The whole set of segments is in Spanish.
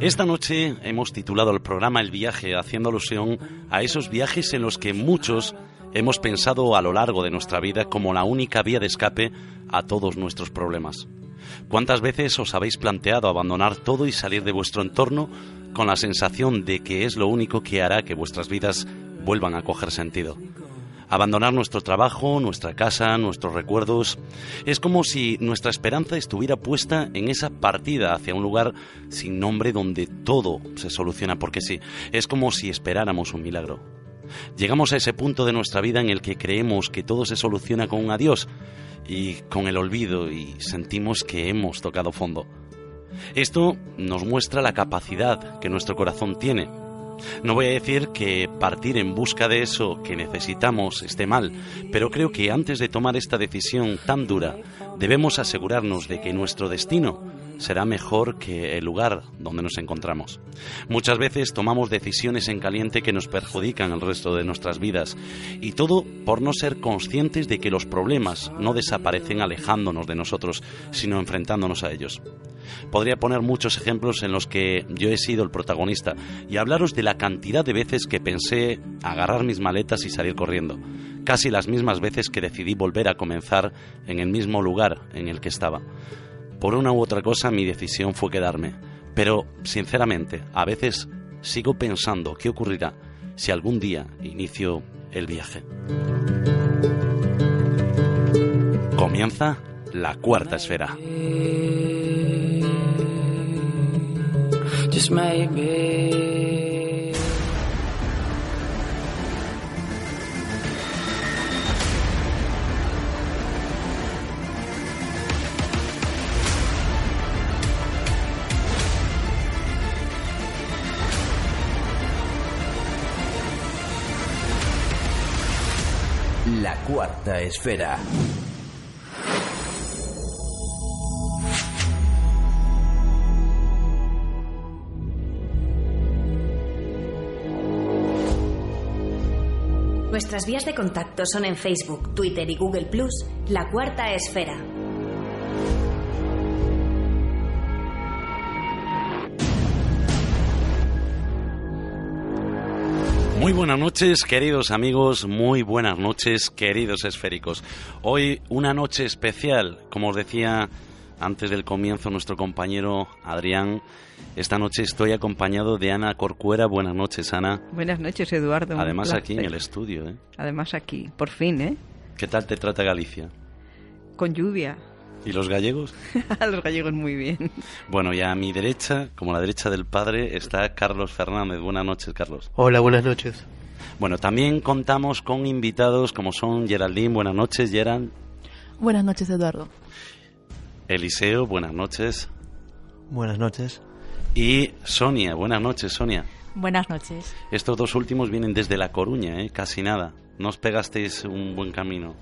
Esta noche hemos titulado el programa El viaje, haciendo alusión a esos viajes en los que muchos hemos pensado a lo largo de nuestra vida como la única vía de escape a todos nuestros problemas. ¿Cuántas veces os habéis planteado abandonar todo y salir de vuestro entorno con la sensación de que es lo único que hará que vuestras vidas vuelvan a coger sentido? Abandonar nuestro trabajo, nuestra casa, nuestros recuerdos. Es como si nuestra esperanza estuviera puesta en esa partida hacia un lugar sin nombre donde todo se soluciona porque sí. Es como si esperáramos un milagro. Llegamos a ese punto de nuestra vida en el que creemos que todo se soluciona con un adiós y con el olvido y sentimos que hemos tocado fondo. Esto nos muestra la capacidad que nuestro corazón tiene no voy a decir que partir en busca de eso que necesitamos esté mal, pero creo que antes de tomar esta decisión tan dura, debemos asegurarnos de que nuestro destino será mejor que el lugar donde nos encontramos. Muchas veces tomamos decisiones en caliente que nos perjudican el resto de nuestras vidas y todo por no ser conscientes de que los problemas no desaparecen alejándonos de nosotros, sino enfrentándonos a ellos. Podría poner muchos ejemplos en los que yo he sido el protagonista y hablaros de la cantidad de veces que pensé agarrar mis maletas y salir corriendo, casi las mismas veces que decidí volver a comenzar en el mismo lugar en el que estaba. Por una u otra cosa mi decisión fue quedarme, pero sinceramente a veces sigo pensando qué ocurrirá si algún día inicio el viaje. Comienza la cuarta esfera. La cuarta esfera. Nuestras vías de contacto son en Facebook, Twitter y Google Plus, La Cuarta Esfera. Muy buenas noches, queridos amigos, muy buenas noches, queridos esféricos. Hoy una noche especial, como os decía antes del comienzo nuestro compañero Adrián. Esta noche estoy acompañado de Ana Corcuera. Buenas noches, Ana. Buenas noches, Eduardo. Además aquí en el estudio, ¿eh? Además aquí, por fin, ¿eh? ¿Qué tal te trata Galicia? Con lluvia. ¿Y los gallegos? A los gallegos muy bien. Bueno, y a mi derecha, como la derecha del padre, está Carlos Fernández. Buenas noches, Carlos. Hola, buenas noches. Bueno, también contamos con invitados como son Geraldine. Buenas noches, Gerald. Buenas noches, Eduardo. Eliseo. Buenas noches. Buenas noches. Y Sonia. Buenas noches, Sonia. Buenas noches. Estos dos últimos vienen desde La Coruña, ¿eh? casi nada. No os pegasteis un buen camino.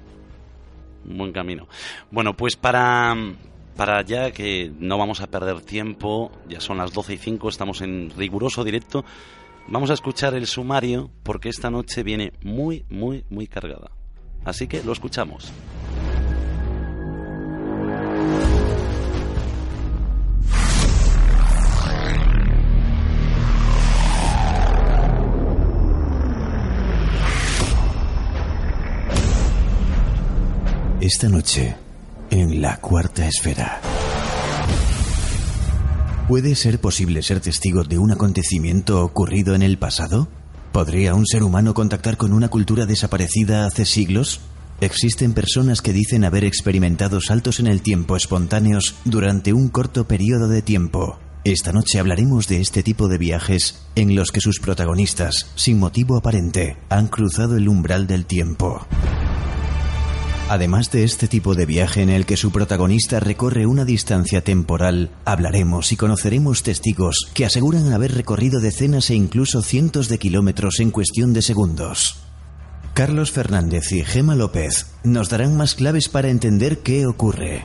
Buen camino. Bueno, pues para, para ya que no vamos a perder tiempo, ya son las 12 y 5, estamos en riguroso directo, vamos a escuchar el sumario porque esta noche viene muy, muy, muy cargada. Así que lo escuchamos. Esta noche, en la cuarta esfera. ¿Puede ser posible ser testigo de un acontecimiento ocurrido en el pasado? ¿Podría un ser humano contactar con una cultura desaparecida hace siglos? Existen personas que dicen haber experimentado saltos en el tiempo espontáneos durante un corto periodo de tiempo. Esta noche hablaremos de este tipo de viajes en los que sus protagonistas, sin motivo aparente, han cruzado el umbral del tiempo. Además de este tipo de viaje en el que su protagonista recorre una distancia temporal, hablaremos y conoceremos testigos que aseguran haber recorrido decenas e incluso cientos de kilómetros en cuestión de segundos. Carlos Fernández y Gema López nos darán más claves para entender qué ocurre.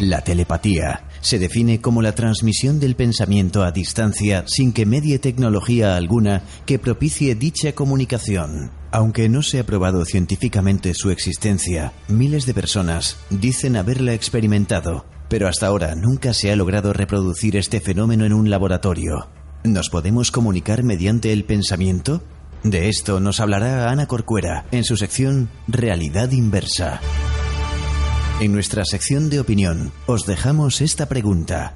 La telepatía se define como la transmisión del pensamiento a distancia sin que medie tecnología alguna que propicie dicha comunicación. Aunque no se ha probado científicamente su existencia, miles de personas dicen haberla experimentado, pero hasta ahora nunca se ha logrado reproducir este fenómeno en un laboratorio. ¿Nos podemos comunicar mediante el pensamiento? De esto nos hablará Ana Corcuera en su sección Realidad Inversa. En nuestra sección de opinión os dejamos esta pregunta.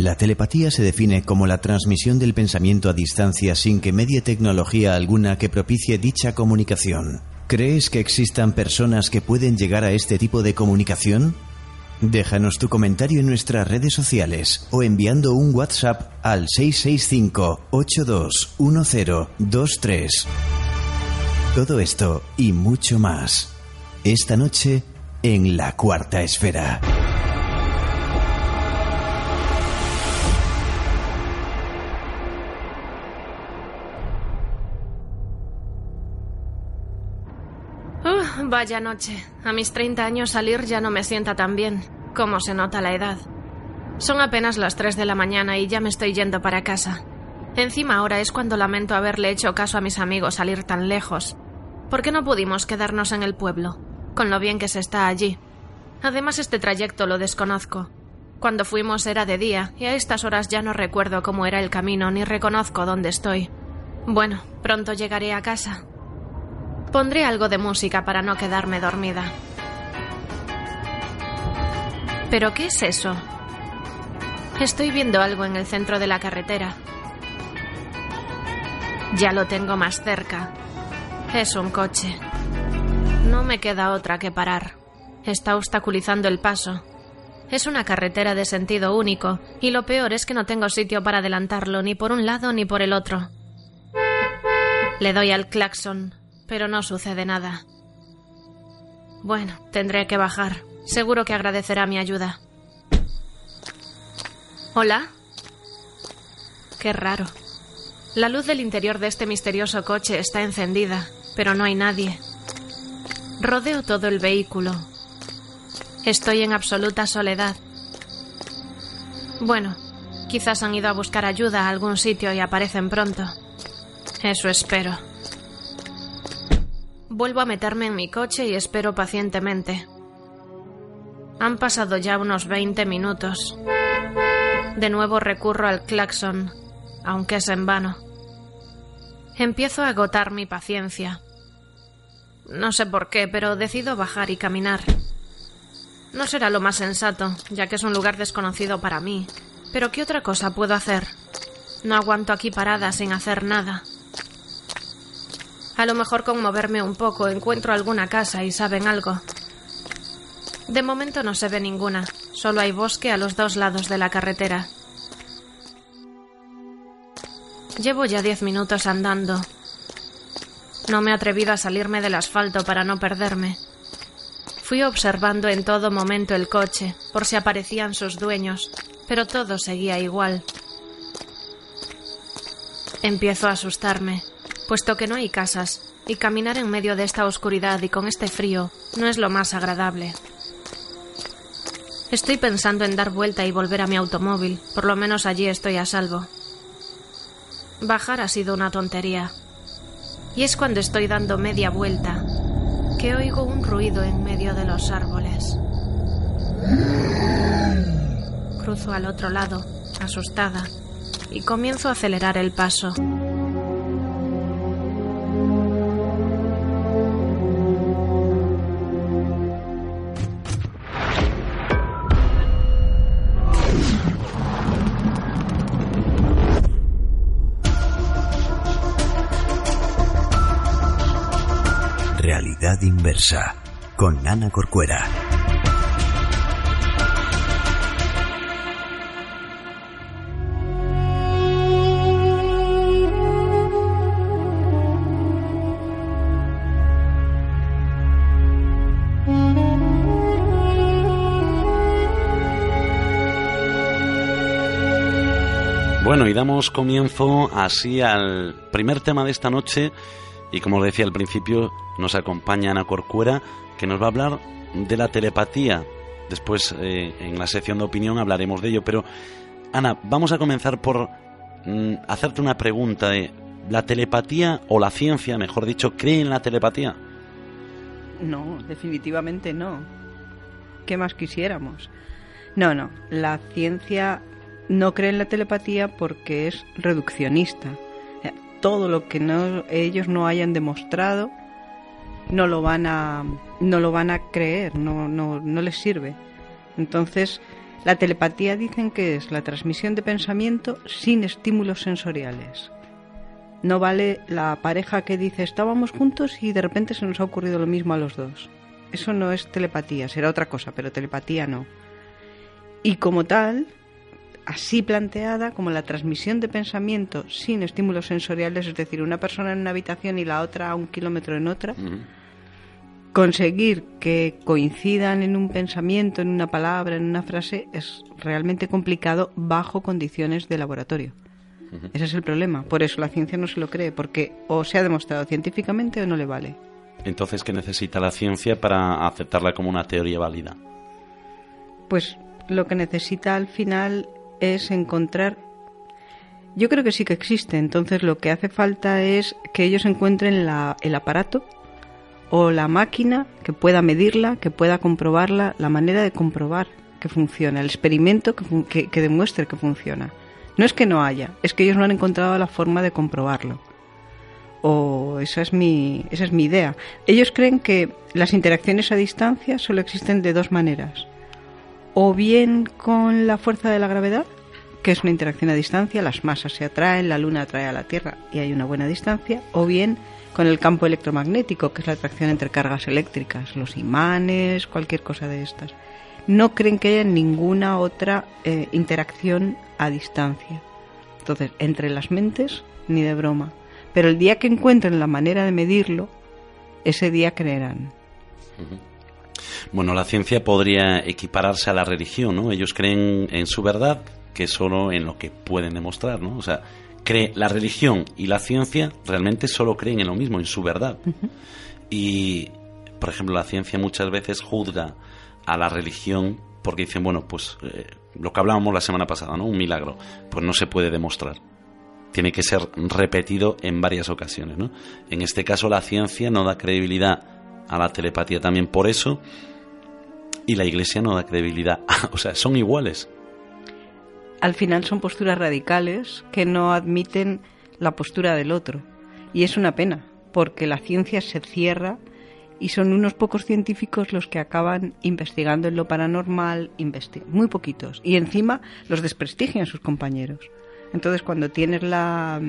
La telepatía se define como la transmisión del pensamiento a distancia sin que medie tecnología alguna que propicie dicha comunicación. ¿Crees que existan personas que pueden llegar a este tipo de comunicación? Déjanos tu comentario en nuestras redes sociales o enviando un WhatsApp al 665-821023. Todo esto y mucho más. Esta noche en la cuarta esfera. Vaya noche. A mis 30 años salir ya no me sienta tan bien. ¿Cómo se nota la edad? Son apenas las 3 de la mañana y ya me estoy yendo para casa. Encima ahora es cuando lamento haberle hecho caso a mis amigos salir tan lejos. ¿Por qué no pudimos quedarnos en el pueblo? Con lo bien que se está allí. Además este trayecto lo desconozco. Cuando fuimos era de día y a estas horas ya no recuerdo cómo era el camino ni reconozco dónde estoy. Bueno, pronto llegaré a casa. Pondré algo de música para no quedarme dormida. ¿Pero qué es eso? Estoy viendo algo en el centro de la carretera. Ya lo tengo más cerca. Es un coche. No me queda otra que parar. Está obstaculizando el paso. Es una carretera de sentido único, y lo peor es que no tengo sitio para adelantarlo ni por un lado ni por el otro. Le doy al claxon, pero no sucede nada. Bueno, tendré que bajar. Seguro que agradecerá mi ayuda. ¿Hola? Qué raro. La luz del interior de este misterioso coche está encendida, pero no hay nadie. Rodeo todo el vehículo. Estoy en absoluta soledad. Bueno, quizás han ido a buscar ayuda a algún sitio y aparecen pronto. Eso espero. Vuelvo a meterme en mi coche y espero pacientemente. Han pasado ya unos 20 minutos. De nuevo recurro al claxon, aunque es en vano. Empiezo a agotar mi paciencia. No sé por qué, pero decido bajar y caminar. No será lo más sensato, ya que es un lugar desconocido para mí. Pero ¿qué otra cosa puedo hacer? No aguanto aquí parada sin hacer nada. A lo mejor con moverme un poco encuentro alguna casa y saben algo. De momento no se ve ninguna, solo hay bosque a los dos lados de la carretera. Llevo ya diez minutos andando. No me he atrevido a salirme del asfalto para no perderme. Fui observando en todo momento el coche, por si aparecían sus dueños, pero todo seguía igual. Empiezo a asustarme puesto que no hay casas, y caminar en medio de esta oscuridad y con este frío no es lo más agradable. Estoy pensando en dar vuelta y volver a mi automóvil, por lo menos allí estoy a salvo. Bajar ha sido una tontería. Y es cuando estoy dando media vuelta que oigo un ruido en medio de los árboles. Cruzo al otro lado, asustada, y comienzo a acelerar el paso. Inversa con Ana Corcuera. Bueno, y damos comienzo así al primer tema de esta noche y como decía al principio, nos acompaña Ana Corcuera, que nos va a hablar de la telepatía. Después, eh, en la sección de opinión, hablaremos de ello. Pero, Ana, vamos a comenzar por mm, hacerte una pregunta de ¿La telepatía o la ciencia, mejor dicho, cree en la telepatía? No, definitivamente no. ¿Qué más quisiéramos? No, no. La ciencia no cree en la telepatía porque es reduccionista. Todo lo que no, ellos no hayan demostrado no lo van a no lo van a creer, no, no, no les sirve. Entonces, la telepatía dicen que es la transmisión de pensamiento sin estímulos sensoriales. No vale la pareja que dice estábamos juntos y de repente se nos ha ocurrido lo mismo a los dos. Eso no es telepatía, será otra cosa, pero telepatía no. Y como tal, así planteada como la transmisión de pensamiento sin estímulos sensoriales, es decir, una persona en una habitación y la otra a un kilómetro en otra, conseguir que coincidan en un pensamiento, en una palabra, en una frase, es realmente complicado bajo condiciones de laboratorio. Ese es el problema. Por eso la ciencia no se lo cree, porque o se ha demostrado científicamente o no le vale. Entonces, ¿qué necesita la ciencia para aceptarla como una teoría válida? Pues lo que necesita al final es encontrar... Yo creo que sí que existe, entonces lo que hace falta es que ellos encuentren el aparato o la máquina que pueda medirla, que pueda comprobarla, la manera de comprobar que funciona, el experimento que, que, demuestre que funciona. No es que no haya, es que ellos no han encontrado la forma de comprobarlo. O esa es mi, esa es mi idea. Ellos creen que las interacciones a distancia solo existen de dos maneras. O bien con la fuerza de la gravedad, que es una interacción a distancia, las masas se atraen, la luna atrae a la Tierra y hay una buena distancia, o bien con el campo electromagnético, que es la atracción entre cargas eléctricas, los imanes, cualquier cosa de estas. No creen que haya ninguna otra eh, interacción a distancia. Entonces, entre las mentes, ni de broma. Pero el día que encuentren la manera de medirlo, ese día creerán. Bueno, la ciencia podría equipararse a la religión, ¿no? Ellos creen en su verdad, que solo en lo que pueden demostrar, ¿no? O sea, cree la religión y la ciencia realmente solo creen en lo mismo, en su verdad. Y, por ejemplo, la ciencia muchas veces juzga a la religión porque dicen, bueno, pues eh, lo que hablábamos la semana pasada, ¿no? Un milagro, pues no se puede demostrar. Tiene que ser repetido en varias ocasiones, ¿no? En este caso la ciencia no da credibilidad a la telepatía también por eso y la iglesia no da credibilidad. o sea, son iguales al final son posturas radicales que no admiten la postura del otro. Y es una pena, porque la ciencia se cierra y son unos pocos científicos los que acaban investigando en lo paranormal, muy poquitos. Y encima los desprestigian sus compañeros. Entonces, cuando tienes la,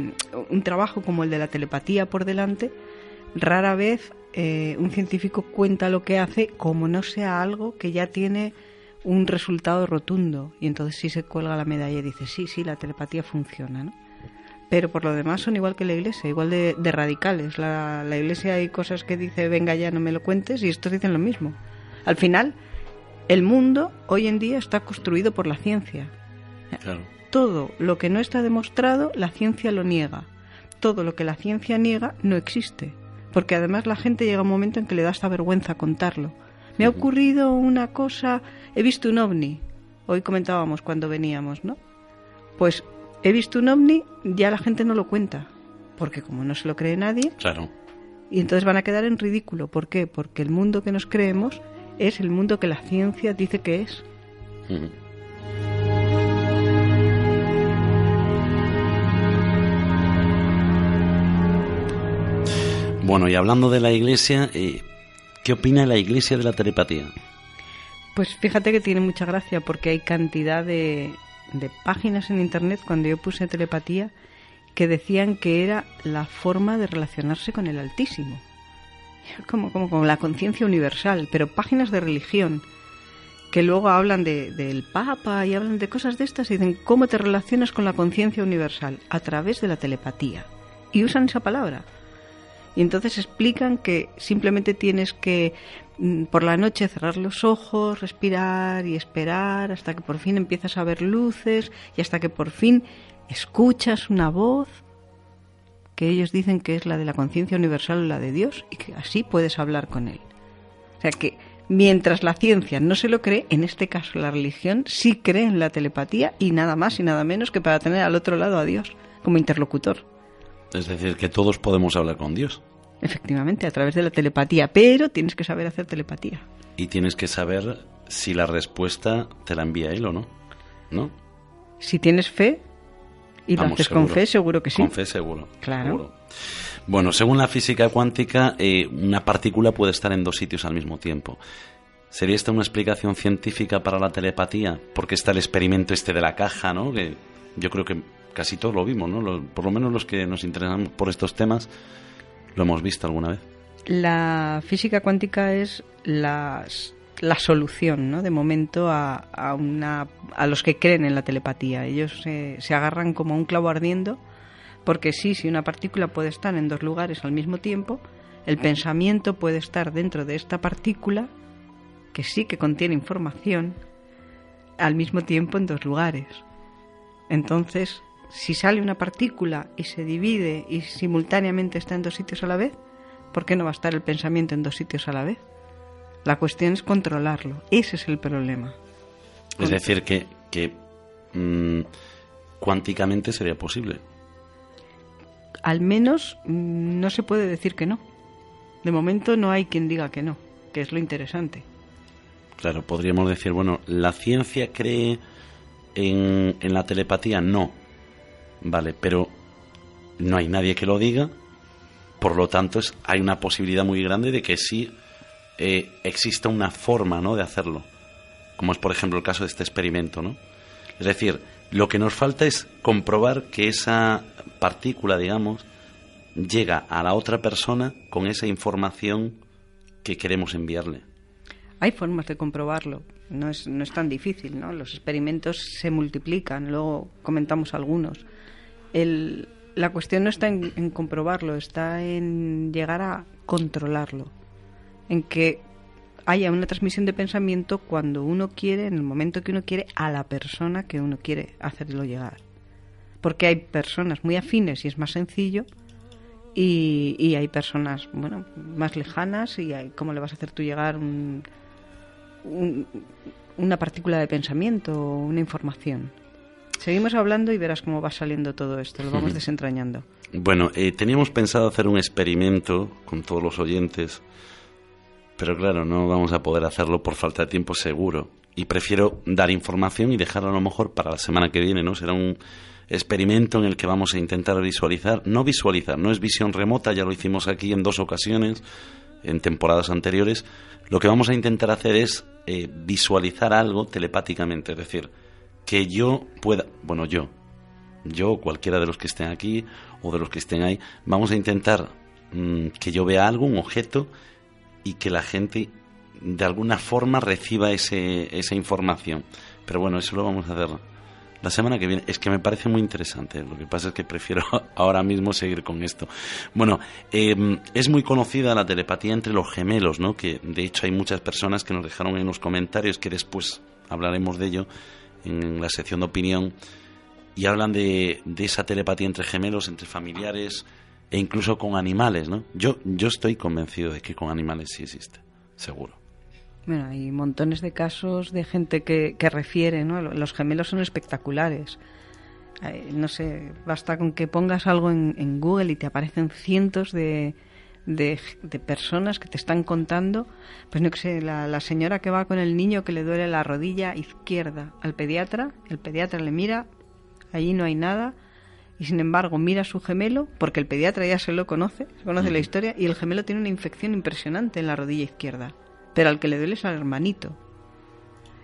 un trabajo como el de la telepatía por delante, rara vez eh, un científico cuenta lo que hace como no sea algo que ya tiene un resultado rotundo y entonces sí se cuelga la medalla y dice, sí, sí, la telepatía funciona, ¿no? Pero por lo demás son igual que la iglesia, igual de, radicales. La, la, iglesia hay cosas que dice, venga ya, no me lo cuentes, y estos dicen lo mismo. Al final, el mundo hoy en día está construido por la ciencia. Todo lo que no está demostrado, la ciencia lo niega. Todo lo que la ciencia niega no existe. Porque además la gente llega un momento en que le da esta vergüenza contarlo. Me ha ocurrido una cosa he visto un ovni. Hoy comentábamos cuando veníamos, ¿no? Pues he visto un ovni, ya la gente no lo cuenta, porque como no se lo cree nadie, claro. y entonces van a quedar en ridículo. ¿Por qué? Porque el mundo que nos creemos es el mundo que la ciencia dice que es. Bueno, y hablando de la iglesia, eh, ¿qué opina la iglesia de la telepatía? Pues fíjate que tiene mucha gracia porque hay cantidad de, páginas en internet cuando yo puse telepatía que decían que era la forma de relacionarse con el Altísimo. Como, como, como la conciencia universal, pero páginas de religión que luego hablan de, del Papa y hablan de cosas de estas y dicen cómo te relacionas con la conciencia universal a través de la telepatía. Y usan esa palabra. Y entonces explican que simplemente tienes que mm, por la noche cerrar los ojos, respirar y esperar hasta que por fin empiezas a ver luces y hasta que por fin escuchas una voz que ellos dicen que es la de la conciencia universal la de Dios y que así puedes hablar con él. O sea que mientras la ciencia no se lo cree, en este caso la religión sí cree en la telepatía y nada más y nada menos que para tener al otro lado a Dios como interlocutor. Es decir, que todos podemos hablar con Dios. Efectivamente, a través de la telepatía, pero tienes que saber hacer telepatía. Y tienes que saber si la respuesta te la envía él o no. ¿No? Si tienes fe y lo Vamos, haces con fe, seguro que sí. Con fe seguro. Claro. seguro. Bueno, según la física cuántica, eh, una partícula puede estar en dos sitios al mismo tiempo. ¿Sería esta una explicación científica para la telepatía? Porque está el experimento este de la caja, ¿no? Que yo creo que casi todos lo vimos, ¿no? Por lo menos los que nos interesan por estos temas lo hemos visto alguna vez. La física cuántica es las- la solución, ¿no? De momento a, a una, a los que creen en la telepatía. Ellos se, se agarran como un clavo ardiendo, porque sí, si una partícula puede estar en dos lugares al mismo tiempo, el pensamiento puede estar dentro de esta partícula, que sí que contiene información, al mismo tiempo en dos lugares. Entonces, si sale una partícula y se divide y simultáneamente está en dos sitios a la vez, ¿por qué no va a estar el pensamiento en dos sitios a la vez? La cuestión es controlarlo. Ese es el problema. Es decir, que, que mm, cuánticamente sería posible. Al menos mm, no se puede decir que no. De momento no hay quien diga que no, que es lo interesante. Claro, podríamos decir, bueno, ¿la ciencia cree en, en la telepatía? No. Vale, pero no hay nadie que lo diga, por lo tanto es, hay una posibilidad muy grande de que sí eh, exista una forma ¿no? de hacerlo, como es por ejemplo el caso de este experimento. ¿no? Es decir, lo que nos falta es comprobar que esa partícula, digamos, llega a la otra persona con esa información que queremos enviarle. Hay formas de comprobarlo, no es, no es tan difícil, ¿no? Los experimentos se multiplican, luego comentamos algunos. El, la cuestión no está en, comprobarlo, está en llegar a controlarlo, en que haya una transmisión de pensamiento cuando uno quiere, en el momento que uno quiere, a la persona que uno quiere hacerlo llegar. Porque hay personas muy afines y es más sencillo, y, y hay personas, bueno, más lejanas y hay, ¿cómo le vas a hacer tú llegar un, un- una partícula de pensamiento o una información? Seguimos hablando y verás cómo va saliendo todo esto, lo vamos desentrañando. Bueno, eh, teníamos pensado hacer un experimento con todos los oyentes, pero claro, no vamos a poder hacerlo por falta de tiempo seguro. Y prefiero dar información y dejarlo a lo mejor para la semana que viene, ¿no? Será un experimento en el que vamos a intentar visualizar, no visualizar, no es visión remota, ya lo hicimos aquí en dos ocasiones, en temporadas anteriores. Lo que vamos a intentar hacer es eh, visualizar algo telepáticamente, es decir, que yo pueda, bueno, yo, yo o cualquiera de los que estén aquí o de los que estén ahí, vamos a intentar mm, que yo vea algo, un objeto, y que la gente de alguna forma reciba ese, esa información. Pero bueno, eso lo vamos a hacer la semana que viene. Es que me parece muy interesante. Lo que pasa es que prefiero ahora mismo seguir con esto. Bueno, eh, es muy conocida la telepatía entre los gemelos, ¿no? Que de hecho hay muchas personas que nos dejaron en los comentarios que después hablaremos de ello en la sección de opinión y hablan de, de esa telepatía entre gemelos, entre familiares e incluso con animales, ¿no? Yo, yo estoy convencido de que con animales sí existe, seguro. Bueno, hay montones de casos de gente que, que refiere, ¿no? Los gemelos son espectaculares. No sé, basta con que pongas algo en, en Google y te aparecen cientos de, de, de personas que te están contando, pues no que sé, la, la señora que va con el niño que le duele la rodilla izquierda al pediatra, el pediatra le mira, allí no hay nada, y sin embargo mira a su gemelo, porque el pediatra ya se lo conoce, se conoce la historia, y el gemelo tiene una infección impresionante en la rodilla izquierda, pero al que le duele es al hermanito.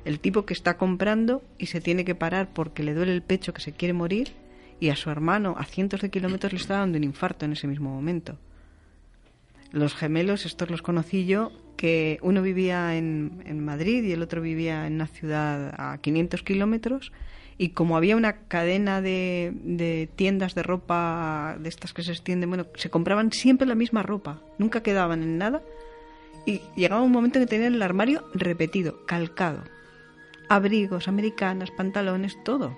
El tipo que está comprando y se tiene que parar porque le duele el pecho que se quiere morir, y a su hermano a cientos de kilómetros le está dando un infarto en ese mismo momento. Los gemelos, estos los conocí yo, que uno vivía en, en Madrid y el otro vivía en una ciudad a 500 kilómetros, y como había una cadena de, de tiendas de ropa de estas que se extienden, bueno, se compraban siempre la misma ropa, nunca quedaban en nada, y llegaba un momento en que tenían el armario repetido, calcado. Abrigos, americanas, pantalones, todo.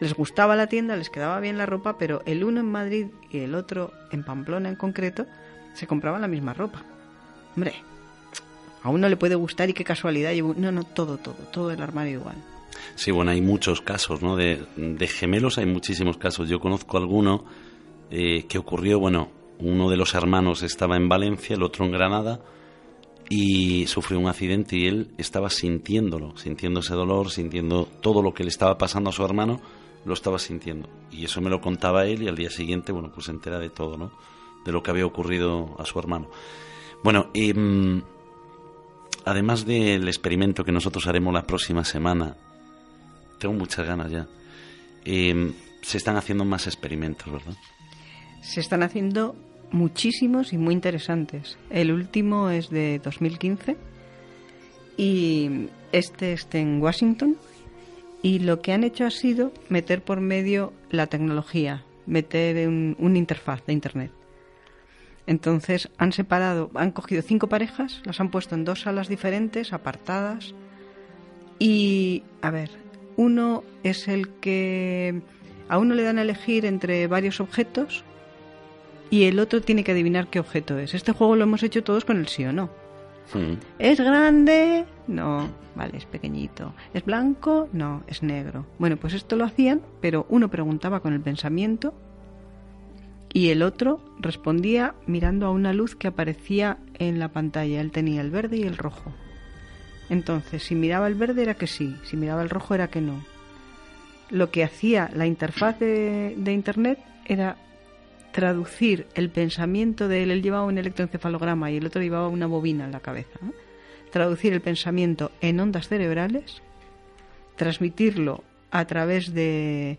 Les gustaba la tienda, les quedaba bien la ropa, pero el uno en Madrid y el otro en Pamplona en concreto se compraban la misma ropa. Hombre, a uno le puede gustar y qué casualidad. llevo- No, no, todo, todo, todo el armario igual. Sí, bueno, hay muchos casos, ¿no? De, gemelos hay muchísimos casos. Yo conozco alguno eh, que ocurrió, bueno, uno de los hermanos estaba en Valencia, el otro en Granada, y sufrió un accidente y él estaba sintiéndolo, sintiendo ese dolor, sintiendo todo lo que le estaba pasando a su hermano, lo estaba sintiendo. Y eso me lo contaba él y al día siguiente, bueno, pues se entera de todo, ¿no? De lo que había ocurrido a su hermano. Bueno, mm, además del experimento que nosotros haremos la próxima semana, tengo muchas ganas ya, eh, se están haciendo más experimentos, ¿verdad? Se están haciendo muchísimos y muy interesantes. El último es de 2015 y este está en Washington y lo que han hecho ha sido meter por medio la tecnología, meter un, una interfaz de Internet. Entonces han separado, han cogido cinco parejas, las han puesto en dos salas diferentes, apartadas. Y, a ver, uno es el que a uno le dan a elegir entre varios objetos y el otro tiene que adivinar qué objeto es. Este juego lo hemos hecho todos con el sí o no. Mm. ¿Es grande? No, vale, es pequeñito. ¿Es blanco? No, es negro. Bueno, pues esto lo hacían, pero uno preguntaba con el pensamiento y el otro respondía mirando a una luz que aparecía en la pantalla. Él tenía el verde y el rojo. Entonces, si miraba el verde era que sí, si miraba el rojo era que no. Lo que hacía la interfaz de, de Internet era traducir el pensamiento de él. Él llevaba un electroencefalograma y el otro llevaba una bobina en la cabeza. Traducir el pensamiento en ondas cerebrales, transmitirlo a través de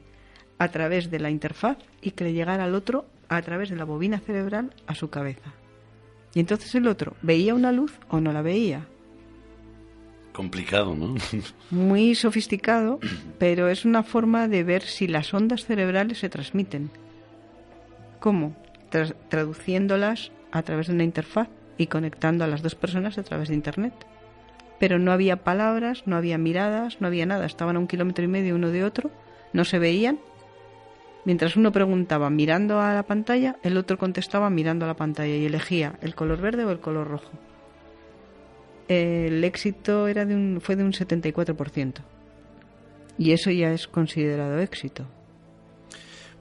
a través de la interfaz y que le llegara al otro a través de la bobina cerebral a su cabeza. Y entonces el otro veía una luz o no la veía. Complicado, ¿no? Muy sofisticado, pero es una forma de ver si las ondas cerebrales se transmiten. ¿Cómo? Traduciéndolas a través de una interfaz y conectando a las dos personas a través de Internet. Pero no había palabras, no había miradas, no había nada. Estaban a un kilómetro y medio uno de otro, no se veían. Mientras uno preguntaba mirando a la pantalla, el otro contestaba mirando a la pantalla y elegía el color verde o el color rojo. El éxito era de un, fue de un 74%. Y eso ya es considerado éxito.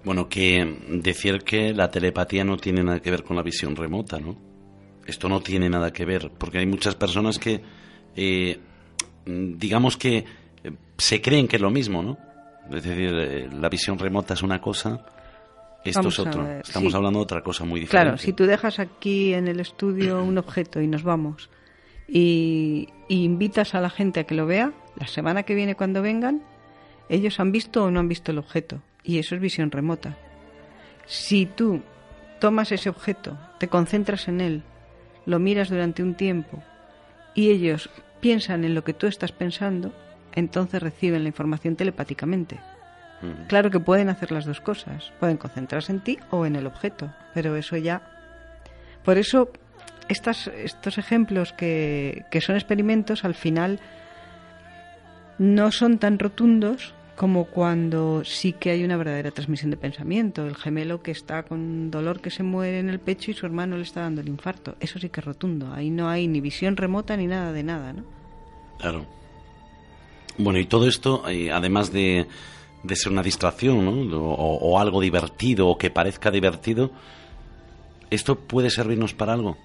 Bueno, que decir que la telepatía no tiene nada que ver con la visión remota, ¿no? Esto no tiene nada que ver, porque hay muchas personas que, eh, digamos que eh, se creen que es lo mismo, ¿no? Es decir, eh, la visión remota es una cosa, esto Vamos es otro. Estamos sí. hablando de otra cosa muy diferente. Claro, si tú dejas aquí en el estudio un objeto y nos vamos y, y invitas a la gente a que lo vea, la semana que viene cuando vengan, ellos han visto o no han visto el objeto. Y eso es visión remota. Si tú tomas ese objeto, te concentras en él, lo miras durante un tiempo y ellos piensan en lo que tú estás pensando, entonces reciben la información telepáticamente. Ujú. Claro que pueden hacer las dos cosas. Pueden concentrarse en ti o en el objeto. Pero eso ya. Por eso, estas, estos ejemplos que, que son experimentos, al final no son tan rotundos como cuando sí que hay una verdadera transmisión de pensamiento. El gemelo que está con dolor que se muere en el pecho y su hermano le está dando el infarto. Eso sí que es rotundo. Ahí no hay ni visión remota ni nada de nada, ¿no? Claro. Bueno, y todo esto, eh, además de, de ser una distracción, ¿no? O, algo divertido, o que parezca divertido, ¿esto puede servirnos para algo?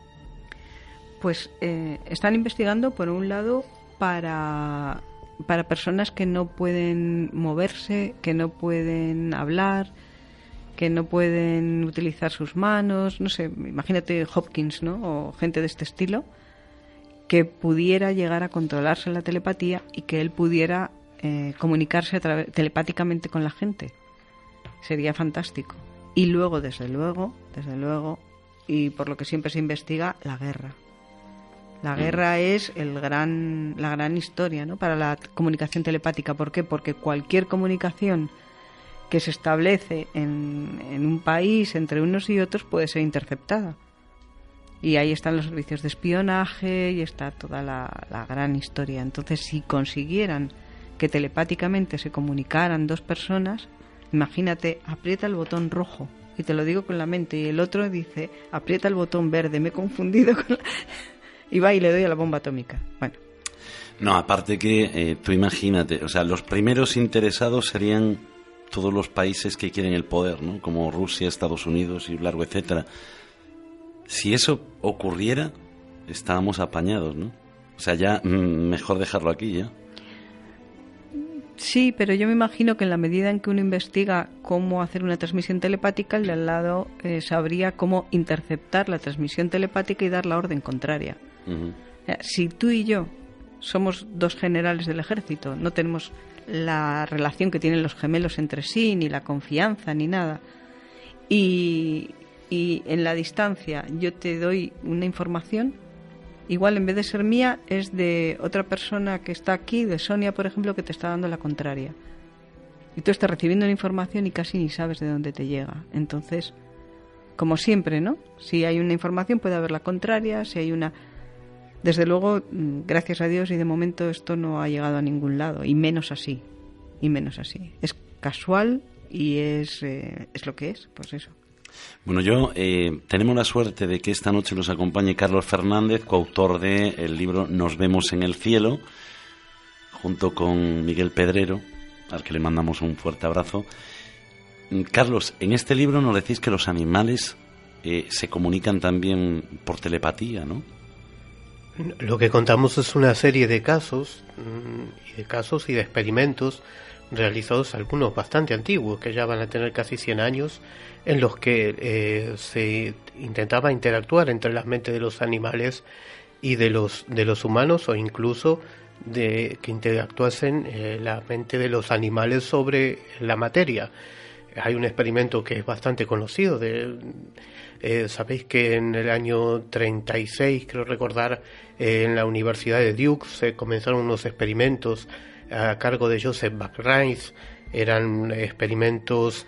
Pues eh, están investigando, por un lado, para, para personas que no pueden moverse, que no pueden hablar, que no pueden utilizar sus manos, no sé, imagínate Hopkins, ¿no? O gente de este estilo, que pudiera llegar a controlarse la telepatía y que él pudiera eh, comunicarse a telepáticamente con la gente. Sería fantástico. Y luego, desde luego, desde luego, y por lo que siempre se investiga, la guerra. La guerra es el gran, la gran historia ¿no? para la comunicación telepática. ¿Por qué? Porque cualquier comunicación que se establece en, en un país entre unos y otros puede ser interceptada. Y ahí están los servicios de espionaje y está toda la, la gran historia. Entonces, si consiguieran que telepáticamente se comunicaran dos personas, imagínate, aprieta el botón rojo. Y te lo digo con la mente. Y el otro dice, aprieta el botón verde. Me he confundido con la... Y va y le doy a la bomba atómica. Bueno, No, aparte que eh, tú imagínate, o sea, los primeros interesados serían todos los países que quieren el poder, ¿no? Como Rusia, Estados Unidos y largo etcétera. Si eso ocurriera, estábamos apañados, ¿no? O sea, ya mm, mejor dejarlo aquí ya. Sí, pero yo me imagino que en la medida en que uno investiga cómo hacer una transmisión telepática, el de al lado eh, sabría cómo interceptar la transmisión telepática y dar la orden contraria. Ujú. O sea, Si tú y yo somos dos generales del ejército, no tenemos la relación que tienen los gemelos entre sí, ni la confianza, ni nada, y, y en la distancia yo te doy una información, igual en vez de ser mía es de otra persona que está aquí, de Sonia, por ejemplo, que te está dando la contraria. Y tú estás recibiendo la información y casi ni sabes de dónde te llega. Entonces, como siempre, ¿no? Si hay una información puede haber la contraria, si hay una... Desde luego, mm, gracias a Dios y de momento esto no ha llegado a ningún lado, y menos así, y menos así. Es casual y es, eh, es lo que es, pues eso. Bueno, yo eh, tenemos la suerte de que esta noche nos acompañe Carlos Fernández, coautor de el libro Nos vemos en el cielo, junto con Miguel Pedrero, al que le mandamos un fuerte abrazo. Mm, Carlos, en este libro nos decís que los animales eh, se comunican también por telepatía, ¿no? Lo que contamos es una serie de casos, mm, y de casos y de experimentos realizados, algunos bastante antiguos, que ya van a tener casi 100 años, en los que eh, se intentaba interactuar entre las mentes de los animales y de los, de los humanos, o incluso de que interactuasen eh, la mente de los animales sobre la materia. Hay un experimento que es bastante conocido de, eh, Sabéis que en el año 36, creo recordar, en la Universidad de Duke se comenzaron unos experimentos a cargo de Joseph Backrines. Eran experimentos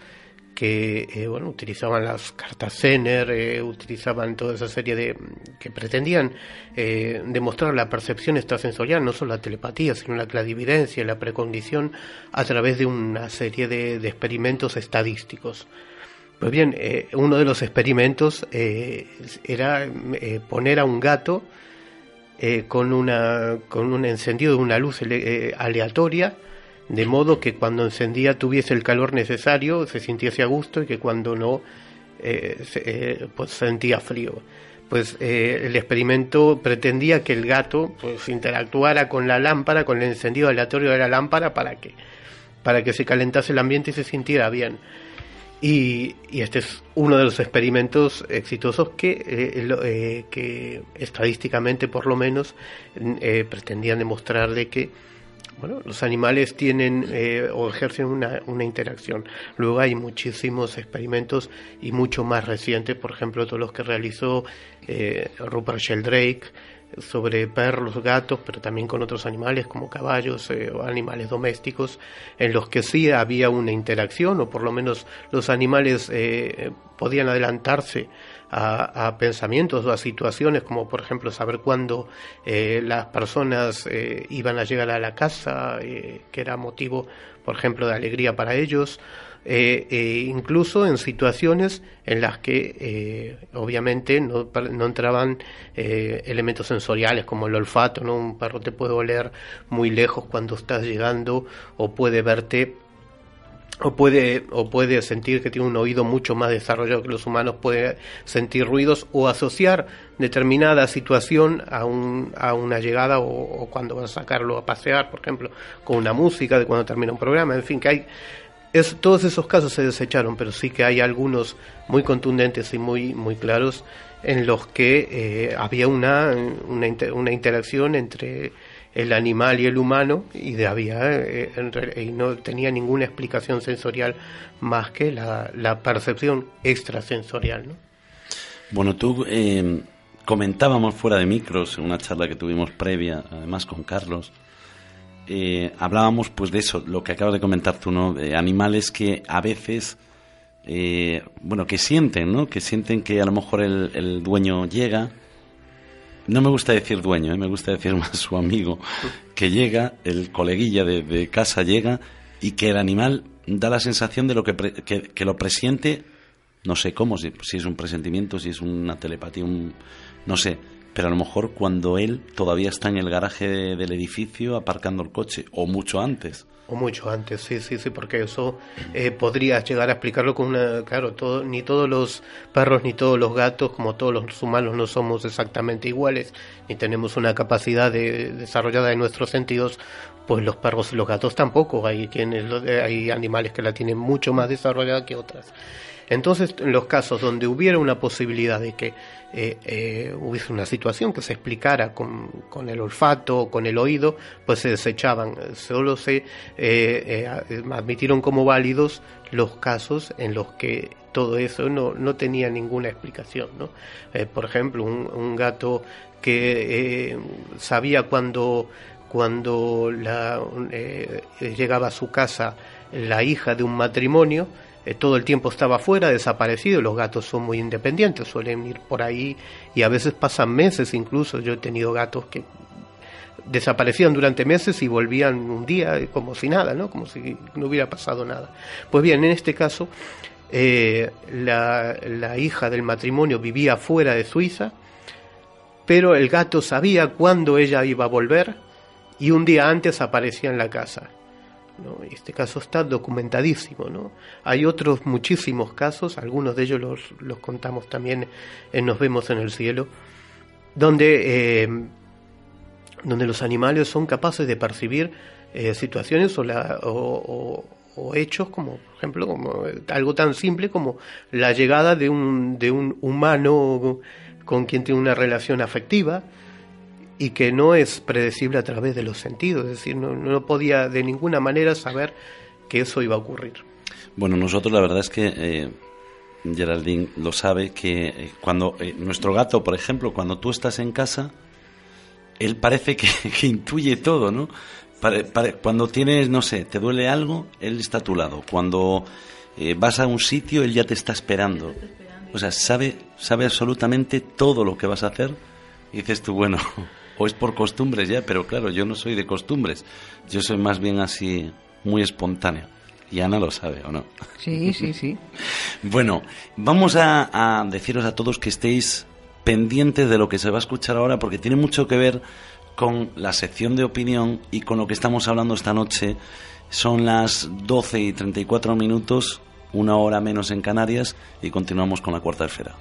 que eh, bueno utilizaban las cartas Zener, eh, utilizaban toda esa serie de que pretendían eh, demostrar la percepción extrasensorial, no solo la telepatía, sino la clarividencia, la precondición a través de una serie de, de experimentos estadísticos. Pues bien, uno de los experimentos era poner a un gato eh, con, una, con un encendido de una luz eh, aleatoria, de modo que cuando encendía tuviese el calor necesario, se sintiese a gusto y que cuando no, eh, se- pues sentía frío. Pues el experimento pretendía que el gato pues interactuara con la lámpara, con el encendido aleatorio de la lámpara para que, para que se calentase el ambiente y se sintiera bien. Y, y este es uno de los experimentos exitosos que, eh, eh, que estadísticamente por lo menos eh, pretendían demostrar de que bueno, los animales tienen o ejercen una, una interacción. Luego hay muchísimos experimentos y mucho más recientes, por ejemplo, todos los que realizó Rupert Sheldrake sobre perros, gatos, pero también con otros animales como caballos eh, o animales domésticos, en los que sí había una interacción, o por lo menos los animales eh, podían adelantarse a, pensamientos o a situaciones, como por ejemplo saber cuándo eh, las personas iban a llegar a la casa, que era motivo, por ejemplo, de alegría para ellos, eh, eh, incluso en situaciones en las que eh, obviamente no, no entraban eh, elementos sensoriales como el olfato, ¿no? Un perro te puede oler muy lejos cuando estás llegando o puede verte o puede, o puede sentir que tiene un oído mucho más desarrollado que los humanos, puede sentir ruidos o asociar determinada situación a, un, a una llegada o, o cuando vas a sacarlo a pasear, por ejemplo, con una música de cuando termina un programa, en fin, que hay... Es, todos esos casos se desecharon, pero sí que hay algunos muy contundentes y muy, muy claros en los que eh, había una, una, inter- una interacción entre el animal y el humano y de había eh, y no tenía ninguna explicación sensorial más que la, la percepción extrasensorial. ¿no? Bueno, tú eh, comentábamos fuera de micros en una charla que tuvimos previa, además con Carlos, eh, hablábamos pues de eso, lo que acabas de comentar tú, ¿no? De animales que a veces, eh, bueno, que sienten, ¿no? Que sienten que a lo mejor el, dueño llega. No me gusta decir dueño, ¿eh? me gusta decir más su amigo, que llega, el coleguilla de, casa llega y que el animal da la sensación de lo que, pre- que, que lo presiente no sé cómo, si, si es un presentimiento, si es una telepatía, un, no sé, pero a lo mejor cuando él todavía está en el garaje de- del edificio aparcando el coche, o mucho antes. O mucho antes, sí, sí, sí, porque eso eh, podrías llegar a explicarlo con una... Claro, todo, ni todos los perros ni todos los gatos, como todos los humanos, no somos exactamente iguales, ni tenemos una capacidad de, desarrollada de nuestros sentidos, pues los perros y los gatos tampoco. Hay, quienes, hay animales que la tienen mucho más desarrollada que otras. Entonces, en los casos donde hubiera una posibilidad de que eh, eh, hubiese una situación que se explicara con, el olfato o con el oído, pues se desechaban. Solo se eh, admitieron como válidos los casos en los que todo eso no, no tenía ninguna explicación. ¿no? por ejemplo, un, un gato que sabía cuando, cuando la, llegaba a su casa la hija de un matrimonio, eh, todo el tiempo estaba fuera, desaparecido. Los gatos son muy independientes, suelen ir por ahí y a veces pasan meses incluso. Yo he tenido gatos que desaparecían durante meses y volvían un día eh, como si nada, ¿no? Como si no hubiera pasado nada. Pues bien, en este caso, eh, la, la hija del matrimonio vivía fuera de Suiza, pero el gato sabía cuándo ella iba a volver y un día antes aparecía en la casa. ¿No? Este caso está documentadísimo. ¿no? Hay otros muchísimos casos, algunos de ellos los, los contamos también en Nos vemos en el cielo, donde, eh, donde los animales son capaces de percibir eh, situaciones o, o, hechos como, por ejemplo, como algo tan simple como la llegada de un, de un humano con quien tiene una relación afectiva, y que no es predecible a través de los sentidos, es decir, no, no podía de ninguna manera saber que eso iba a ocurrir. Bueno, nosotros la verdad es que eh, Geraldine lo sabe que eh, cuando eh, nuestro gato, por ejemplo, cuando tú estás en casa, él parece que, intuye todo, ¿no? cuando tienes, no sé, te duele algo, él está a tu lado. Cuando vas a un sitio, él ya te está esperando. O sea, sabe, sabe absolutamente todo lo que vas a hacer. Y dices tú, bueno, o es por costumbres ya, pero claro, yo no soy de costumbres, yo soy más bien así muy espontáneo. Y Ana lo sabe, ¿o no? Sí, sí, sí. bueno, vamos a, deciros a todos que estéis pendientes de lo que se va a escuchar ahora, porque tiene mucho que ver con la sección de opinión y con lo que estamos hablando esta noche. Son las 12 y 34 minutos, una hora menos en Canarias, y continuamos con la cuarta esfera.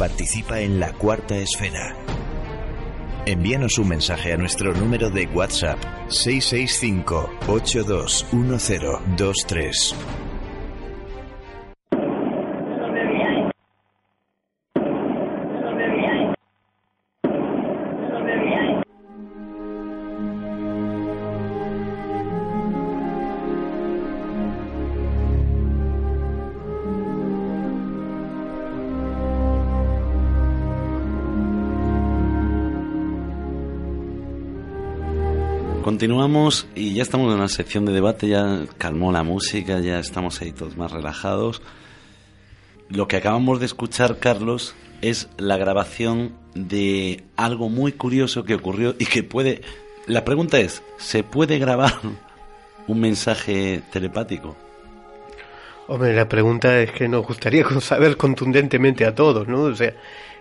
Participa en la cuarta esfera. Envíanos un mensaje a nuestro número de WhatsApp 665 821023. Continuamos y ya estamos en una sección de debate, ya calmó la música, ya estamos ahí todos más relajados. Lo que acabamos de escuchar, Carlos, es la grabación de algo muy curioso que ocurrió y que puede... La pregunta es, ¿se puede grabar un mensaje telepático? Hombre, la pregunta es que nos gustaría saber contundentemente a todos, ¿no? O sea,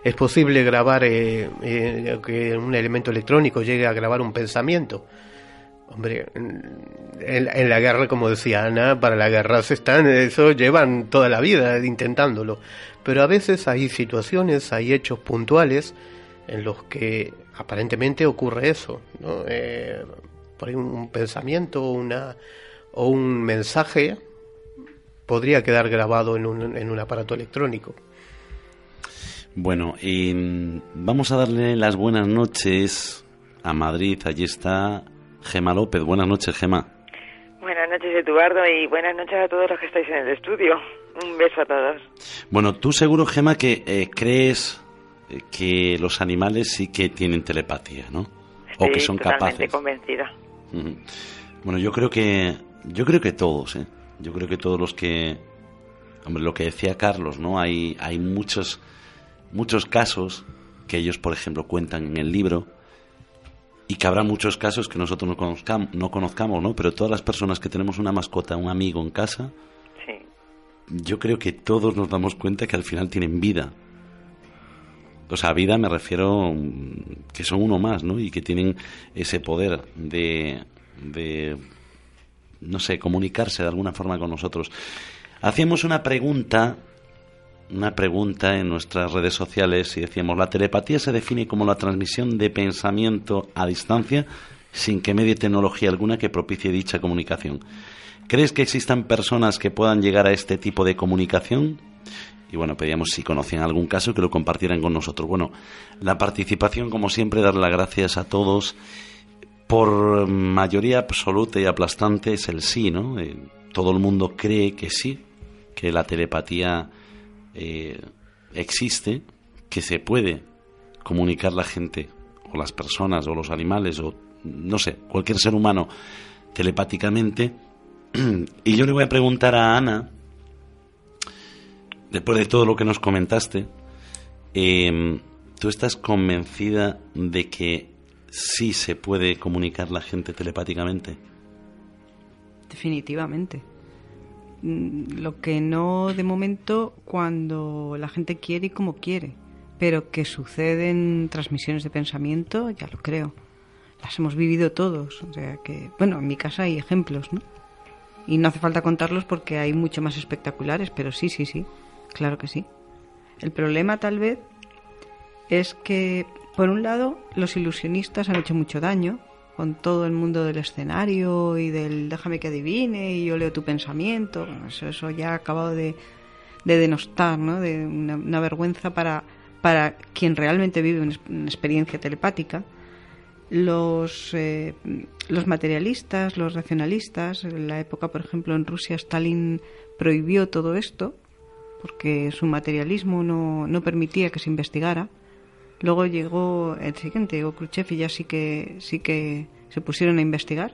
¿es posible grabar eh, eh, que un elemento electrónico llegue a grabar un pensamiento? Hombre, en, la guerra, como decía Ana, para la guerra se están, eso llevan toda la vida intentándolo. Pero a veces hay situaciones, hay hechos puntuales en los que aparentemente ocurre eso, ¿no? Eh, por ahí un pensamiento una, o un mensaje podría quedar grabado en un, en un aparato electrónico. Bueno, mm, vamos a darle las buenas noches a Madrid. Allí está Gema López. Buenas noches, Gema. Buenas noches, Eduardo, y buenas noches a todos los que estáis en el estudio. Un beso a todos. Bueno, tú seguro, Gema, que eh, crees eh, que los animales sí que tienen telepatía, ¿no? o que son capaces. convencida. Bueno, yo creo que yo creo que todos, ¿eh? Yo creo que todos los que hombre, lo que decía Carlos, ¿no? Hay hay muchos muchos casos que ellos, por ejemplo, cuentan en el libro y que habrá muchos casos que nosotros no conozcamos, no conozcamos, ¿no? Pero todas las personas que tenemos una mascota, un amigo en casa, yo creo que todos nos damos cuenta que al final tienen vida. O sea, vida me refiero mm, que son uno más, ¿no? Y que tienen ese poder de, de no sé, comunicarse de alguna forma con nosotros. Hacíamos una pregunta una pregunta en nuestras redes sociales y decíamos, la telepatía se define como la transmisión de pensamiento a distancia sin que medie tecnología alguna que propicie dicha comunicación. ¿Crees que existan personas que puedan llegar a este tipo de comunicación? Y bueno, pedíamos si conocían algún caso que lo compartieran con nosotros. Bueno, la participación, como siempre, dar las gracias a todos. Por mayoría absoluta y aplastante es el sí, ¿no? Eh, todo el mundo cree que sí, que la telepatía eh, existe, que se puede comunicar la gente, o las personas, o los animales, o no sé, cualquier ser humano telepáticamente. y yo le voy a preguntar a Ana, después de todo lo que nos comentaste, em, ¿tú estás convencida de que sí se puede comunicar la gente telepáticamente? Definitivamente. Mm, lo que no de momento cuando la gente quiere y como quiere, pero que suceden transmisiones de pensamiento, ya lo creo. Las hemos vivido todos, o sea que, bueno, en mi casa hay ejemplos, ¿no? Y no hace falta contarlos porque hay mucho más espectaculares, pero sí, sí, sí, claro que sí. El problema tal vez es que, por un lado, los ilusionistas han hecho mucho daño, con todo el mundo del escenario y del déjame que adivine y yo leo tu pensamiento. Eso, ya ha acabado de, denostar, ¿no? de una, vergüenza para, para quien realmente vive una, experiencia telepática. Los, eh, los materialistas, los racionalistas, en la época, por ejemplo, en Rusia Stalin prohibió todo esto porque su materialismo no, no permitía que se investigara Luego llegó el siguiente, llegó Khrushchev y ya sí que, sí que se pusieron a investigar.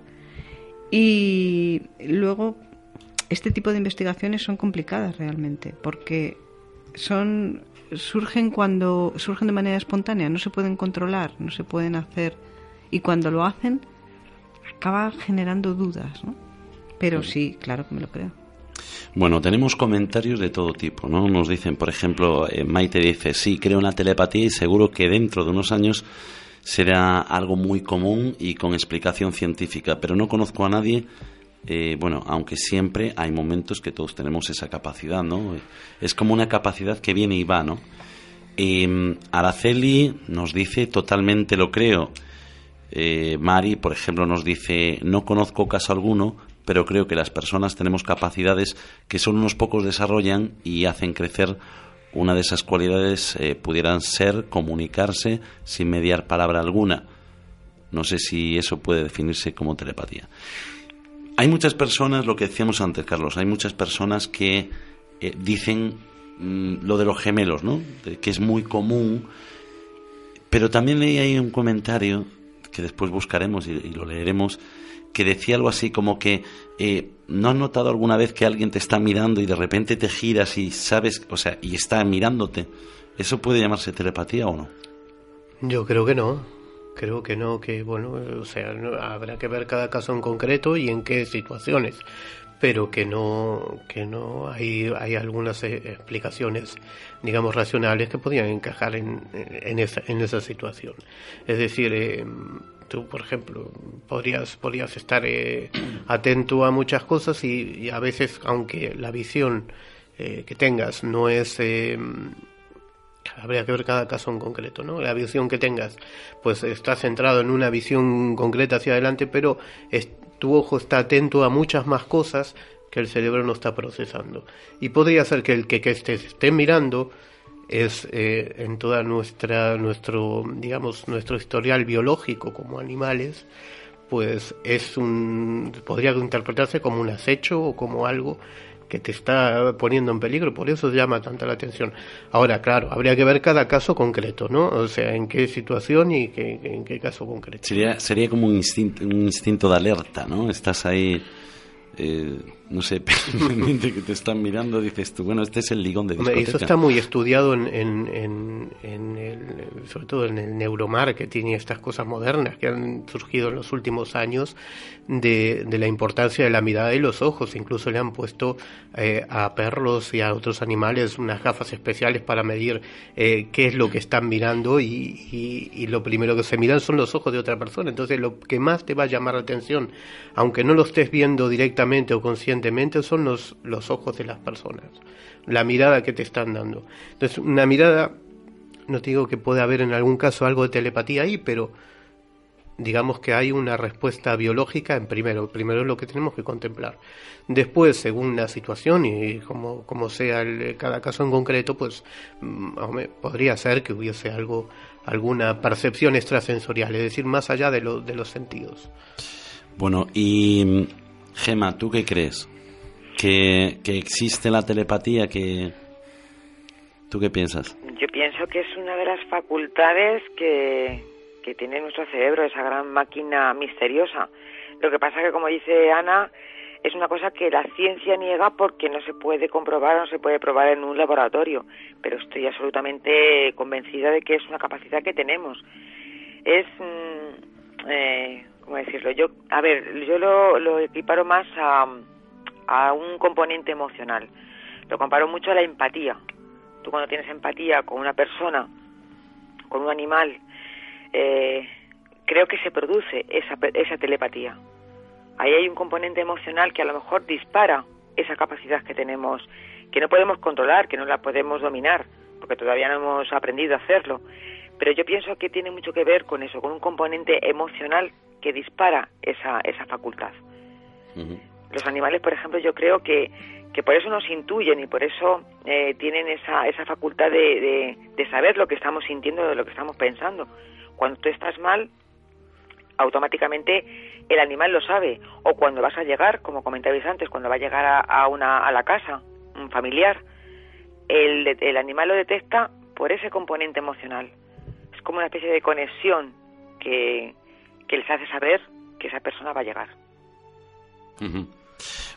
Y luego este tipo de investigaciones son complicadas realmente, porque son surgen cuando surgen de manera espontánea, no se pueden controlar, no se pueden hacer y cuando lo hacen acaba generando dudas, ¿no? Pero sí, claro que me lo creo. Bueno, tenemos comentarios de todo tipo, ¿no? Nos dicen, por ejemplo, eh, Maite dice, sí, creo en la telepatía y seguro que dentro de unos años será algo muy común y con explicación científica, pero no conozco a nadie, eh, bueno, aunque siempre hay momentos que todos tenemos esa capacidad, ¿no? Es como una capacidad que viene y va, ¿no? Em, Araceli nos dice, totalmente lo creo. Eh, Mari, por ejemplo, nos dice, no conozco caso alguno, pero creo que las personas tenemos capacidades que solo unos pocos desarrollan y hacen crecer. Una de esas cualidades eh, pudieran ser comunicarse sin mediar palabra alguna. No sé si eso puede definirse como telepatía. Hay muchas personas, lo que decíamos antes, Carlos, hay muchas personas que eh, dicen mm, lo de los gemelos, ¿no? que es muy común. Pero también leí ahí un comentario que después buscaremos y lo leeremos que decía algo así como que eh, ¿no has notado alguna vez que alguien te está mirando y de repente te giras y sabes, o sea, y está mirándote? ¿Eso puede llamarse telepatía o no? Yo creo que no. Creo que no, que bueno, o sea, habrá que ver cada caso en concreto y en qué situaciones, pero que no, que no hay, hay algunas eh, explicaciones, digamos, racionales que podrían encajar en, en, esa, en esa situación. Es decir, eh, Tú, por ejemplo, podrías, podrías estar eh, atento a muchas cosas y, a veces, aunque la visión eh, que tengas no es... Eh, habría que ver cada caso en concreto, ¿no? La visión que tengas, pues está centrado en una visión concreta hacia adelante, pero tu ojo está atento a muchas más cosas que el cerebro no está procesando. Y podría ser que el que, que esté mirando es eh, en toda nuestra nuestro digamos nuestro historial biológico como animales pues es un podría interpretarse como un acecho o como algo que te está poniendo en peligro, por eso llama tanta la atención. Ahora, claro, habría que ver cada caso concreto, ¿no? O sea, en qué situación y en qué caso concreto. Sería, sería como un instinto, un instinto de alerta, ¿no? Estás ahí eh, no sé, pendiente que te están mirando, dices tú, bueno, este es el ligón de discoteca. Eso está muy estudiado en, en, en, el, sobre todo en el neuromarketing y estas cosas modernas que han surgido en los últimos años de, de la importancia de la mirada y los ojos. Incluso le han puesto eh, a perros y a otros animales unas gafas especiales para medir eh, qué es lo que están mirando y, y, y lo primero que se miran son los ojos de otra persona. Entonces lo que más te va a llamar la atención, aunque no lo estés viendo directamente o conscientemente, son los, los ojos de las personas, la mirada que te están dando. Entonces, una mirada, no te digo que puede haber en algún caso algo de telepatía ahí, pero digamos que hay una respuesta biológica en primero, primero es lo que tenemos que contemplar. Después, según la situación y como, como sea el, cada caso en concreto, pues mm, podría ser que hubiese algo, alguna percepción extrasensorial, es decir, más allá de, lo, de los sentidos. Bueno, y Gema, ¿tú qué crees? ¿Que, existe la telepatía? que ¿Tú qué piensas? Yo pienso que es una de las facultades que, que tiene nuestro cerebro, esa gran máquina misteriosa. Lo que pasa que, como dice Ana, es una cosa que la ciencia niega porque no se puede comprobar, no se puede probar en un laboratorio, pero estoy absolutamente convencida de que es una capacidad que tenemos. Es, mm, eh, ¿cómo decirlo? Yo, a ver, yo lo, lo equiparo más a, a un componente emocional. Lo comparo mucho a la empatía. Tú cuando tienes empatía con una persona, con un animal, eh, creo que se produce esa, esa telepatía. Ahí hay un componente emocional que a lo mejor dispara esa capacidad que tenemos, que no podemos controlar, que no la podemos dominar, porque todavía no hemos aprendido a hacerlo. Pero yo pienso que tiene mucho que ver con eso, con un componente emocional que dispara esa, esa facultad. Los animales, por ejemplo, yo creo que, que por eso nos intuyen y por eso eh, tienen esa, esa facultad de, de, saber lo que estamos sintiendo, de lo que estamos pensando. Cuando tú estás mal, automáticamente el animal lo sabe. O cuando vas a llegar, como comentabais antes, cuando va a llegar a, a, una, a la casa, un familiar, el, el animal lo detecta por ese componente emocional. Es como una especie de conexión que, que les hace saber que esa persona va a llegar.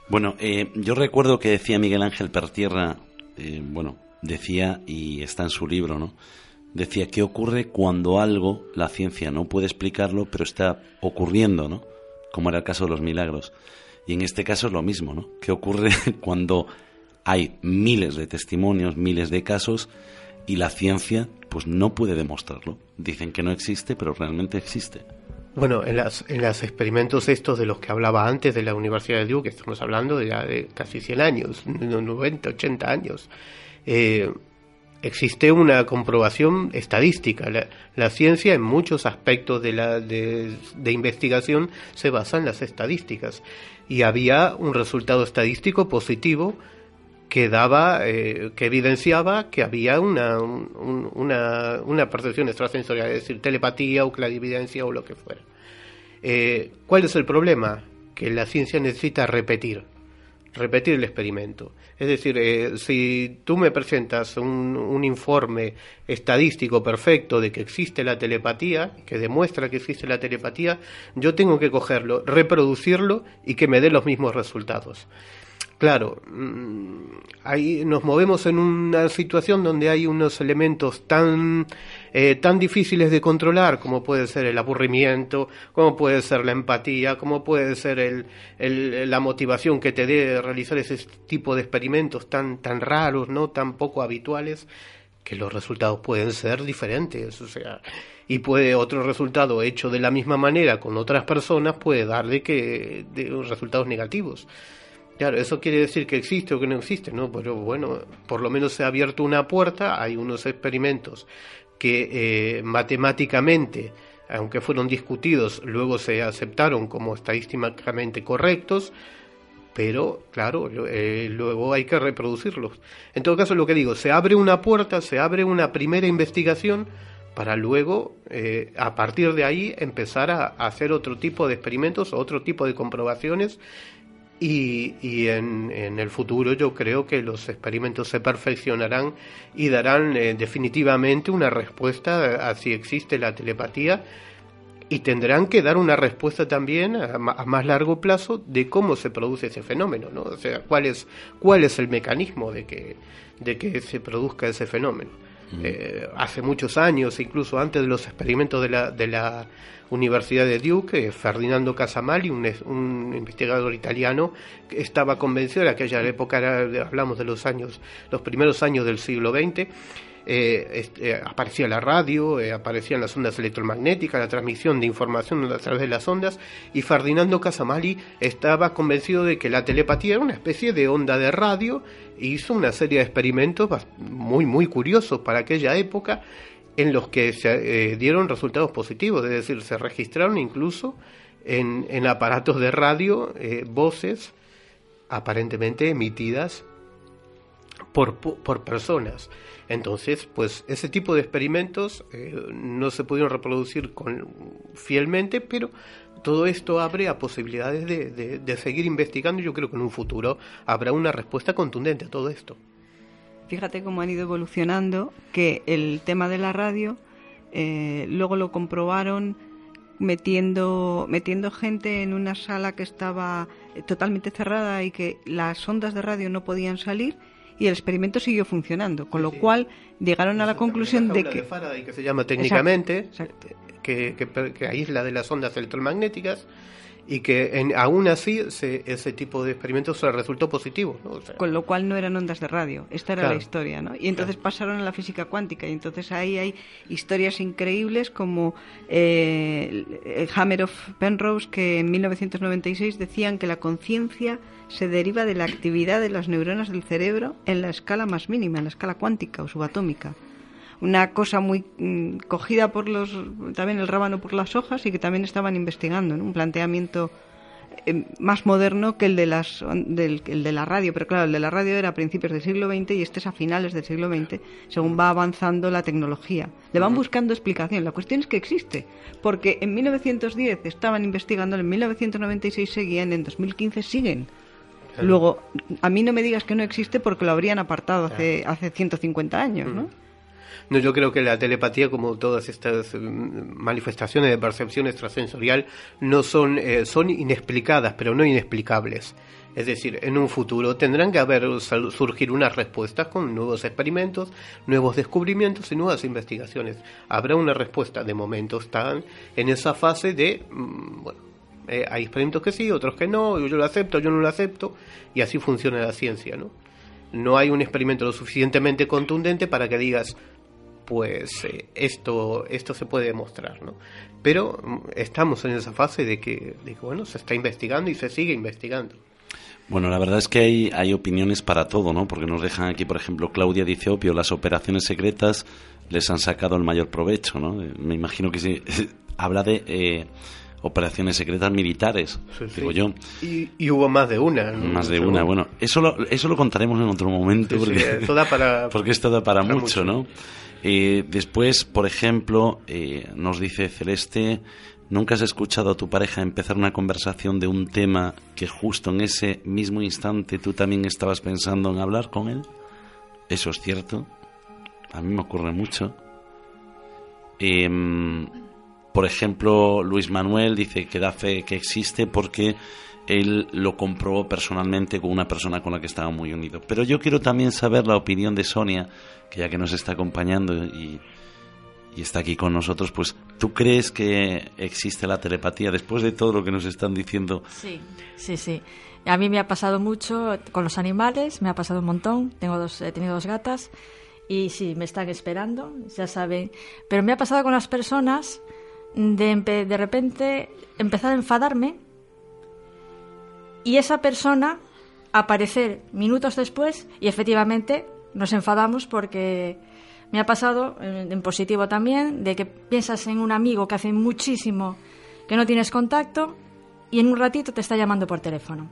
Bueno, eh, yo recuerdo que decía Miguel Ángel Pertierra, eh, bueno, decía, y está en su libro, ¿no? Decía, ¿qué ocurre cuando algo, la ciencia no puede explicarlo, pero está ocurriendo, ¿no? Como era el caso de los milagros. Y en este caso es lo mismo, ¿no? ¿Qué ocurre cuando hay miles de testimonios, miles de casos, y la ciencia, pues no puede demostrarlo? Dicen que no existe, pero realmente existe. Bueno, en los en las experimentos estos de los que hablaba antes de la Universidad de Duke, estamos hablando de ya de casi 100 años, 90, 80 años, eh, existe una comprobación estadística. La, ciencia en muchos aspectos de, la, de, investigación se basa en las estadísticas. Y había un resultado estadístico positivo que daba, eh, que evidenciaba que había una, una, percepción extrasensorial, es decir, telepatía o clarividencia o lo que fuera. Eh, ¿Cuál es el problema? Que la ciencia necesita repetir, repetir el experimento. Es decir, eh, si tú me presentas un, informe estadístico perfecto de que existe la telepatía, que demuestra que existe la telepatía, yo tengo que cogerlo, reproducirlo y que me dé los mismos resultados. Claro, mm, ahí nos movemos en una situación donde hay unos elementos tan, eh, tan difíciles de controlar como puede ser el aburrimiento, como puede ser la empatía, como puede ser el, la motivación que te dé realizar ese tipo de experimentos tan, tan raros, no tan poco habituales, que los resultados pueden ser diferentes, o sea, y puede otro resultado hecho de la misma manera con otras personas puede darle que de resultados negativos. Claro, eso quiere decir que existe o que no existe, ¿no? Pero bueno, por lo menos se ha abierto una puerta, hay unos experimentos que eh, matemáticamente, aunque fueron discutidos, luego se aceptaron como estadísticamente correctos, pero claro, eh, luego hay que reproducirlos. En todo caso, lo que digo, se abre una puerta, se abre una primera investigación para luego, eh, a partir de ahí, empezar a, a hacer otro tipo de experimentos, otro tipo de comprobaciones y, y en, en, el futuro yo creo que los experimentos se perfeccionarán y darán eh, definitivamente una respuesta a si existe la telepatía y tendrán que dar una respuesta también a, más largo plazo de cómo se produce ese fenómeno, ¿no? O sea, cuál es cuál es el mecanismo de que de que se produzca ese fenómeno. Eh, hace muchos años, incluso antes de los experimentos de la, de la Universidad de Duke, eh, Ferdinando Casamali, un, investigador italiano, estaba convencido, en aquella época hablamos de los años, los primeros años del siglo XX, eh, eh, aparecía la radio, aparecían las ondas electromagnéticas, la transmisión de información a través de las ondas, y Ferdinando Casamali estaba convencido de que la telepatía era una especie de onda de radio, e hizo una serie de experimentos muy, muy curiosos para aquella época, en los que se dieron resultados positivos, es decir, se registraron incluso en, en aparatos de radio voces aparentemente emitidas por, por personas. Entonces, pues ese tipo de experimentos eh, no se pudieron reproducir con, fielmente, pero todo esto abre a posibilidades de, de, seguir investigando yo creo que en un futuro habrá una respuesta contundente a todo esto. Fíjate cómo han ido evolucionando, que el tema de la radio eh, luego lo comprobaron metiendo, metiendo gente en una sala que estaba totalmente cerrada y que las ondas de radio no podían salir y el experimento siguió funcionando, con lo cual llegaron a la conclusión de que... que se llama técnicamente, Que, que, aísla de las ondas electromagnéticas y que en, aún así ese tipo de experimentos resultó positivo. Con lo cual no eran ondas de radio, esta era la historia. ¿no? Y entonces pasaron a la física cuántica y entonces ahí hay historias increíbles como eh, Hammer of Penrose que en 1996 decían que la conciencia se deriva de la actividad de las neuronas del cerebro en la escala más mínima, en la escala cuántica o subatómica una cosa muy mm, cogida por los también el rábano por las hojas y que también estaban investigando un planteamiento eh, más moderno que el de las del, el de la radio. Pero claro el de la radio era a principios del siglo XX y este es a finales del siglo XX según va avanzando la tecnología. Le van buscando explicación. La cuestión es que existe porque en 1910 estaban investigando en 1996 seguían en 2015 siguen. Luego, a mí no me digas que no existe porque lo habrían apartado hace, hace 150 años, ¿no? No, yo creo que la telepatía, como todas estas mm, manifestaciones de percepción extrasensorial, no son, eh, son inexplicadas, pero no inexplicables. Es decir, en un futuro tendrán que haber surgir unas respuestas con nuevos experimentos, nuevos descubrimientos y nuevas investigaciones. Habrá una respuesta. De momento están en esa fase de, mm, bueno, eh, hay experimentos que sí, otros que no, yo lo acepto, yo no lo acepto, y así funciona la ciencia, ¿no? No hay un experimento lo suficientemente contundente para que digas, pues eh, esto, esto se puede demostrar, ¿no? Pero mm, estamos en esa fase de que, bueno, se está investigando y se sigue investigando. Bueno, la verdad es que hay, hay opiniones para todo, ¿no? Porque nos dejan aquí, por ejemplo, Claudia dice, obvio, las operaciones secretas les han sacado el mayor provecho, ¿no? Eh, me imagino que sí. Habla de eh, operaciones secretas militares, digo yo. Y, hubo más de una. Más de una, bueno. Eso lo, eso lo contaremos en otro momento. porque, esto da para, porque esto da para, mucho, ¿no? Eh, después, por ejemplo, eh, nos dice Celeste, ¿nunca has escuchado a tu pareja empezar una conversación de un tema que justo en ese mismo instante tú también estabas pensando en hablar con él? Eso es cierto. A mí me ocurre mucho. Em, por ejemplo, Luis Manuel dice que da fe que existe porque él lo comprobó personalmente con una persona con la que estaba muy unido. Pero yo quiero también saber la opinión de Sonia, que ya que nos está acompañando y, está aquí con nosotros, pues ¿tú crees que existe la telepatía después de todo lo que nos están diciendo? Sí, sí, sí. A mí me ha pasado mucho con los animales, me ha pasado un montón. Tengo dos, he tenido dos gatas y sí, me están esperando, ya saben. Pero me ha pasado con las personas de, de repente empezar a enfadarme y esa persona aparecer minutos después y efectivamente nos enfadamos porque me ha pasado en, positivo también de que piensas en un amigo que hace muchísimo que no tienes contacto y en un ratito te está llamando por teléfono.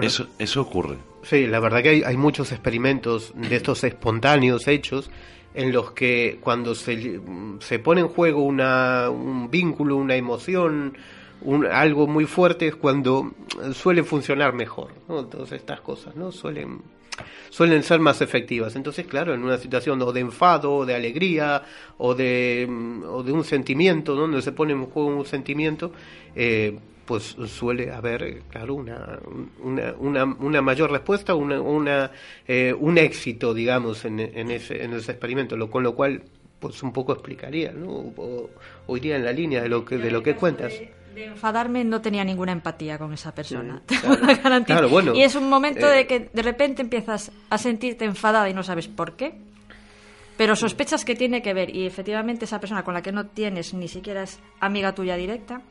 eso, eso ocurre. Sí, la verdad que hay, hay, muchos experimentos de estos espontáneos hechos en los que cuando se, se pone en juego una, un vínculo, una emoción, algo muy fuerte es cuando suele funcionar mejor, ¿no? Todas estas cosas, ¿no? Suelen suelen ser más efectivas. Entonces, claro, en una situación o de enfado, o de alegría, o de, mm, o de un sentimiento, donde se pone en juego un sentimiento, eh, pues suele haber, claro, una, una, una, mayor respuesta, una, una eh, un éxito, digamos, en, en, ese, en ese experimento, lo, con lo cual, pues un poco explicaría, ¿no? O, iría en la línea de lo que, de lo que cuentas. Enfadarme no tenía ninguna empatía con esa persona, claro, bueno, y es un momento de eh, que de repente empiezas a sentirte enfadada y no sabes por qué, pero sospechas que tiene que ver y efectivamente esa persona con la que no tienes ni siquiera es amiga tuya directa,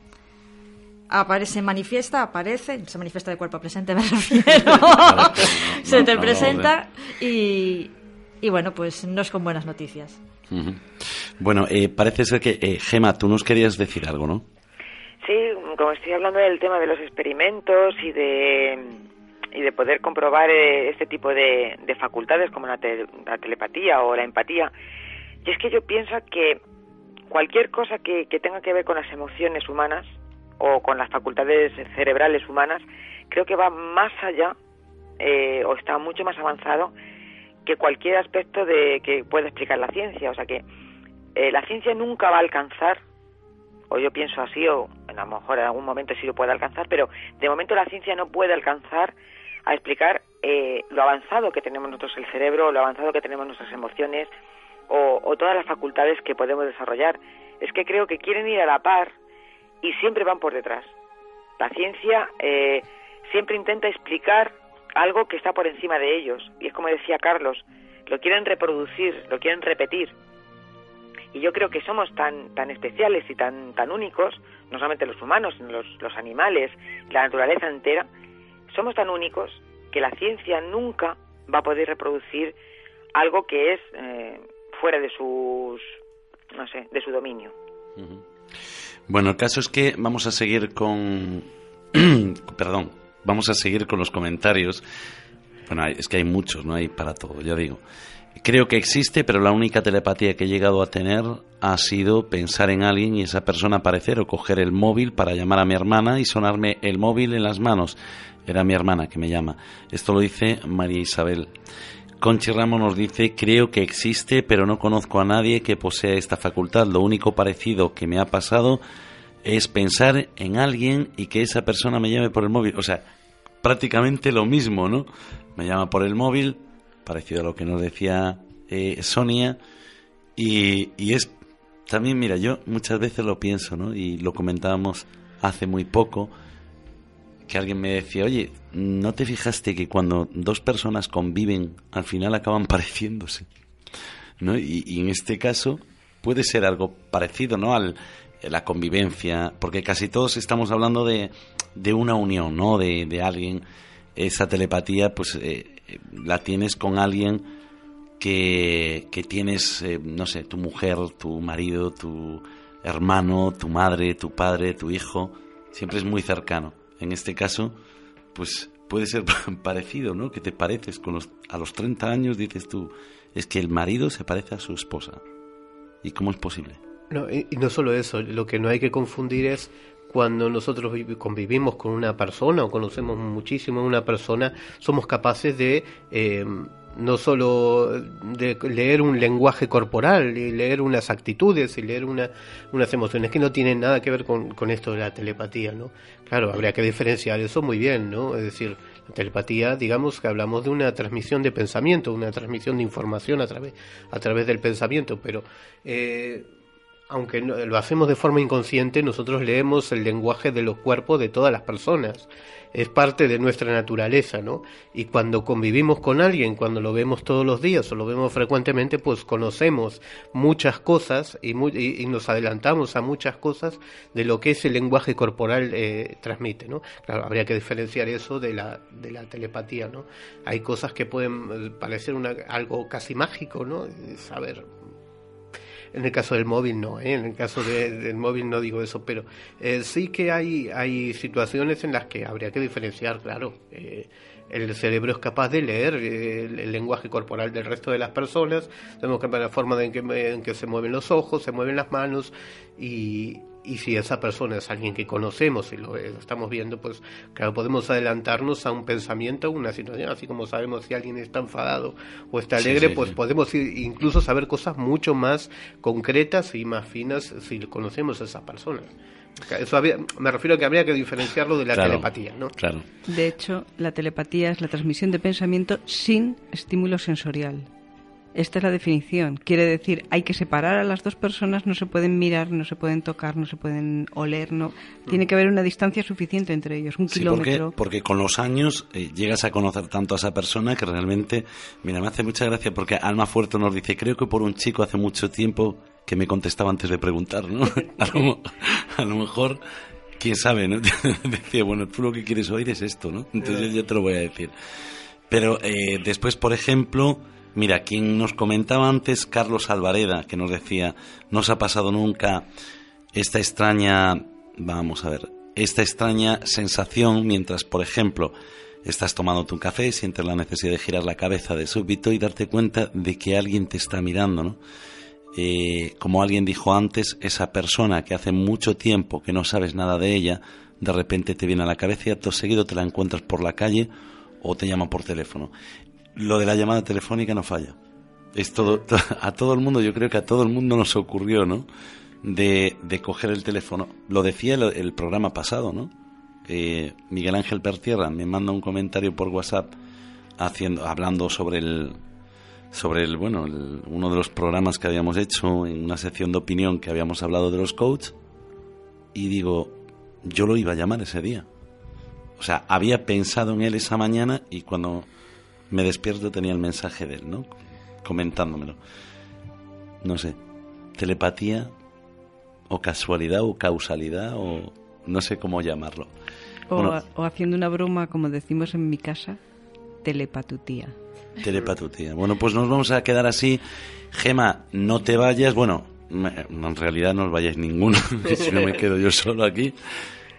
aparece, manifiesta, aparece, se manifiesta de cuerpo presente, me refiero, se te presenta y, y bueno, pues no es con buenas noticias. Bueno, eh, parece ser que, eh, Gema, tú nos querías decir algo, ¿no? Sí, como estoy hablando del tema de los experimentos y de, y de poder comprobar eh, este tipo de, facultades como la, telepatía o la empatía, y es que yo pienso que cualquier cosa que tenga que ver con las emociones humanas, o con las facultades cerebrales humanas, creo que va más allá eh, o está mucho más avanzado que cualquier aspecto de que pueda explicar la ciencia. O sea que eh, la ciencia nunca va a alcanzar, o yo pienso así, o a lo mejor en algún momento sí lo puede alcanzar, pero de momento la ciencia no puede alcanzar a explicar eh, lo avanzado que tenemos nosotros el cerebro, lo avanzado que tenemos nuestras emociones o, o todas las facultades que podemos desarrollar. Es que creo que quieren ir a la par y siempre van por detrás. La ciencia eh, siempre intenta explicar algo que está por encima de ellos. Y es como decía Carlos, lo quieren reproducir, lo quieren repetir. Y yo creo que somos tan, tan especiales y tan, tan únicos, no solamente los humanos, sino los, los animales, la naturaleza entera, somos tan únicos que la ciencia nunca va a poder reproducir algo que es eh, fuera de sus, no sé, de su dominio. Bueno, el caso es que vamos a seguir con... Perdón, vamos a seguir con los comentarios. Bueno, es que hay muchos, no hay para todo, ya digo. Creo que existe, pero la única telepatía que he llegado a tener ha sido pensar en alguien y esa persona aparecer o coger el móvil para llamar a mi hermana y sonarme el móvil en las manos. Era mi hermana que me llama. Esto lo dice María Isabel. Conchi Ramos nos dice, creo que existe, pero no conozco a nadie que posea esta facultad. Lo único parecido que me ha pasado es pensar en alguien y que esa persona me llame por el móvil. O sea, prácticamente lo mismo, ¿no? Me llama por el móvil, parecido a lo que nos decía eh, Sonia, y, y es también, mira, yo muchas veces lo pienso, ¿no? Y lo comentábamos hace muy poco que alguien me decía, oye, ¿no te fijaste que cuando dos personas conviven, al final acaban pareciéndose? ¿No? Y, en este caso puede ser algo parecido, ¿no? Al la convivencia, porque casi todos estamos hablando de, de una unión, ¿no? De, de alguien. Esa telepatía, pues eh, la tienes con alguien que, que tienes, eh, no sé, tu mujer, tu marido, tu hermano, tu madre, tu padre, tu hijo, siempre es muy cercano en este caso, pues puede ser parecido, ¿no? Que te pareces con los, a los 30 años, dices tú, es que el marido se parece a su esposa. ¿Y cómo es posible? No, y, no solo eso, lo que no hay que confundir es cuando nosotros convivimos con una persona o conocemos muchísimo a una persona, somos capaces de eh, no solo de leer un lenguaje corporal y leer unas actitudes y leer una, unas emociones que no tienen nada que ver con, con, esto de la telepatía, ¿no? Claro, habría que diferenciar eso muy bien, ¿no? Es decir, la telepatía, digamos que hablamos de una transmisión de pensamiento, una transmisión de información a través, a través del pensamiento, pero eh, aunque lo hacemos de forma inconsciente, nosotros leemos el lenguaje de los cuerpos de todas las personas. Es parte de nuestra naturaleza, ¿no? Y cuando convivimos con alguien, cuando lo vemos todos los días o lo vemos frecuentemente, pues conocemos muchas cosas y, nos adelantamos a muchas cosas de lo que ese lenguaje corporal eh, transmite, ¿no? Claro, habría que diferenciar eso de la, de la telepatía, ¿no? Hay cosas que pueden eh, parecer una, algo casi mágico, ¿no? Saber en el caso del móvil no, ¿eh? en el caso del móvil no digo eso, pero eh, sí que hay, hay situaciones en las que habría que diferenciar, claro. Eh, el cerebro es capaz de leer el, lenguaje corporal del resto de las personas, tenemos que la forma en que, en que se mueven los ojos, se mueven las manos y, y si esa persona es alguien que conocemos y lo, estamos viendo, pues claro, podemos adelantarnos a un pensamiento, a una situación, así como sabemos si alguien está enfadado o está alegre, pues podemos incluso saber cosas mucho más concretas y más finas si conocemos a esa persona. Eso me refiero a que habría que diferenciarlo de la telepatía, ¿no? Claro. De hecho, la telepatía es la transmisión de pensamiento sin estímulo sensorial. Esta es la definición. Quiere decir, hay que separar a las dos personas, no se pueden mirar, no se pueden tocar, no se pueden oler, no. Tiene que haber una distancia suficiente entre ellos, un kilómetro. Porque, con los años eh, llegas a conocer tanto a esa persona que realmente, mira, me hace mucha gracia porque Alma Fuerte nos dice, creo que por un chico hace mucho tiempo que me contestaba antes de preguntar, ¿no? A lo, mejor, quién sabe, ¿no? Decía, bueno, tú lo que quieres oír es esto, ¿no? Entonces yo, te lo voy a decir. Pero eh, después, por ejemplo, mira, quien nos comentaba antes, Carlos Alvareda, que nos decía, no ha pasado nunca esta extraña, vamos a ver, esta extraña sensación mientras, por ejemplo, estás tomando tu café, sientes la necesidad de girar la cabeza de súbito y darte cuenta de que alguien te está mirando, ¿no? Eh, como alguien dijo antes, esa persona que hace mucho tiempo que no sabes nada de ella, de repente te viene a la cabeza y acto seguido te la encuentras por la calle o te llama por teléfono. Lo de la llamada telefónica no falla. Es todo, a todo el mundo, yo creo que a todo el mundo nos ocurrió, ¿no? De, de coger el teléfono. Lo decía el, programa pasado, ¿no? Miguel Ángel Pertierra me manda un comentario por WhatsApp haciendo, hablando sobre el, sobre el, bueno, uno de los programas que habíamos hecho en una sección de opinión que habíamos hablado de los coaches y digo, yo lo iba a llamar ese día. O sea, había pensado en él esa mañana y cuando me despierto tenía el mensaje de él, ¿no? Comentándomelo. No sé, telepatía o casualidad o causalidad o no sé cómo llamarlo. O, o haciendo una broma, como decimos en mi casa, telepatutía. Telepatutía. Bueno, pues nos vamos a quedar así. Gema, no te vayas. Bueno, en realidad no os vayáis ninguno. si no me quedo yo solo aquí,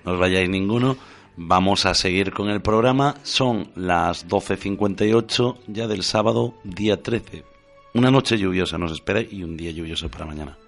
no os vayáis ninguno. Vamos a seguir con el programa. Son las 12.58 ya del sábado, día 13. Una noche lluviosa nos espera y un día lluvioso para mañana.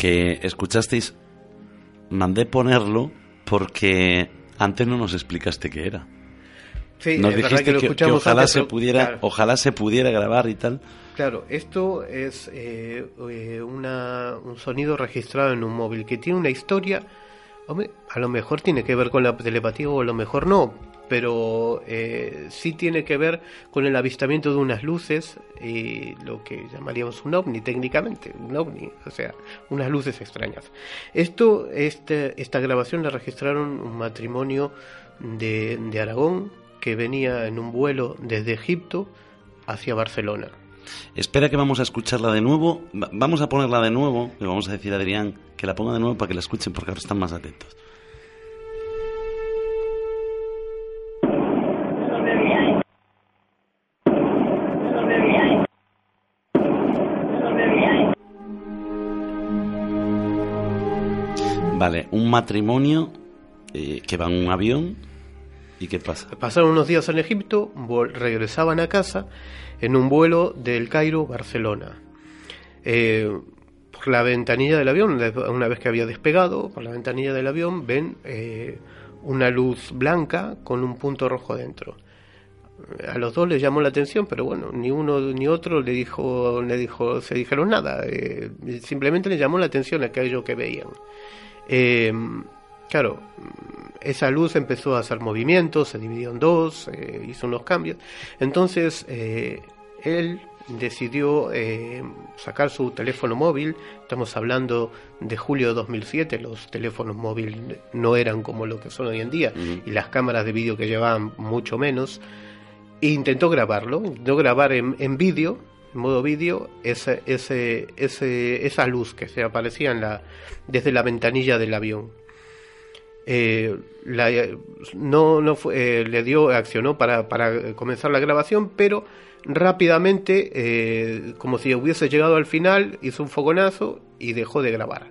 Que escuchasteis, mandé ponerlo porque antes no nos explicaste qué era. nos dijiste que, ojalá se pudiera, ojalá se pudiera grabar y tal. Claro, esto es eh, eh, un sonido registrado en un móvil que tiene una historia. a lo mejor tiene que ver con la telepatía o a lo mejor no, pero eh, sí tiene que ver con el avistamiento de unas luces y lo que llamaríamos un ovni técnicamente, un ovni, o sea, unas luces extrañas. Esto, este, esta grabación la registraron un matrimonio de, de Aragón que venía en un vuelo desde Egipto hacia Barcelona. Espera que vamos a escucharla de nuevo. Vamos a ponerla de nuevo. Le vamos a decir a Adrián que la ponga de nuevo para que la escuchen porque ahora están más atentos. Vale, un matrimonio eh, que va en un avión y qué pasa. Pasaron unos días en Egipto, regresaban a casa en un vuelo del Cairo Barcelona. Eh, por la ventanilla del avión, una vez que había despegado, por la ventanilla del avión ven eh, una luz blanca con un punto rojo dentro. A los dos les llamó la atención, pero bueno, ni uno ni otro le dijo, le dijo, se dijeron nada. simplemente les llamó la atención aquello que veían. Eh, claro, esa luz empezó a hacer movimientos, se dividió en dos, eh, hizo unos cambios. Entonces, eh, él decidió eh, sacar su teléfono móvil, estamos hablando de julio de 2007, los teléfonos móviles no eran como lo que son hoy en día y las cámaras de vídeo que llevaban mucho menos, e intentó grabarlo, intentó grabar en, en vídeo modo vídeo, ese, ese, ese, esa luz que se aparecía en la, desde la ventanilla del avión. Eh, no, no fue, eh, le dio, accionó para, para, comenzar la grabación, pero rápidamente, eh, como si hubiese llegado al final, hizo un fogonazo y dejó de grabar.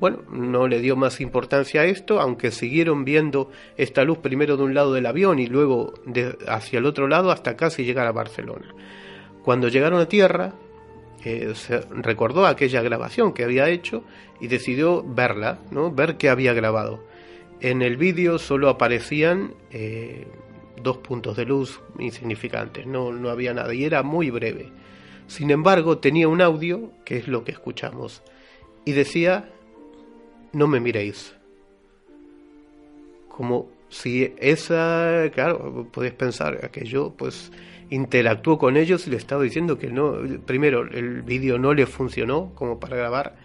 Bueno, no le dio más importancia a esto, aunque siguieron viendo esta luz primero de un lado del avión y luego de, hacia el otro lado hasta casi llegar a Barcelona. Cuando llegaron a tierra, eh, se recordó aquella grabación que había hecho y decidió verla, ¿no? ver qué había grabado. En el vídeo solo aparecían eh, dos puntos de luz insignificantes, no, no había nada y era muy breve. Sin embargo, tenía un audio, que es lo que escuchamos, y decía no me miréis. Como si esa, claro, podéis pensar que yo pues interactuó con ellos y le estaba diciendo que no, primero el vídeo no le funcionó como para grabar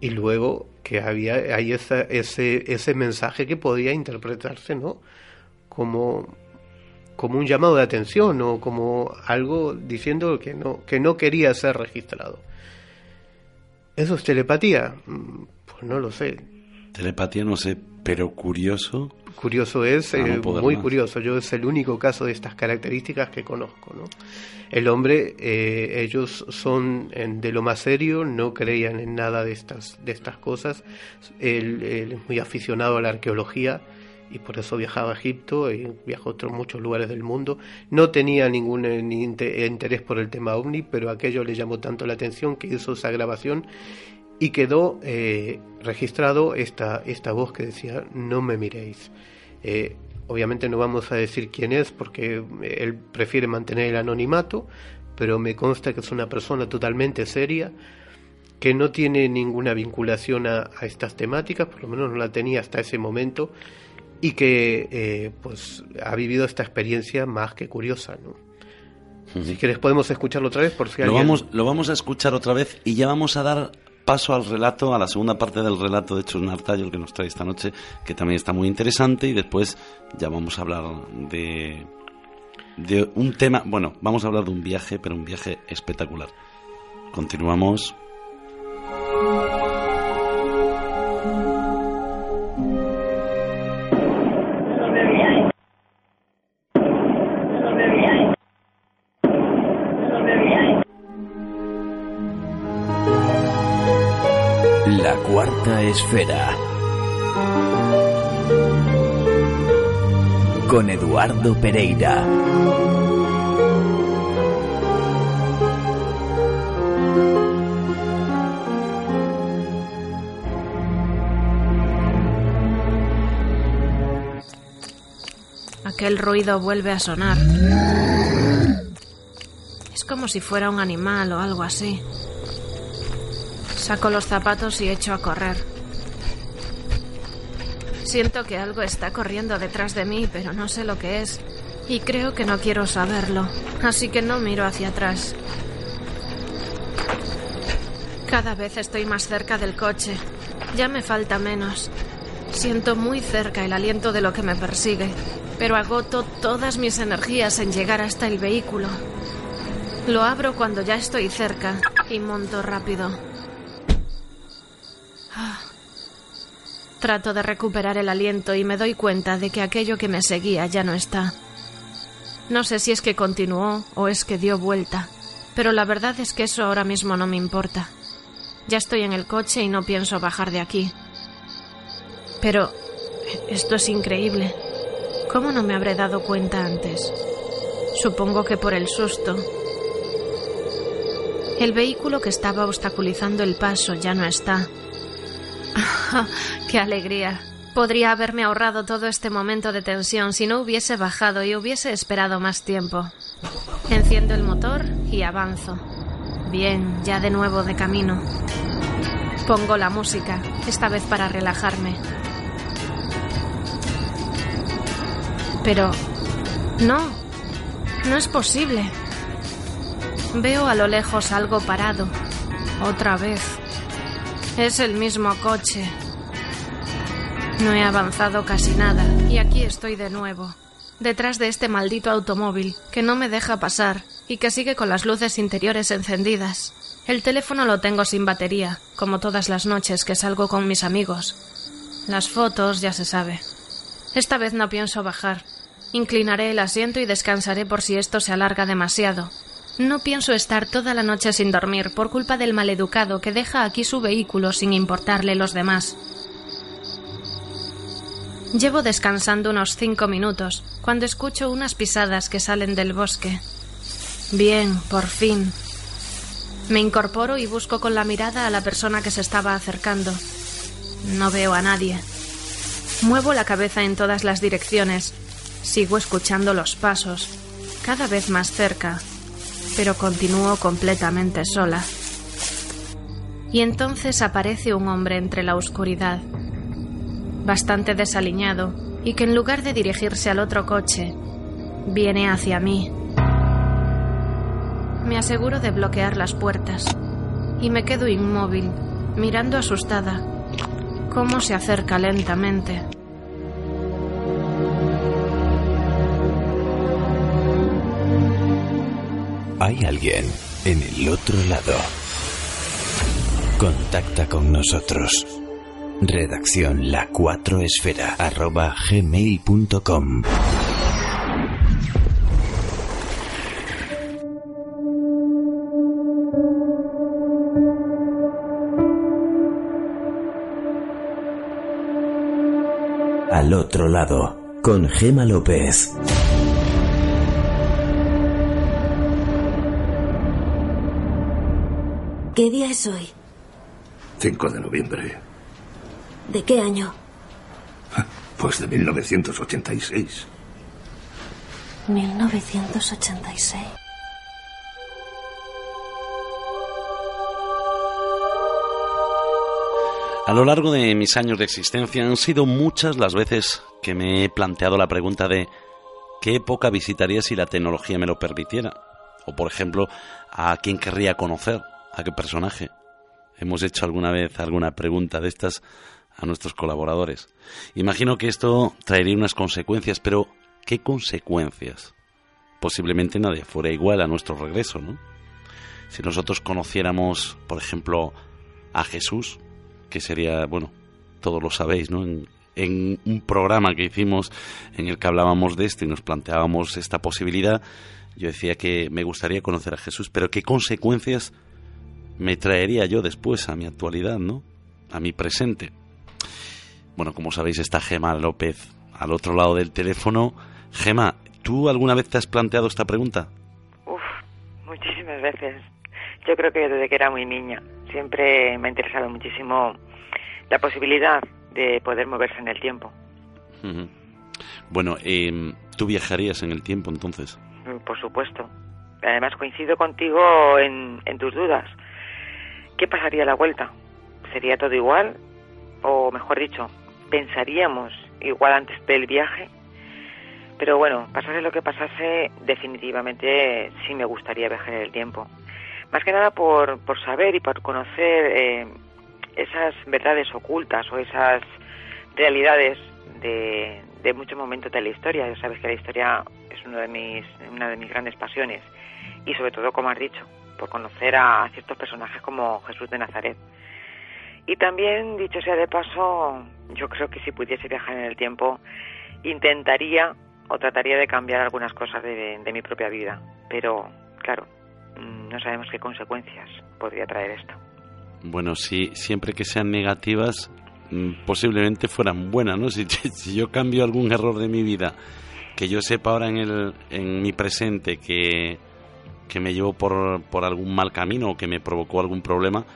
y luego que había hay ese, ese mensaje que podía interpretarse, ¿no? Como como un llamado de atención o como algo diciendo que no que no quería ser registrado. ¿Eso es telepatía? Mm, no lo sé. Telepatía no sé, pero curioso. Curioso es, eh, muy curioso. Yo es el único caso de estas características que conozco. ¿no? El hombre, eh, ellos son de lo más serio, no creían en nada de estas, de estas cosas. Él, es muy aficionado a la arqueología y por eso viajaba a Egipto y viajó a otros muchos lugares del mundo. No tenía ningún eh, interés por el tema ovni, pero aquello le llamó tanto la atención que hizo esa grabación y quedó eh, registrado esta, esta voz que decía no me miréis. Eh, obviamente no vamos a decir quién es porque eh, él prefiere mantener el anonimato, pero me consta que es una persona totalmente seria, que no tiene ninguna vinculación a, estas temáticas, por lo menos no la tenía hasta ese momento, y que pues ha vivido esta experiencia más que curiosa. ¿no? Si quieres podemos escucharlo otra vez por si lo Vamos, lo vamos a escuchar otra vez y ya vamos a dar paso al relato, a la segunda parte del relato de Chus Nartallo que nos trae esta noche, que también está muy interesante, y después ya vamos a hablar de, de un tema, bueno, vamos a hablar de un viaje, pero un viaje espectacular. Continuamos. Esfera. Con Eduardo Pereira. Aquel ruido vuelve a sonar. Es como si fuera un animal o algo así. Saco los zapatos y echo a correr. Siento que algo está corriendo detrás de mí, pero no sé lo que es. Y creo que no quiero saberlo, así que no miro hacia atrás. Cada vez estoy más cerca del coche. Ya me falta menos. Siento muy cerca el aliento de lo que me persigue, pero agoto todas mis energías en llegar hasta el vehículo. Lo abro cuando ya estoy cerca y monto rápido. Trato de recuperar el aliento y me doy cuenta de que aquello que me seguía ya no está. No sé si es que continuó o es que dio vuelta, pero la verdad es que eso ahora mismo no me importa. Ya estoy en el coche y no pienso bajar de aquí. Pero esto es increíble. ¿Cómo no me habré dado cuenta antes? Supongo que por el susto. El vehículo que estaba obstaculizando el paso ya no está ¡Qué alegría! Podría haberme ahorrado todo este momento de tensión si no hubiese bajado y hubiese esperado más tiempo. Enciendo el motor y avanzo. Bien, ya de nuevo de camino. Pongo la música, esta vez para relajarme. Pero... No, no es posible. Veo a lo lejos algo parado. Otra vez. Es el mismo coche. No he avanzado casi nada y aquí estoy de nuevo, detrás de este maldito automóvil que no me deja pasar y que sigue con las luces interiores encendidas. El teléfono lo tengo sin batería, como todas las noches que salgo con mis amigos. Las fotos ya se sabe. Esta vez no pienso bajar. Inclinaré el asiento y descansaré por si esto se alarga demasiado. No pienso estar toda la noche sin dormir por culpa del maleducado que deja aquí su vehículo sin importarle los demás. Llevo descansando unos cinco minutos cuando escucho unas pisadas que salen del bosque. Bien, por fin. Me incorporo y busco con la mirada a la persona que se estaba acercando. No veo a nadie. Muevo la cabeza en todas las direcciones. Sigo escuchando los pasos, cada vez más cerca, pero continúo completamente sola. Y entonces aparece un hombre entre la oscuridad, bastante desaliñado, y que en lugar de dirigirse al otro coche, viene hacia mí. Me aseguro de bloquear las puertas y me quedo inmóvil, mirando asustada cómo se acerca lentamente. Hay alguien en el otro lado. Contacta con nosotros. Redacción la 4 esfera arroba gmail.com. Al otro lado, con Gema López. ¿Qué día es hoy? 5 de noviembre. ¿De qué año? Pues de 1986. 1986. A lo largo de mis años de existencia han sido muchas las veces que me he planteado la pregunta de qué época visitaría si la tecnología me lo permitiera. O por ejemplo, a quién querría conocer, a qué personaje. Hemos hecho alguna vez alguna pregunta de estas a nuestros colaboradores. Imagino que esto traería unas consecuencias, pero ¿qué consecuencias? Posiblemente nadie fuera igual a nuestro regreso, ¿no? Si nosotros conociéramos, por ejemplo, a Jesús, que sería, bueno, todos lo sabéis, ¿no? En, en, un programa que hicimos en el que hablábamos de esto y nos planteábamos esta posibilidad, yo decía que me gustaría conocer a Jesús, pero ¿qué consecuencias me traería yo después a mi actualidad, ¿no? A mi presente. Bueno, como sabéis, está Gema López al otro lado del teléfono. Gema, ¿tú alguna vez te has planteado esta pregunta? Uf, muchísimas veces. Yo creo que desde que era muy niña siempre me ha interesado muchísimo la posibilidad de poder moverse en el tiempo. Uh -huh. Bueno, eh, ¿tú viajarías en el tiempo entonces? Por supuesto. Además coincido contigo en, en tus dudas. ¿Qué pasaría a la vuelta? ¿Sería todo igual? O mejor dicho, ¿pensaríamos igual antes del viaje? Pero bueno, pasase lo que pasase, definitivamente sí me gustaría viajar en el tiempo. Más que nada por, por saber y por conocer eh, esas verdades ocultas o esas realidades de, de muchos momentos de la historia. Ya sabes que la historia es uno de mis, una de mis grandes pasiones. Y sobre todo, como has dicho, por conocer a ciertos personajes como Jesús de Nazaret. Y también, dicho sea de paso, yo creo que si pudiese viajar en el tiempo, intentaría o trataría de cambiar algunas cosas de, de mi propia vida. Pero, claro, no sabemos qué consecuencias podría traer esto. Bueno, si siempre que sean negativas, posiblemente fueran buenas, ¿no? Si, si, yo cambio algún error de mi vida, que yo sepa ahora en, el, en mi presente que, que me llevó por, por algún mal camino o que me provocó algún problema,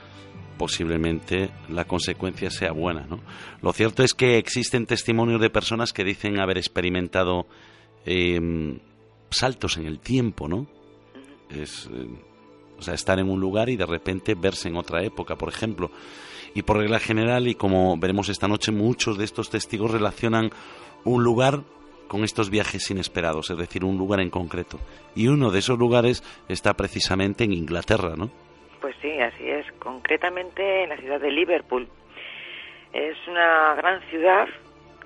posiblemente la consecuencia sea buena, ¿no? Lo cierto es que existen testimonios de personas que dicen haber experimentado eh, saltos en el tiempo, ¿no? Es, eh, o sea, estar en un lugar y de repente verse en otra época, por ejemplo. Y por regla general, y como veremos esta noche, muchos de estos testigos relacionan un lugar con estos viajes inesperados, es decir, un lugar en concreto. Y uno de esos lugares está precisamente en Inglaterra, ¿no? Pues sí, así es. Concretamente en la ciudad de Liverpool. Es una gran ciudad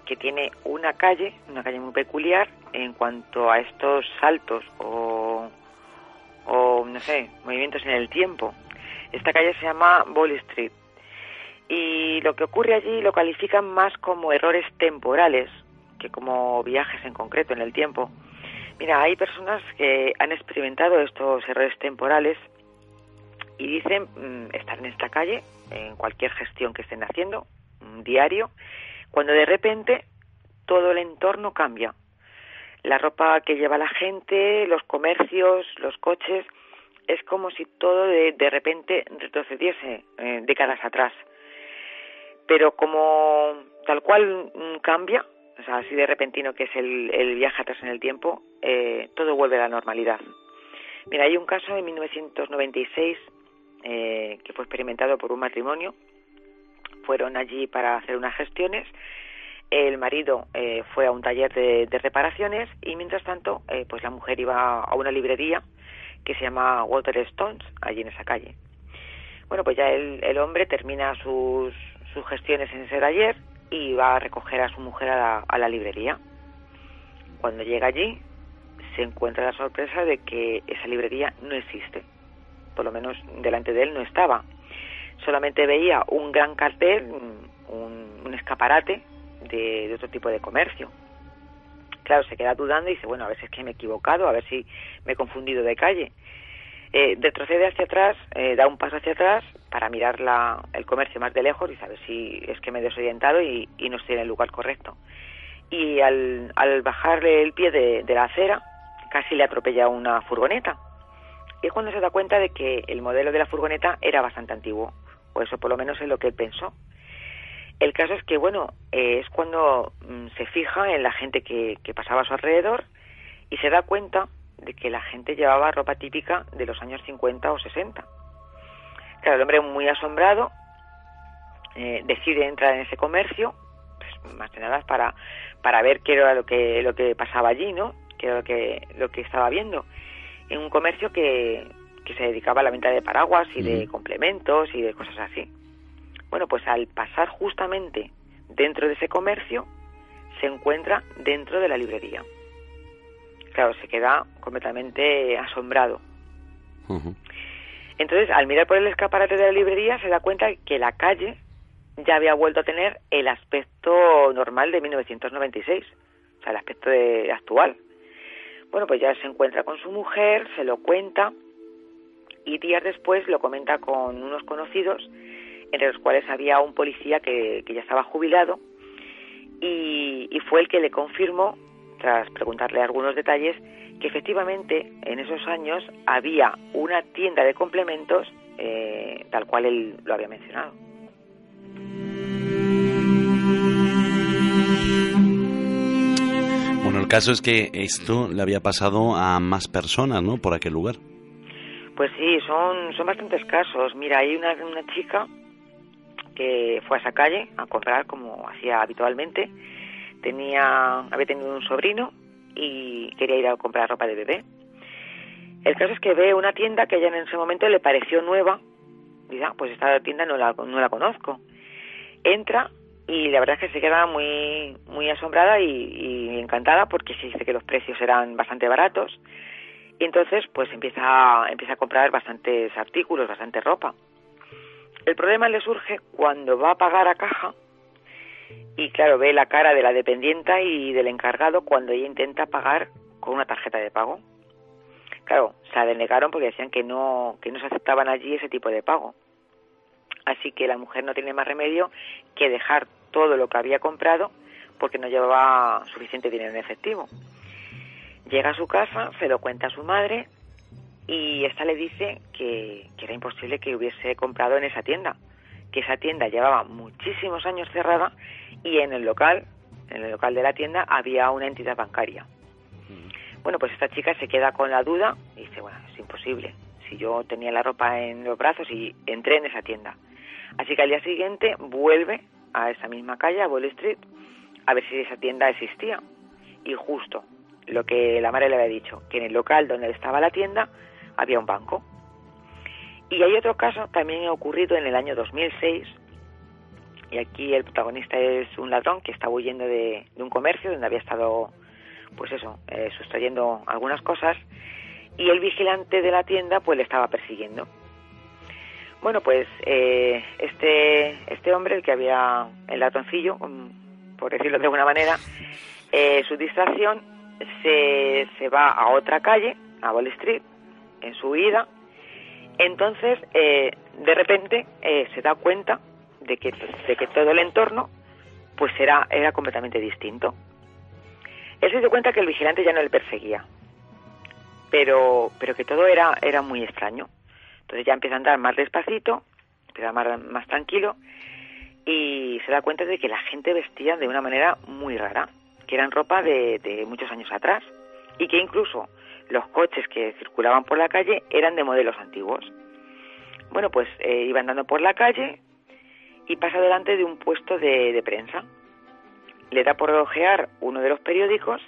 que tiene una calle, una calle muy peculiar en cuanto a estos saltos o o, no sé, movimientos en el tiempo. Esta calle se llama Ball Street. Y lo que ocurre allí lo califican más como errores temporales que como viajes en concreto en el tiempo. Mira, hay personas que han experimentado estos errores temporales y dicen mm, estar en esta calle, en cualquier gestión que estén haciendo, diario, cuando de repente todo el entorno cambia. La ropa que lleva la gente, los comercios, los coches, es como si todo de, de repente retrocediese eh, décadas atrás. Pero como tal cual mm, cambia, o sea, así de repentino que es el, viaje atrás en el tiempo, eh, todo vuelve a la normalidad. Mira, hay un caso en 1996 eh, que fue experimentado por un matrimonio. Fueron allí para hacer unas gestiones. El marido eh, fue a un taller de, de reparaciones y mientras tanto, eh, pues la mujer iba a una librería que se llama Waterstones, allí en esa calle. Bueno, pues ya el, el hombre termina sus, sus gestiones en ese taller y va a recoger a su mujer a la, a la librería. Cuando llega allí, se encuentra la sorpresa de que esa librería no existe. Por lo menos delante de él no estaba. Solamente veía un gran cartel, un, escaparate de, de, otro tipo de comercio. Claro, se queda dudando y dice, bueno, a ver si es que me he equivocado, a ver si me he confundido de calle. Eh, retrocede hacia atrás, eh, da un paso hacia atrás para mirar la, el comercio más de lejos y saber si es que me he desorientado y, y no estoy en el lugar correcto. Y al, al bajarle el pie de, la acera, casi le atropella una furgoneta. Y es cuando se da cuenta de que el modelo de la furgoneta era bastante antiguo, o eso por lo menos es lo que él pensó. El caso es que, bueno, eh, es cuando mm, se fija en la gente que, que pasaba a su alrededor y se da cuenta de que la gente llevaba ropa típica de los años 50 o 60. Claro, el hombre muy asombrado eh, decide entrar en ese comercio, pues, más que nada para, para ver qué era lo que, lo que pasaba allí, ¿no? Qué era lo que, lo que estaba viendo. En un comercio que, que se dedicaba a la venta de paraguas y de complementos y de cosas así. Bueno, pues al pasar justamente dentro de ese comercio, se encuentra dentro de la librería claro, se queda completamente asombrado. Entonces, al mirar por el escaparate de la librería, se da cuenta que la calle ya había vuelto a tener el aspecto normal de 1996, o sea, el aspecto de, actual. Bueno, pues ya se encuentra con su mujer, se lo cuenta y días después lo comenta con unos conocidos, entre los cuales había un policía que, que ya estaba jubilado y, y fue el que le confirmó tras preguntarle algunos detalles, que efectivamente en esos años había una tienda de complementos eh, tal cual él lo había mencionado. Bueno, el caso es que esto le había pasado a más personas, ¿no? Por aquel lugar. Pues sí, son, son bastantes casos. Mira, hay una, una chica que fue a esa calle a comprar como hacía habitualmente. Tenía, había tenido un sobrino y quería ir a comprar ropa de bebé. El caso es que ve una tienda que ella en ese momento le pareció nueva. Dice, ah, pues esta tienda no la, no la conozco. Entra y la verdad es que se queda muy, muy asombrada y, y encantada porque se dice que los precios eran bastante baratos. Y entonces pues empieza, empieza a comprar bastantes artículos, bastante ropa. El problema le surge cuando va a pagar a caja y claro, ve la cara de la dependienta y del encargado cuando ella intenta pagar con una tarjeta de pago. Claro, se denegaron porque decían que no, que no se aceptaban allí ese tipo de pago. Así que la mujer no tiene más remedio que dejar todo lo que había comprado porque no llevaba suficiente dinero en efectivo. Llega a su casa, se lo cuenta a su madre y esta le dice que era imposible que hubiese comprado en esa tienda, que esa tienda llevaba muchísimos años cerrada y en el local, en el local de la tienda, había una entidad bancaria. Bueno, pues esta chica se queda con la duda y dice, bueno, es imposible. Si yo tenía la ropa en los brazos y entré en esa tienda. Así que al día siguiente vuelve a esa misma calle, a Wall Street, a ver si esa tienda existía. Y justo lo que la madre le había dicho, que en el local donde estaba la tienda había un banco. Y hay otro caso, también ocurrido en el año 2006, y aquí el protagonista es un ladrón que estaba huyendo de, de un comercio donde había estado, pues eso, eh, sustrayendo algunas cosas y el vigilante de la tienda pues le estaba persiguiendo. Bueno, pues eh, este, este hombre, el que había el latoncillo, mm, por decirlo de alguna manera, eh, su distracción se, se va a otra calle, a Wall Street, en su huida. Entonces, eh, de repente, se da cuenta de que, de que todo el entorno pues era, era completamente distinto. Él se dio cuenta que el vigilante ya no le perseguía, pero, pero que todo era, era muy extraño. Entonces ya empieza a andar más despacito, empieza a andar más tranquilo y se da cuenta de que la gente vestía de una manera muy rara, que eran ropa de, de muchos años atrás y que incluso los coches que circulaban por la calle eran de modelos antiguos. Bueno, pues eh, iba andando por la calle y pasa delante de un puesto de, de prensa. Le da por ojear uno de los periódicos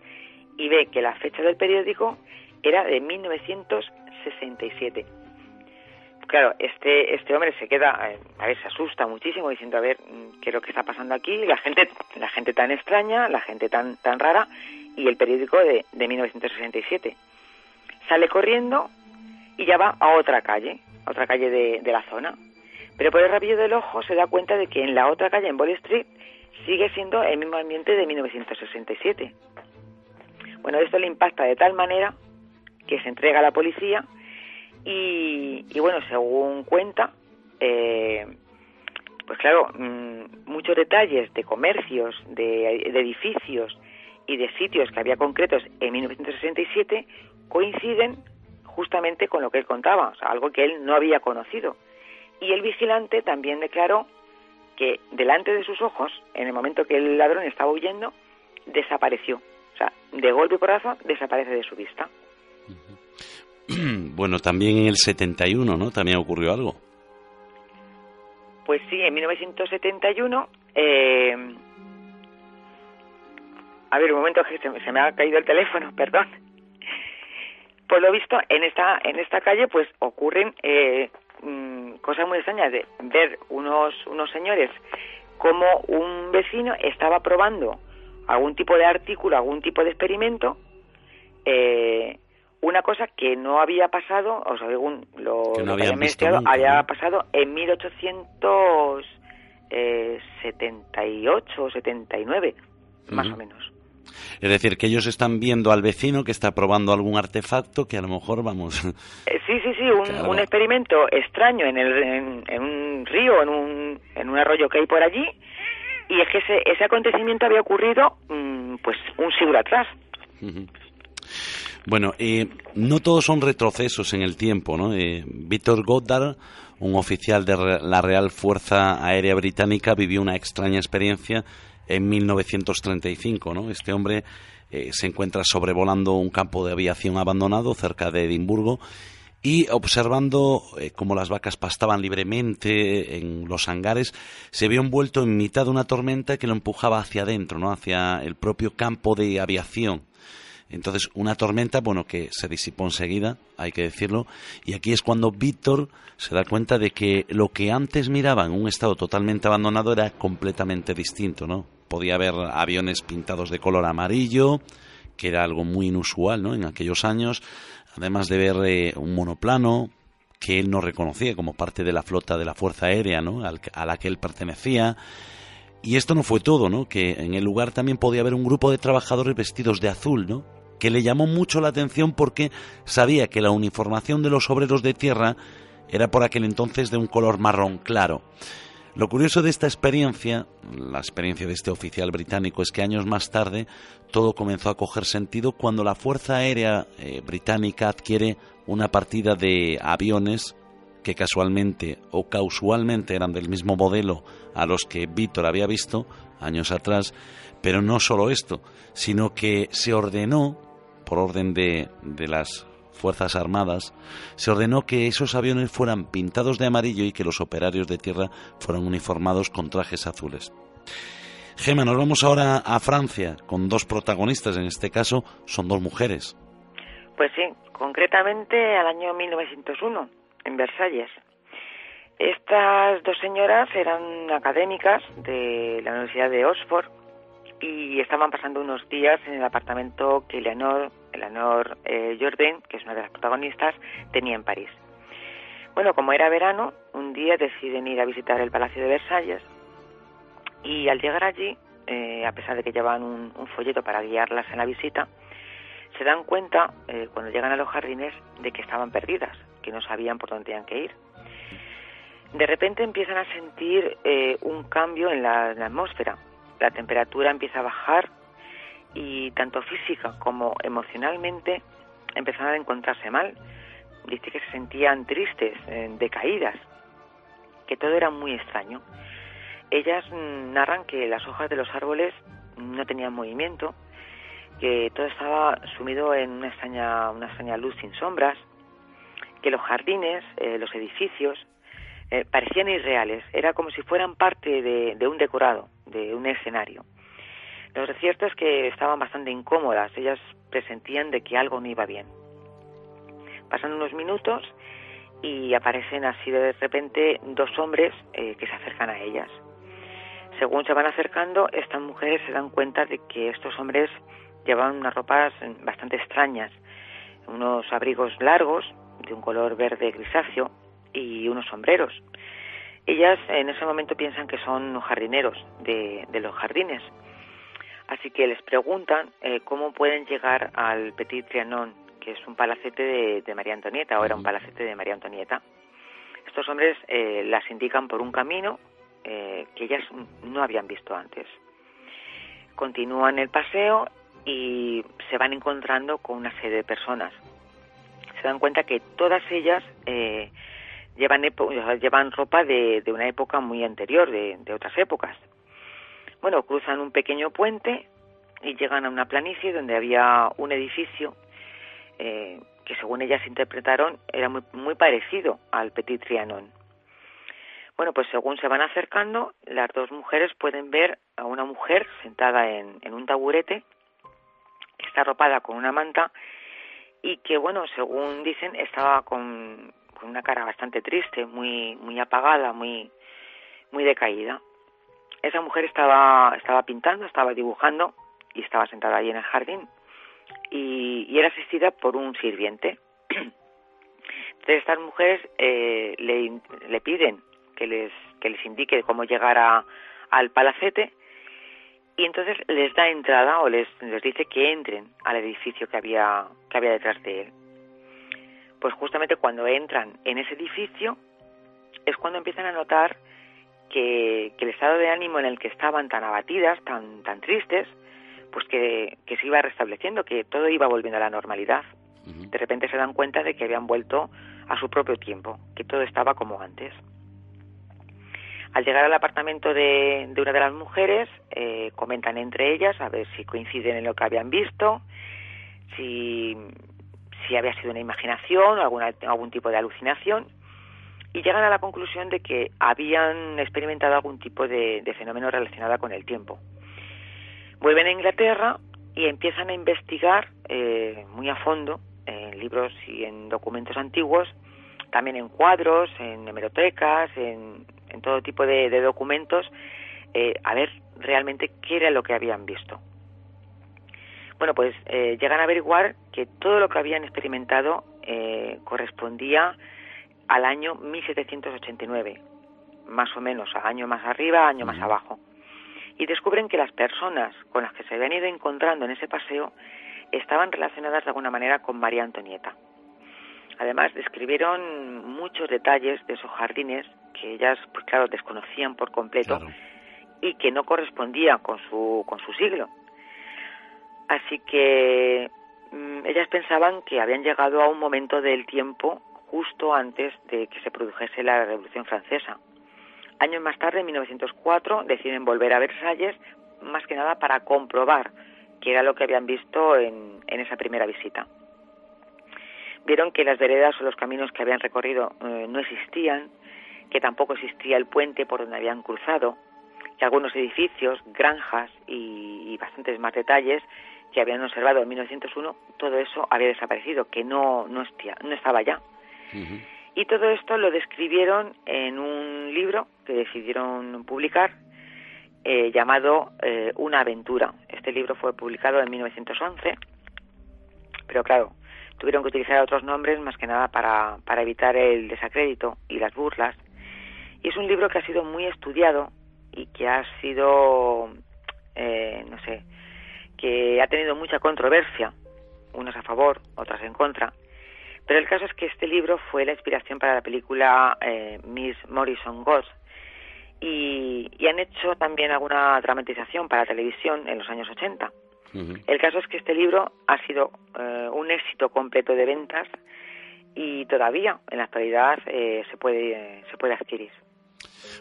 y ve que la fecha del periódico era de 1967 claro, este, este hombre se queda, eh, a ver, se asusta muchísimo diciendo, a ver, ¿qué es lo que está pasando aquí? La gente, la gente tan extraña, la gente tan, tan rara, y el periódico de, de 1967. Sale corriendo y ya va a otra calle, a otra calle de, de la zona. Pero por el rabillo del ojo se da cuenta de que en la otra calle, en Wall Street, sigue siendo el mismo ambiente de 1967. Bueno, esto le impacta de tal manera que se entrega a la policía y, bueno, según cuenta, eh, pues claro, mm, muchos detalles de comercios, de, edificios y de sitios que había concretos en 1967 coinciden justamente con lo que él contaba, o sea, algo que él no había conocido. Y el vigilante también declaró que delante de sus ojos, en el momento que el ladrón estaba huyendo, desapareció. O sea, de golpe y porrazo desaparece de su vista. bueno, también en el 71, ¿no? También ocurrió algo. Pues sí, en 1971. Eh... A ver, un momento que se, me ha caído el teléfono, perdón. Por lo visto, en esta en esta calle, pues ocurren eh, mm, cosas muy extrañas de ver unos unos señores como un vecino estaba probando algún tipo de artículo, algún tipo de experimento. Eh, una cosa que no había pasado, o según lo, que, había había pasado en 1878 o 79, más o menos. Es decir, que ellos están viendo al vecino que está probando algún artefacto que a lo mejor vamos. Eh, sí, sí, sí, un, experimento extraño en, el, en, un río, en un, en un arroyo que hay por allí, y es que ese, ese acontecimiento había ocurrido mm, pues un siglo atrás. Bueno, eh, no todos son retrocesos en el tiempo, ¿no? Eh, Víctor Goddard, un oficial de la Real Fuerza Aérea Británica, vivió una extraña experiencia en 1935, ¿no? Este hombre eh, se encuentra sobrevolando un campo de aviación abandonado cerca de Edimburgo y observando cómo las vacas pastaban libremente en los hangares, se vio envuelto en mitad de una tormenta que lo empujaba hacia adentro, ¿no? hacia el propio campo de aviación. Entonces, una tormenta, bueno, que se disipó enseguida, hay que decirlo, y aquí es cuando Víctor se da cuenta de que lo que antes miraba en un estado totalmente abandonado era completamente distinto, ¿no? Podía haber aviones pintados de color amarillo, que era algo muy inusual, ¿no? En aquellos años, además de ver eh, un monoplano que él no reconocía como parte de la flota de la Fuerza Aérea, ¿no? a la que él pertenecía. Y esto no fue todo, ¿no? Que en el lugar también podía haber un grupo de trabajadores vestidos de azul, ¿no? que le llamó mucho la atención porque sabía que la uniformación de los obreros de tierra era por aquel entonces de un color marrón claro. Lo curioso de esta experiencia, la experiencia de este oficial británico, es que años más tarde todo comenzó a coger sentido cuando la Fuerza Aérea eh, Británica adquiere una partida de aviones que casualmente o causualmente eran del mismo modelo a los que Víctor había visto años atrás, pero no solo esto, sino que se ordenó por orden de, de las Fuerzas Armadas, se ordenó que esos aviones fueran pintados de amarillo y que los operarios de tierra fueran uniformados con trajes azules. Gema, nos vamos ahora a Francia con dos protagonistas, en este caso son dos mujeres. Pues sí, concretamente al año 1901, en Versalles. Estas dos señoras eran académicas de la Universidad de Oxford y estaban pasando unos días en el apartamento que Eleanor Eleanor eh, Jordan, que es una de las protagonistas, tenía en París. Bueno, como era verano, un día deciden ir a visitar el Palacio de Versalles y al llegar allí, eh, a pesar de que llevaban un, folleto para guiarlas en la visita, se dan cuenta, eh, cuando llegan a los jardines, de que estaban perdidas, que no sabían por dónde tenían que ir. De repente empiezan a sentir eh, un cambio en la atmósfera. La temperatura empieza a bajar y tanto física como emocionalmente empezaron a encontrarse mal. Dice que se sentían tristes, eh, decaídas, que todo era muy extraño. Ellas mm, narran que las hojas de los árboles no tenían movimiento, que todo estaba sumido en una extraña, una extraña luz sin sombras, que los jardines, eh, los edificios, eh, parecían irreales, era como si fueran parte de, de un decorado, de un escenario. Lo cierto es que estaban bastante incómodas, ellas presentían de que algo no iba bien. Pasan unos minutos y aparecen así de repente dos hombres eh, que se acercan a ellas. Según se van acercando, estas mujeres se dan cuenta de que estos hombres llevaban unas ropas bastante extrañas, unos abrigos largos de un color verde grisáceo y unos sombreros. Ellas en ese momento piensan que son jardineros de, de los jardines, así que les preguntan eh, cómo pueden llegar al Petit Trianon, que es un palacete de, de María Antonieta, o era un palacete de María Antonieta. Estos hombres eh, las indican por un camino eh, que ellas no habían visto antes. Continúan el paseo y se van encontrando con una serie de personas. Se dan cuenta que todas ellas eh, llevan, llevan ropa de, de, una época muy anterior, de, de, otras épocas. Bueno, cruzan un pequeño puente y llegan a una planicie donde había un edificio eh, que según ellas interpretaron era muy, muy parecido al Petit Trianon. Bueno, pues según se van acercando, las dos mujeres pueden ver a una mujer sentada en, en un taburete que está arropada con una manta y que, bueno, según dicen, estaba con, con una cara bastante triste, muy, muy apagada, muy, muy decaída. Esa mujer estaba, estaba pintando, estaba dibujando y estaba sentada ahí en el jardín y, y era asistida por un sirviente. Entonces estas mujeres eh, le, le piden que les, que les indique cómo llegar a, al palacete y entonces les da entrada o les, les dice que entren al edificio que había, que había detrás de él. Pues justamente cuando entran en ese edificio es cuando empiezan a notar que, que el estado de ánimo en el que estaban tan abatidas, tan, tan tristes, pues que, que se iba restableciendo, que todo iba volviendo a la normalidad. Uh -huh. De repente se dan cuenta de que habían vuelto a su propio tiempo, que todo estaba como antes. Al llegar al apartamento de, de una de las mujeres, eh, comentan entre ellas a ver si coinciden en lo que habían visto, si, si había sido una imaginación o alguna, algún tipo de alucinación, y llegan a la conclusión de que habían experimentado algún tipo de, fenómeno relacionado con el tiempo. Vuelven a Inglaterra y empiezan a investigar eh, muy a fondo en libros y en documentos antiguos, también en cuadros, en hemerotecas, en, todo tipo de, de documentos, eh, a ver realmente qué era lo que habían visto. Bueno, pues eh, llegan a averiguar que todo lo que habían experimentado eh, correspondía al año 1789, más o menos, a año más arriba, año más abajo. Y descubren que las personas con las que se habían ido encontrando en ese paseo estaban relacionadas de alguna manera con María Antonieta. Además, describieron muchos detalles de esos jardines que ellas, pues claro, desconocían por completo claro. y que no correspondían con su, con su siglo. Así que mmm, ellas pensaban que habían llegado a un momento del tiempo justo antes de que se produjese la Revolución Francesa. Años más tarde, en 1904, deciden volver a Versalles, más que nada para comprobar qué era lo que habían visto en, esa primera visita. Vieron que las veredas o los caminos que habían recorrido eh, no existían, que tampoco existía el puente por donde habían cruzado, que algunos edificios, granjas y bastantes más detalles que habían observado en 1901, todo eso había desaparecido, que no, no, estaba ya. Uh -huh. Y todo esto lo describieron en un libro que decidieron publicar eh, llamado eh, Una aventura. Este libro fue publicado en 1911 pero claro, tuvieron que utilizar otros nombres más que nada para, para evitar el desacrédito y las burlas. Y es un libro que ha sido muy estudiado y que ha sido, eh, no sé, que ha tenido mucha controversia, unas a favor, otras en contra. Pero el caso es que este libro fue la inspiración para la película eh, Miss Morrison Ghost y, han hecho también alguna dramatización para televisión en los años 80. El caso es que este libro ha sido eh, un éxito completo de ventas y todavía en la actualidad eh, se puede se puede adquirir.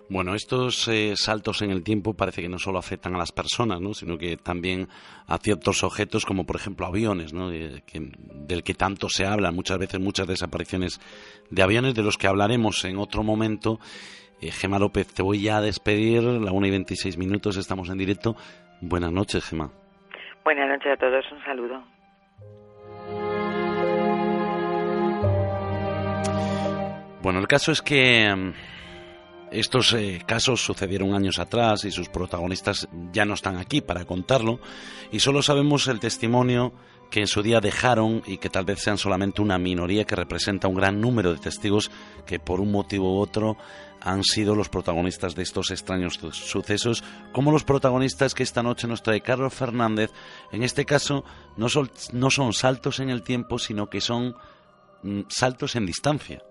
Bueno, estos eh, saltos en el tiempo parece que no solo afectan a las personas, ¿no? sino que también a ciertos objetos, como por ejemplo aviones, ¿no? del que tanto se habla, muchas veces muchas desapariciones de aviones, de los que hablaremos en otro momento. Eh, Gema López, te voy ya a despedir, la 1 y 26 minutos, estamos en directo. Buenas noches, Gema. Buenas noches a todos, un saludo. Bueno, el caso es que mm, estos eh, casos sucedieron años atrás y sus protagonistas ya no están aquí para contarlo y solo sabemos el testimonio que en su día dejaron y que tal vez sean solamente una minoría que representa un gran número de testigos que por un motivo u otro han sido los protagonistas de estos extraños sucesos, como los protagonistas que esta noche nos trae Carlos Fernández. En este caso no son, no son saltos en el tiempo, sino que son mm, saltos en distancia.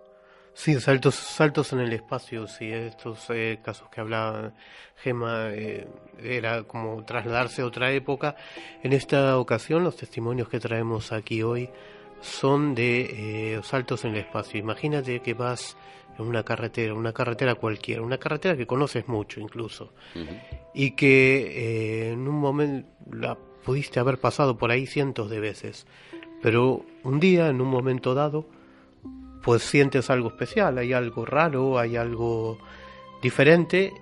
Sí, saltos, saltos en el espacio, sí, estos eh, casos que hablaba Gema eh, era como trasladarse a otra época. En esta ocasión los testimonios que traemos aquí hoy son de eh, saltos en el espacio. Imagínate que vas en una carretera, una carretera cualquiera, una carretera que conoces mucho incluso, y que en un momento la pudiste haber pasado por ahí cientos de veces, pero un día, en un momento dado, pues sientes algo especial, hay algo raro, hay algo diferente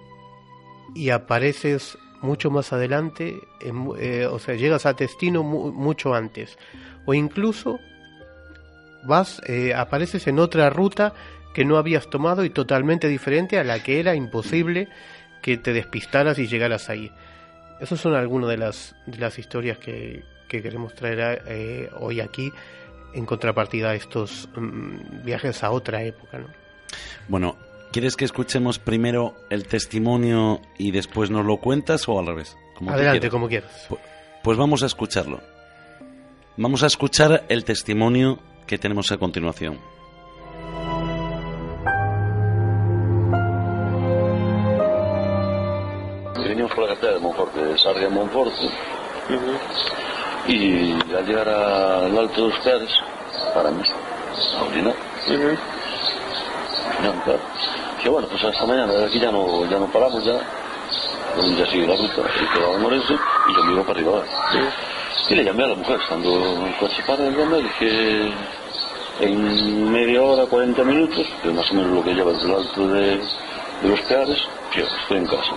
y apareces mucho más adelante, eh, o sea, llegas a destino mucho antes. O incluso vas, eh, apareces en otra ruta que no habías tomado y totalmente diferente a la que era imposible que te despistaras y llegaras ahí. Esas son algunas de las, de las historias que, que queremos traer eh, hoy aquí en contrapartida a estos mm, viajes a otra época. ¿no? Bueno, ¿quieres que escuchemos primero el testimonio y después nos lo cuentas o al revés? Adelante, como quieras. Pues vamos a escucharlo. Vamos a escuchar el testimonio que tenemos a continuación. Venimos por la carretera de Monforte, de Sarria a Monforte. y al llegar al Alto dos Cares para mí, a orinar. Uh mhm. claro. Que bueno, pues hasta mañana, de aquí ya no, ya no paramos, ya, ya sigue la ruta, y quedaba el Morense, y yo miro para arriba. ¿sí? Y le llamé a la mujer, estando en el coche para, le llamé, dije, en media hora, 40 minutos, que es más o menos lo que lleva desde el Alto de, de los peares que estoy en casa.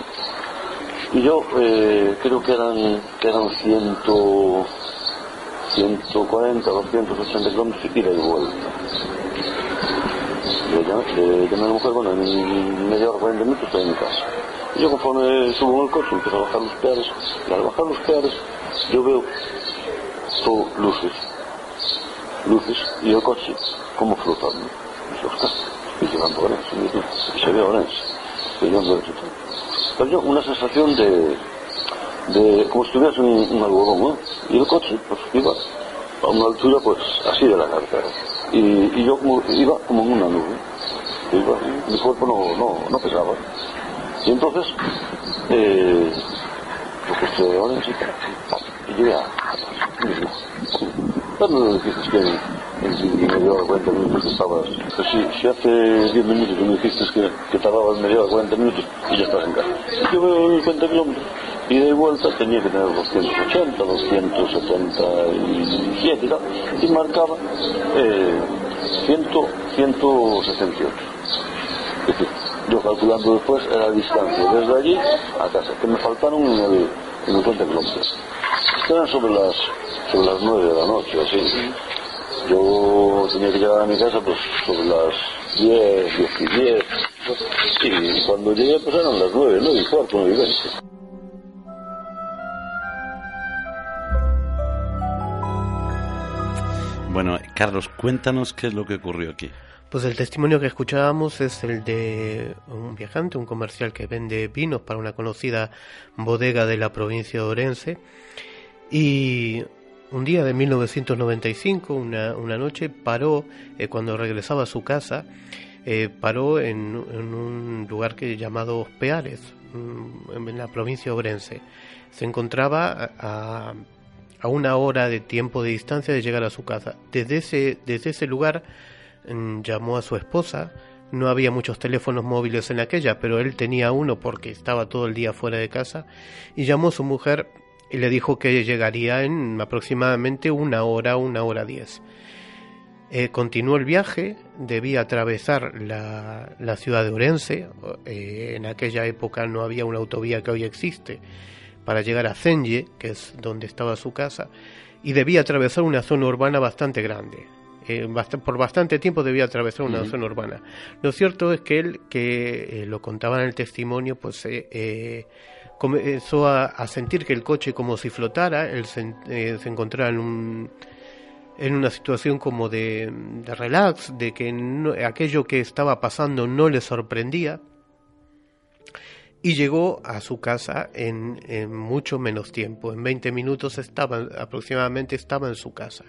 Y yo eh, creo que eran, que eran 100, 140, 280 kilómetros ida y vuelta. Le llamé, a la mujer, bueno, en media hora, 40 minutos estoy en mi casa. Y yo conforme subo en el coche, empiezo a bajar los peares, y al bajar los peares yo veo todo luces, luces y el coche como flotando. Y yo, está, y llegando a Orense, y se ve Orense, y yo ando Pero yo, una sensación de, de como si estuviese un, un algodón, ¿no? Y el coche, pues iba a una altura, pues así de la carretera. Y, y yo como, iba como en una nube. Iba, mi cuerpo no, no, no pesaba. Y entonces, eh, yo puse de Orense y llegué a que en media hora, 40 minutos que estabas. Pues si, si hace 10 minutos que me dijiste que, que tardabas media hora, 40 minutos y ya estás en casa. Y yo veo el 40 kilómetros y de vuelta tenía que tener 280, 277 y tal, y marcaba eh, 100, 168. Es decir, yo calculando después era la distancia desde allí a casa, que me faltaron en el, en el 40 kilómetros. Eran sobre las, sobre las 9 de la noche, así. Yo tenía que llegar a mi casa pues sobre las 10, 10 y 10. Y cuando llegué pues eran las 9, 9 y cuarto, 9 y 20. Bueno, Carlos, cuéntanos qué es lo que ocurrió aquí. Pues el testimonio que escuchábamos es el de un viajante, un comercial que vende vinos para una conocida bodega de la provincia de Orense. Y un día de 1995, una, una noche, paró, eh, cuando regresaba a su casa, eh, paró en, en, un lugar que llamado Peares, mm, en la provincia de Orense. Se encontraba a, a una hora de tiempo de distancia de llegar a su casa. Desde ese, desde ese lugar mm, llamó a su esposa. No había muchos teléfonos móviles en aquella, pero él tenía uno porque estaba todo el día fuera de casa. Y llamó a su mujer y le dijo que llegaría en aproximadamente una hora, una hora diez. Eh, continuó el viaje, debía atravesar la, la ciudad de Orense. Eh, en aquella época no había una autovía que hoy existe para llegar a Zenye, que es donde estaba su casa, y debía atravesar una zona urbana bastante grande. Eh, bast por bastante tiempo debía atravesar una uh -huh. zona urbana. Lo cierto es que él, que eh, lo contaba en el testimonio, pues comenzó a, sentir que el coche como si flotara, él se, se encontraba en un en una situación como de, de relax, de que aquello que estaba pasando no le sorprendía, y llegó a su casa en, en, mucho menos tiempo. En 20 minutos aproximadamente estaba en su casa.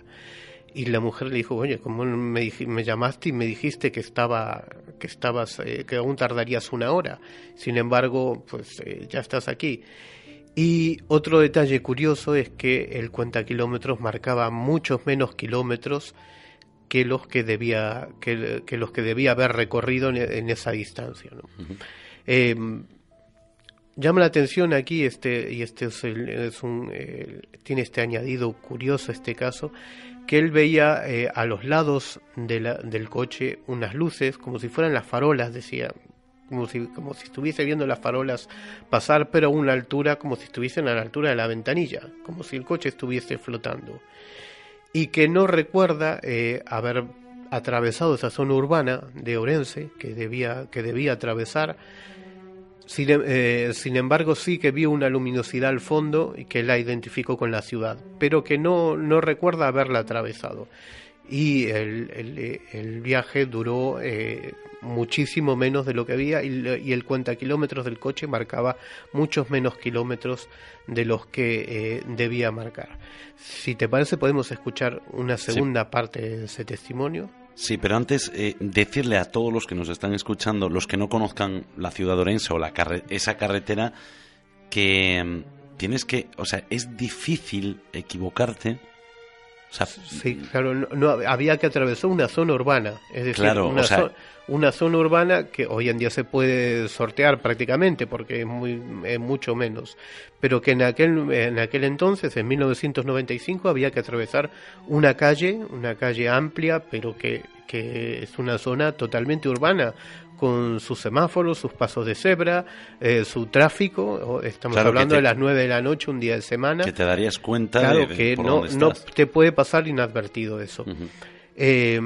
Y la mujer le dijo, oye, ¿cómo me, me llamaste y me dijiste que estaba, que estabas, eh, que aún tardarías una hora? Sin embargo, pues eh, ya estás aquí. Y otro detalle curioso es que el cuenta kilómetros marcaba muchos menos kilómetros que los que debía, que, que los que debía haber recorrido en, en esa distancia. ¿no? Uh -huh. eh, llama la atención aquí este y este es, el, es un eh, tiene este añadido curioso este caso que él veía eh, a los lados de del coche unas luces como si fueran las farolas decía como si como si estuviese viendo las farolas pasar pero a una altura como si estuviesen a la altura de la ventanilla como si el coche estuviese flotando. Y que no recuerda eh, haber atravesado esa zona urbana de Orense que debía que debía atravesar sin, eh, sin, embargo, sí que vio una luminosidad al fondo y que la identificó con la ciudad, pero que no, no recuerda haberla atravesado. Y el, el, el viaje duró eh, muchísimo menos de lo que había y, y, el cuenta kilómetros del coche marcaba muchos menos kilómetros de los que eh, debía marcar. Si te parece, podemos escuchar una segunda sí. parte de ese testimonio. Sí, pero antes eh, decirle a todos los que nos están escuchando, los que no conozcan la ciudad de Orense o la carre esa carretera, que mm, tienes que, o sea, es difícil equivocarte. O sea, sí, claro, no, no, había que atravesar una zona urbana, es decir, claro, una, o sea, zo una zona urbana que hoy en día se puede sortear prácticamente porque es, muy, es mucho menos, pero que en aquel, en aquel entonces, en 1995, había que atravesar una calle, una calle amplia, pero que, que es una zona totalmente urbana, con sus semáforos, sus pasos de cebra, eh, su tráfico. Estamos claro hablando te, de las 9 de la noche, un día de semana. Que te darías cuenta claro, de, de que por no, dónde no te puede pasar inadvertido eso. Uh -huh. eh,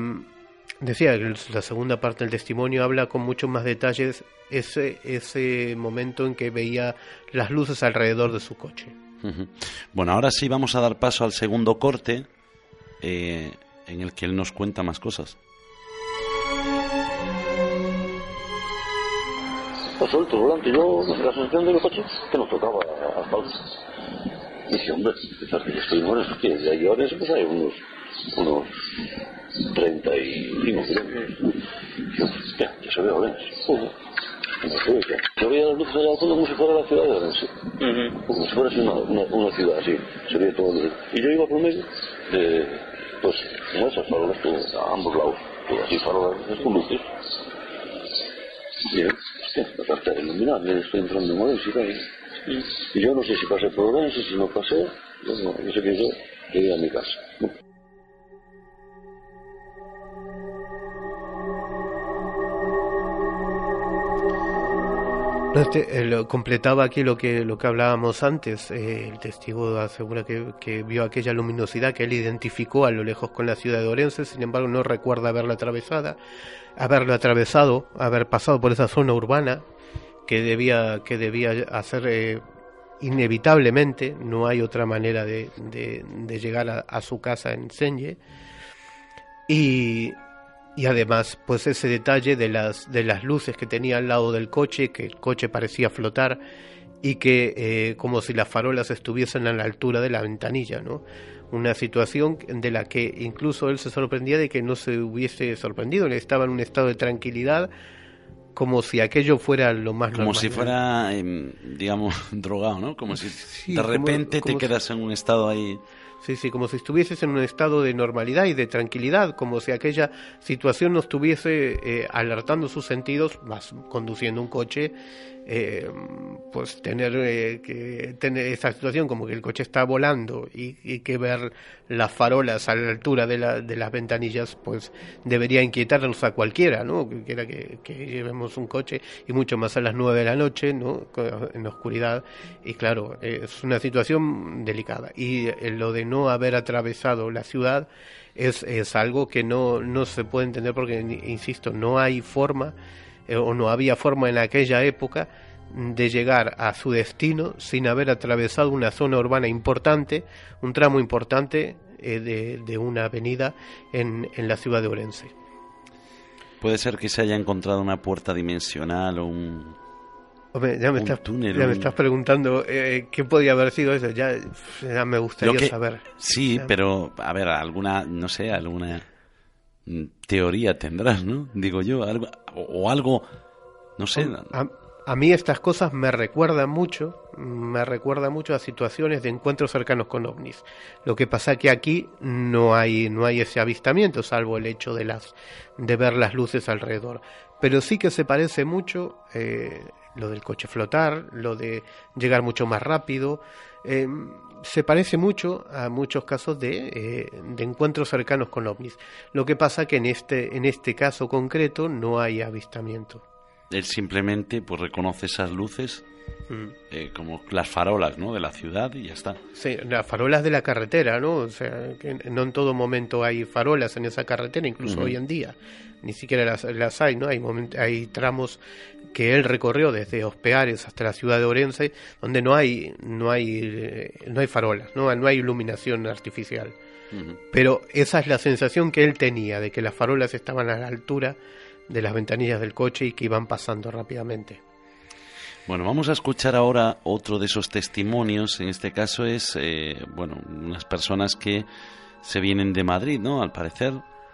decía que la segunda parte del testimonio habla con muchos más detalles ese, ese momento en que veía las luces alrededor de su coche. Uh -huh. Bueno, ahora sí vamos a dar paso al segundo corte eh, en el que él nos cuenta más cosas. resuelto. el turbulante. yo, la sensación de mi coche, que nos tocaba asfalto. a Dije, hombre, pensar que yo estoy bueno, que de ahí ahora pues hay unos, unos 35 kilómetros. Yo, ya, ya se ve Orense. Se veía las luces allá al fondo como si fuera la ciudad de Orense. Uh -huh. Como si fuera así una, una, una, ciudad así. Se veía todo. El... Y yo iba por medio de, pues, como esas farolas, a ambos lados. Así farolas, con luces. Bien la cartera de luminar, estoy entrando en Orense ahí. Y yo no sé si pasé por Orense, si no pasé, yo no, no sé qué yo, llegué a mi casa. Este, eh, completaba aquí lo que lo que hablábamos antes. Eh, el testigo asegura que, que, vio aquella luminosidad que él identificó a lo lejos con la ciudad de Orense, sin embargo no recuerda haberla atravesada, haberlo atravesado, haber pasado por esa zona urbana que debía que debía hacer eh, inevitablemente. No hay otra manera de, de, de llegar a, a, su casa en Senye. Y, y además, pues ese detalle de las, de las luces que tenía al lado del coche, que el coche parecía flotar y que eh, como si las farolas estuviesen a la altura de la ventanilla, ¿no? Una situación de la que incluso él se sorprendía de que no se hubiese sorprendido, él estaba en un estado de tranquilidad como si aquello fuera lo más como si fuera em, digamos drogado no como si de repente te quedas en un estado ahí Sí, sí, como si estuvieses en un estado de normalidad y de tranquilidad, como si aquella situación no estuviese eh, alertando sus sentidos, vas conduciendo un coche eh, pues tener eh, que tener esa situación como que el coche está volando y, que ver las farolas a la altura de, la, de las ventanillas pues debería inquietarnos a cualquiera no que quiera que, llevemos un coche y mucho más a las nueve de la noche no en oscuridad. Y claro es una situación delicada. Y eh, lo de no haber atravesado la ciudad es, es algo que no, no se puede entender porque insisto no hay forma eh, o no había forma en aquella época de llegar a su destino sin haber atravesado una zona urbana importante, un tramo importante eh, de, una avenida en, en, la ciudad de Orense. Puede ser que se haya encontrado una puerta dimensional o un, ya me, estás, túnel, ya me estás preguntando eh, qué podía haber sido eso. Ya, me gustaría saber. Sí, pero a ver, alguna, no sé, alguna teoría tendrás, ¿no? Digo yo, algo, o, algo, no sé. A, mí estas cosas me recuerdan mucho, me recuerda mucho a situaciones de encuentros cercanos con ovnis. Lo que pasa que aquí no hay, no hay ese avistamiento, salvo el hecho de las, de ver las luces alrededor. Pero sí que se parece mucho eh, lo del coche flotar, lo de llegar mucho más rápido. Eh, se parece mucho a muchos casos de, eh, de, encuentros cercanos con ovnis. Lo que pasa que en este, en este caso concreto no hay avistamiento. Él simplemente pues reconoce esas luces Mm. Eh, como las farolas ¿no? de la ciudad y ya está. Sí, las farolas de la carretera, ¿no? O sea, que no en todo momento hay farolas en esa carretera, incluso hoy en día. Ni siquiera las, las hay, ¿no? Hay, hay tramos que él recorrió desde Ospeares hasta la ciudad de Orense donde no hay, no hay, eh, no hay farolas, ¿no? no hay iluminación artificial. Pero esa es la sensación que él tenía, de que las farolas estaban a la altura de las ventanillas del coche y que iban pasando rápidamente. Bueno, vamos a escuchar ahora otro de esos testimonios. En este caso es, eh, bueno, unas personas que se vienen de Madrid, ¿no? Al parecer.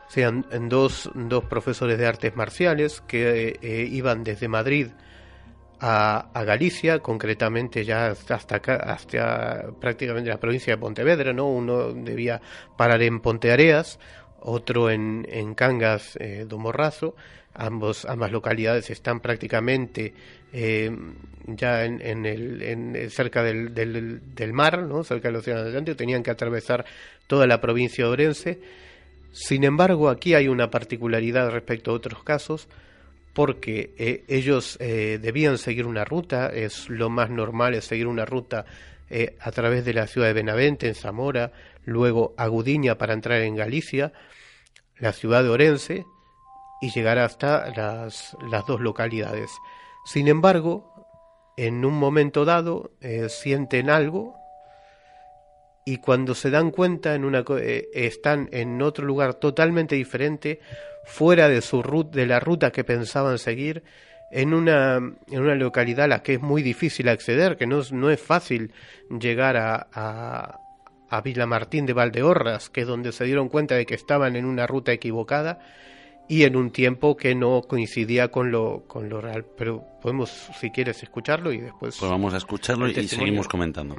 Sí, en, dos, dos profesores de artes marciales que eh, iban desde Madrid a, Galicia, concretamente ya hasta hasta prácticamente la provincia de Pontevedra, ¿no? Uno debía parar en Ponteareas, otro en, en Cangas eh, do Morrazo. Ambos, ambas localidades están prácticamente eh, ya en, el, cerca del, del, mar, ¿no? cerca del Océano Atlántico, tenían que atravesar toda la provincia de Orense. Sin embargo, aquí hay una particularidad respecto a otros casos, porque eh, ellos eh, debían seguir una ruta, es lo más normal es seguir una ruta a través de la ciudad de Benavente, en Zamora, luego a Gudiña para entrar en Galicia, la ciudad de Orense, y llegar hasta las, las dos localidades. Sin embargo, en un momento dado eh, sienten algo y cuando se dan cuenta en una, eh, están en otro lugar totalmente diferente, fuera de, su de la ruta que pensaban seguir, en una, en una localidad a la que es muy difícil acceder, que no, no es fácil llegar a, a, a Villa Martín de Valdeorras, que es donde se dieron cuenta de que estaban en una ruta equivocada, y en un tiempo que no coincidía con lo, con lo real. Pero podemos, si quieres, escucharlo y después... Pues vamos a escucharlo y seguimos comentando.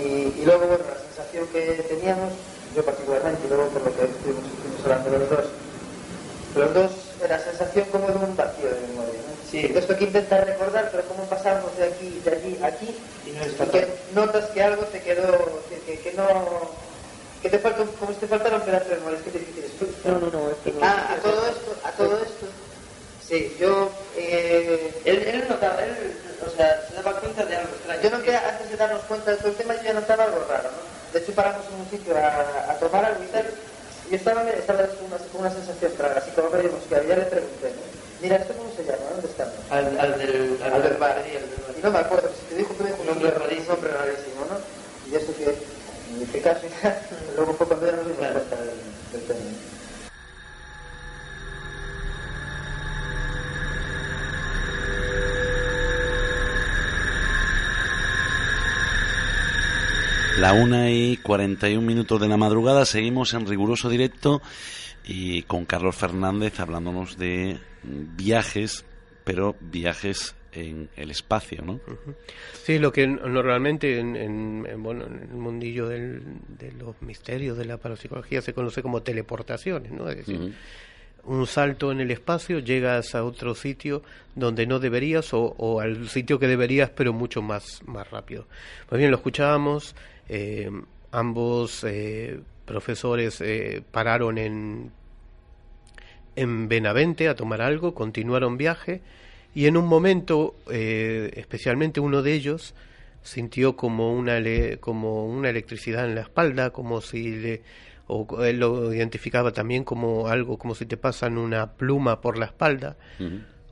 y, luego, bueno, la sensación que teníamos, yo particularmente, y luego por lo que estuvimos, hablando los dos, los dos, la sensación como de un vacío de memoria. Sí. Esto que intentar recordar, pero cómo pasamos de aquí, de allí, aquí, y, que notas que algo te quedó, que, que, no que te falta, como si te faltaron pedazos de memoria, que te dices, no, no, no, esto no ah, a todo esto, a todo esto, sí, yo, eh, él, él notaba, él, o sea, se daba cuenta de algo extraño. Yo no que antes de darnos cuenta de todo el tema, yo ya notaba algo raro, ¿no? De hecho, paramos en un sitio a, a tomar algo y tal, y estaba, estaba con una, una sensación rara, así como veíamos que ya le pregunté, ¿no? Mira, ¿esto ¿cómo se llama? ¿Dónde está? Al, del, al, al del bar. No me acuerdo, si te dijo que me dijo un nombre rarísimo, un nombre rarísimo, ¿no? Y eso que, en este caso, luego fue cuando ya no me claro. cuenta del, del término. La una y 41 minutos de la madrugada seguimos en riguroso directo y con Carlos Fernández hablándonos de viajes, pero viajes en el espacio, ¿no? Sí, lo que normalmente en, en, bueno, en el mundillo del, de los misterios de la parapsicología se conoce como teleportaciones, ¿no? Es decir, un salto en el espacio, llegas a otro sitio donde no deberías o, o, al sitio que deberías, pero mucho más, más rápido. Pues bien, lo escuchábamos, eh, ambos eh, profesores eh, pararon en, en Benavente a tomar algo, continuaron viaje y en un momento, eh, especialmente uno de ellos, sintió como una, como una electricidad en la espalda, como si le o él lo identificaba también como algo como si te pasan una pluma por la espalda,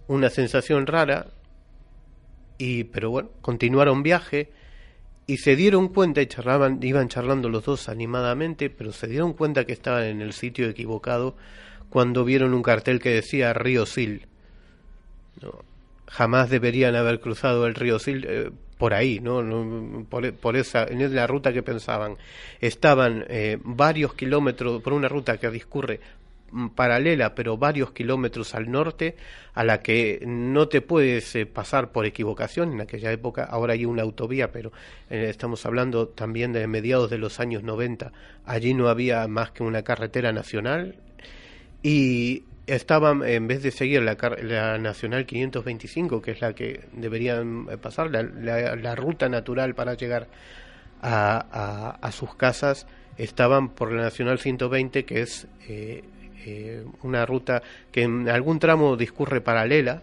una sensación rara, y pero bueno, continuaron viaje y se dieron cuenta y charlaban, iban charlando los dos animadamente, pero se dieron cuenta que estaban en el sitio equivocado cuando vieron un cartel que decía Río Sil. Jamás deberían haber cruzado el río Sil eh, por ahí, ¿no? por, por, esa, en la ruta que pensaban. Estaban eh, varios kilómetros, por una ruta que discurre mm, paralela, pero varios kilómetros al norte, a la que no te puedes eh, pasar por equivocación. En aquella época, ahora hay una autovía, pero eh, estamos hablando también de mediados de los años 90. Allí no había más que una carretera nacional. Y estaban, en vez de seguir la, la, Nacional 525, que es la que deberían eh, pasar, la, la, ruta natural para llegar a, a, a, sus casas, estaban por la Nacional 120, que es eh, eh, una ruta que en algún tramo discurre paralela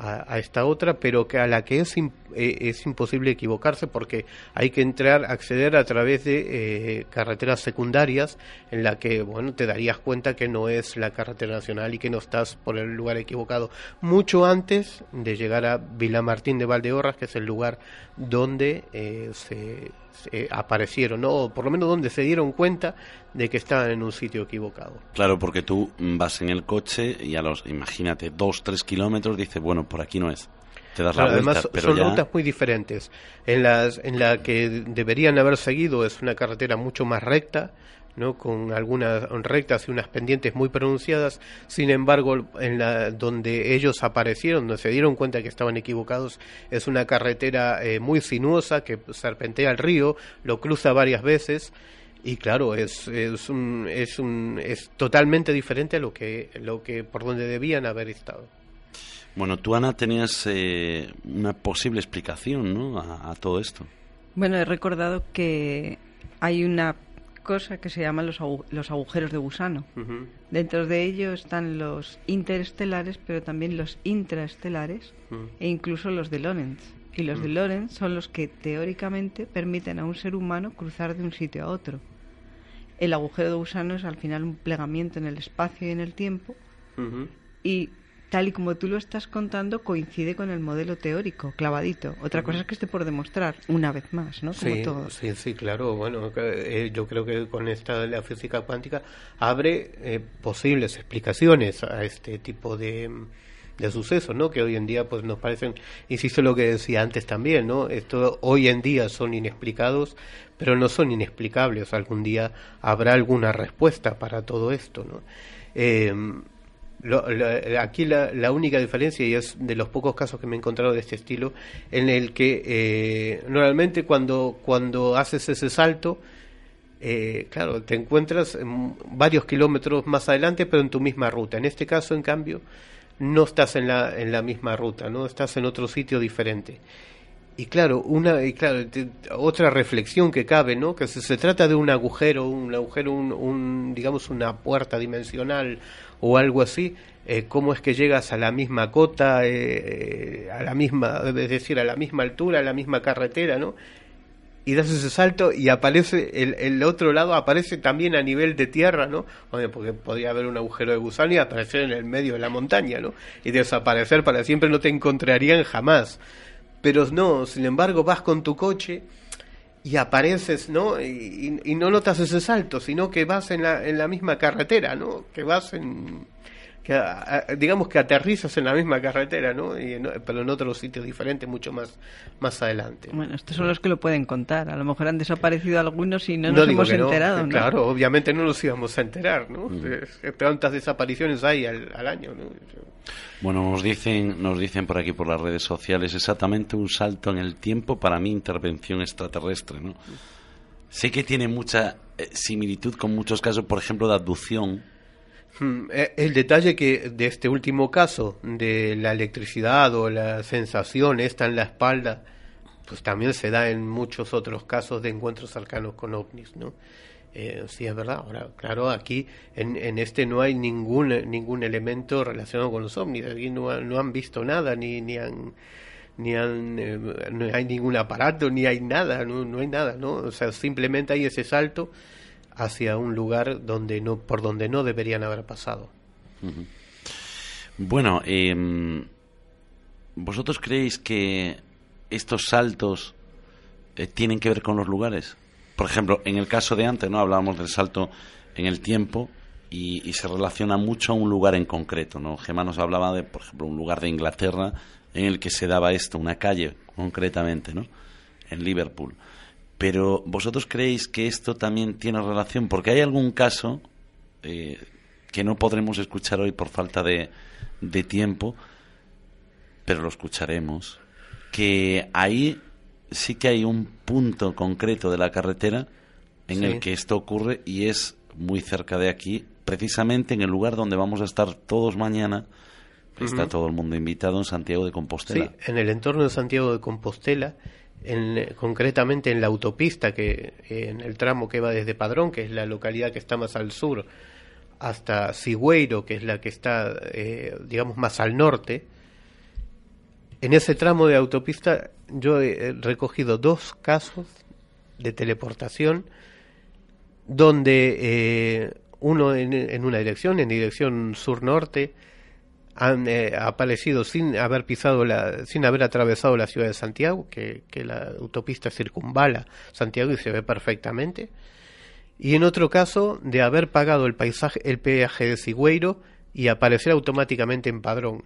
a, a, esta otra, pero que a la que es, eh, es imposible equivocarse porque hay que entrar, acceder a través de eh, carreteras secundarias en la que, bueno, te darías cuenta que no es la carretera nacional y que no estás por el lugar equivocado. Mucho antes de llegar a Vilamartín de Valdeorras, que es el lugar donde eh, se, se aparecieron, ¿no? o por lo menos donde se dieron cuenta de que estaban en un sitio equivocado. Claro, porque tú vas en el coche y a los, imagínate, dos, tres kilómetros, dices, bueno, por aquí no es. Te das claro, la vuelta, además pero son ya... rutas muy diferentes. En, las, en la que deberían haber seguido es una carretera mucho más recta, ¿no? con algunas rectas y unas pendientes muy pronunciadas. Sin embargo, en la donde ellos aparecieron, donde se dieron cuenta que estaban equivocados, es una carretera eh, muy sinuosa que serpentea el río, lo cruza varias veces y claro, es, es, un, es, un, es totalmente diferente a lo que, lo que por donde debían haber estado. Bueno, tú, Ana, tenías eh, una posible explicación ¿no? a, a todo esto. Bueno, he recordado que hay una cosa que se llama los, los agujeros de gusano. Uh -huh. Dentro de ellos están los interestelares, pero también los intraestelares uh -huh. e incluso los de Lorentz. Y los uh -huh. de Lorentz son los que teóricamente permiten a un ser humano cruzar de un sitio a otro. El agujero de gusano es al final un plegamiento en el espacio y en el tiempo. Y tal y como tú lo estás contando, coincide con el modelo teórico, clavadito. Otra cosa es que esté por demostrar, una vez más, ¿no? Como sí, todo. sí, sí, claro. Bueno, eh, yo creo que con esta de la física cuántica abre eh, posibles explicaciones a este tipo de, de sucesos, ¿no? Que hoy en día pues nos parecen, insisto lo que decía antes también, ¿no? Esto hoy en día son inexplicados, pero no son inexplicables. Algún día habrá alguna respuesta para todo esto, ¿no? Eh, lo, lo, aquí la, la, única diferencia, y es de los pocos casos que me he encontrado de este estilo, en el que eh, normalmente cuando, cuando haces ese salto, eh, claro, te encuentras varios kilómetros más adelante, pero en tu misma ruta. En este caso, en cambio, no estás en la, en la misma ruta, no estás en otro sitio diferente. Y claro, una y claro, te, otra reflexión que cabe, ¿no? Que se, se trata de un agujero, un agujero, un, un digamos una puerta dimensional o algo así, eh, cómo es que llegas a la misma cota, eh, a la misma, es decir, a la misma altura, a la misma carretera, ¿no? Y das ese salto y aparece, el, el otro lado aparece también a nivel de tierra, ¿no? Porque podría haber un agujero de gusano y aparecer en el medio de la montaña, ¿no? Y desaparecer para siempre no te encontrarían jamás. Pero no, sin embargo, vas con tu coche y apareces, ¿no? Y, y, y, no notas ese salto, sino que vas en la, en la misma carretera, ¿no? Que vas en... que digamos que aterrizas en la misma carretera, ¿no? Y pero en otros sitios diferentes, mucho más, más adelante. Bueno, estos son los que lo pueden contar. A lo mejor han desaparecido algunos y no nos hemos enterado, ¿no? Claro, obviamente no nos íbamos a enterar, ¿no? Mm. ¿Cuántas desapariciones hay al, al año, ¿no? Bueno, nos dicen, nos dicen por aquí por las redes sociales exactamente un salto en el tiempo para mi intervención extraterrestre, ¿no? Sé que tiene mucha eh, similitud con muchos casos, por ejemplo, de abducción. Hmm, eh, el detalle que de este último caso, de la electricidad o la sensación esta en la espalda, pues también se da en muchos otros casos de encuentros cercanos con ovnis, ¿no? Eh, sí, es verdad. Ahora, claro, aquí en, en, este no hay ningún, ningún elemento relacionado con los ovnis. Aquí no, no han visto nada, ni, ni han ni han, eh, no hay ningún aparato, ni hay nada, no, no hay nada, ¿no? O sea, simplemente hay ese salto hacia un lugar donde no, por donde no deberían haber pasado. Bueno, eh, ¿vosotros creéis que estos saltos eh, tienen que ver con los lugares? Por ejemplo, en el caso de antes, ¿no? Hablábamos del salto en el tiempo y, y, se relaciona mucho a un lugar en concreto, ¿no? Gemma nos hablaba de, por ejemplo, un lugar de Inglaterra en el que se daba esto, una calle concretamente, ¿no? En Liverpool. Pero vosotros creéis que esto también tiene relación, porque hay algún caso eh, que no podremos escuchar hoy por falta de, de tiempo, pero lo escucharemos, que ahí sí que hay un punto concreto de la carretera en el que esto ocurre y es muy cerca de aquí, precisamente en el lugar donde vamos a estar todos mañana Está todo el mundo invitado en Santiago de Compostela. Sí, en el entorno de Santiago de Compostela, en, concretamente en la autopista, que en el tramo que va desde Padrón, que es la localidad que está más al sur, hasta Sigüeiro, que es la que está, eh, digamos, más al norte. En ese tramo de autopista yo he recogido dos casos de teleportación donde eh, uno en, una dirección, en dirección sur-norte, han eh, aparecido sin haber pisado la, sin haber atravesado la ciudad de Santiago, que, que, la autopista circunvala Santiago y se ve perfectamente. Y en otro caso, de haber pagado el paisaje, el peaje de Sigüeiro y aparecer automáticamente en Padrón.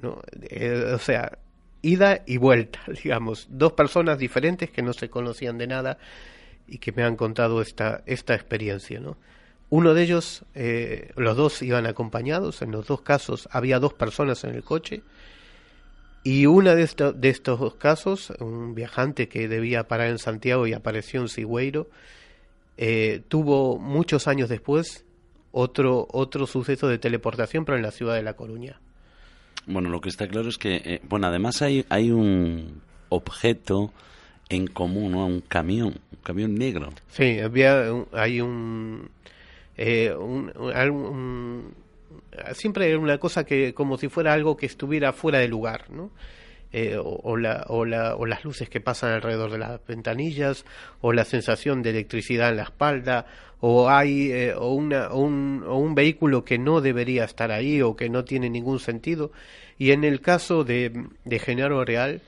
¿No? Eh, o sea, ida y vuelta, digamos, dos personas diferentes que no se conocían de nada y que me han contado esta, esta experiencia, ¿no? Uno de ellos, eh, los dos iban acompañados, en los dos casos había dos personas en el coche, y uno de, de estos dos casos, un viajante que debía parar en Santiago y apareció en Sigüeiro, eh, tuvo muchos años después otro, otro suceso de teleportación, pero en la ciudad de La Coruña. Bueno, lo que está claro es que, eh, bueno, además hay, hay un objeto en común, ¿no? Un camión, un camión negro. Sí, había, hay un, eh, un, siempre una cosa que como si fuera algo que estuviera fuera de lugar, ¿no? Eh, o, la, o, la, o, las luces que pasan alrededor de las ventanillas, o la sensación de electricidad en la espalda, o hay eh, o, una, un vehículo que no debería estar ahí o que no tiene ningún sentido. Y en el caso de, de Genaro Real,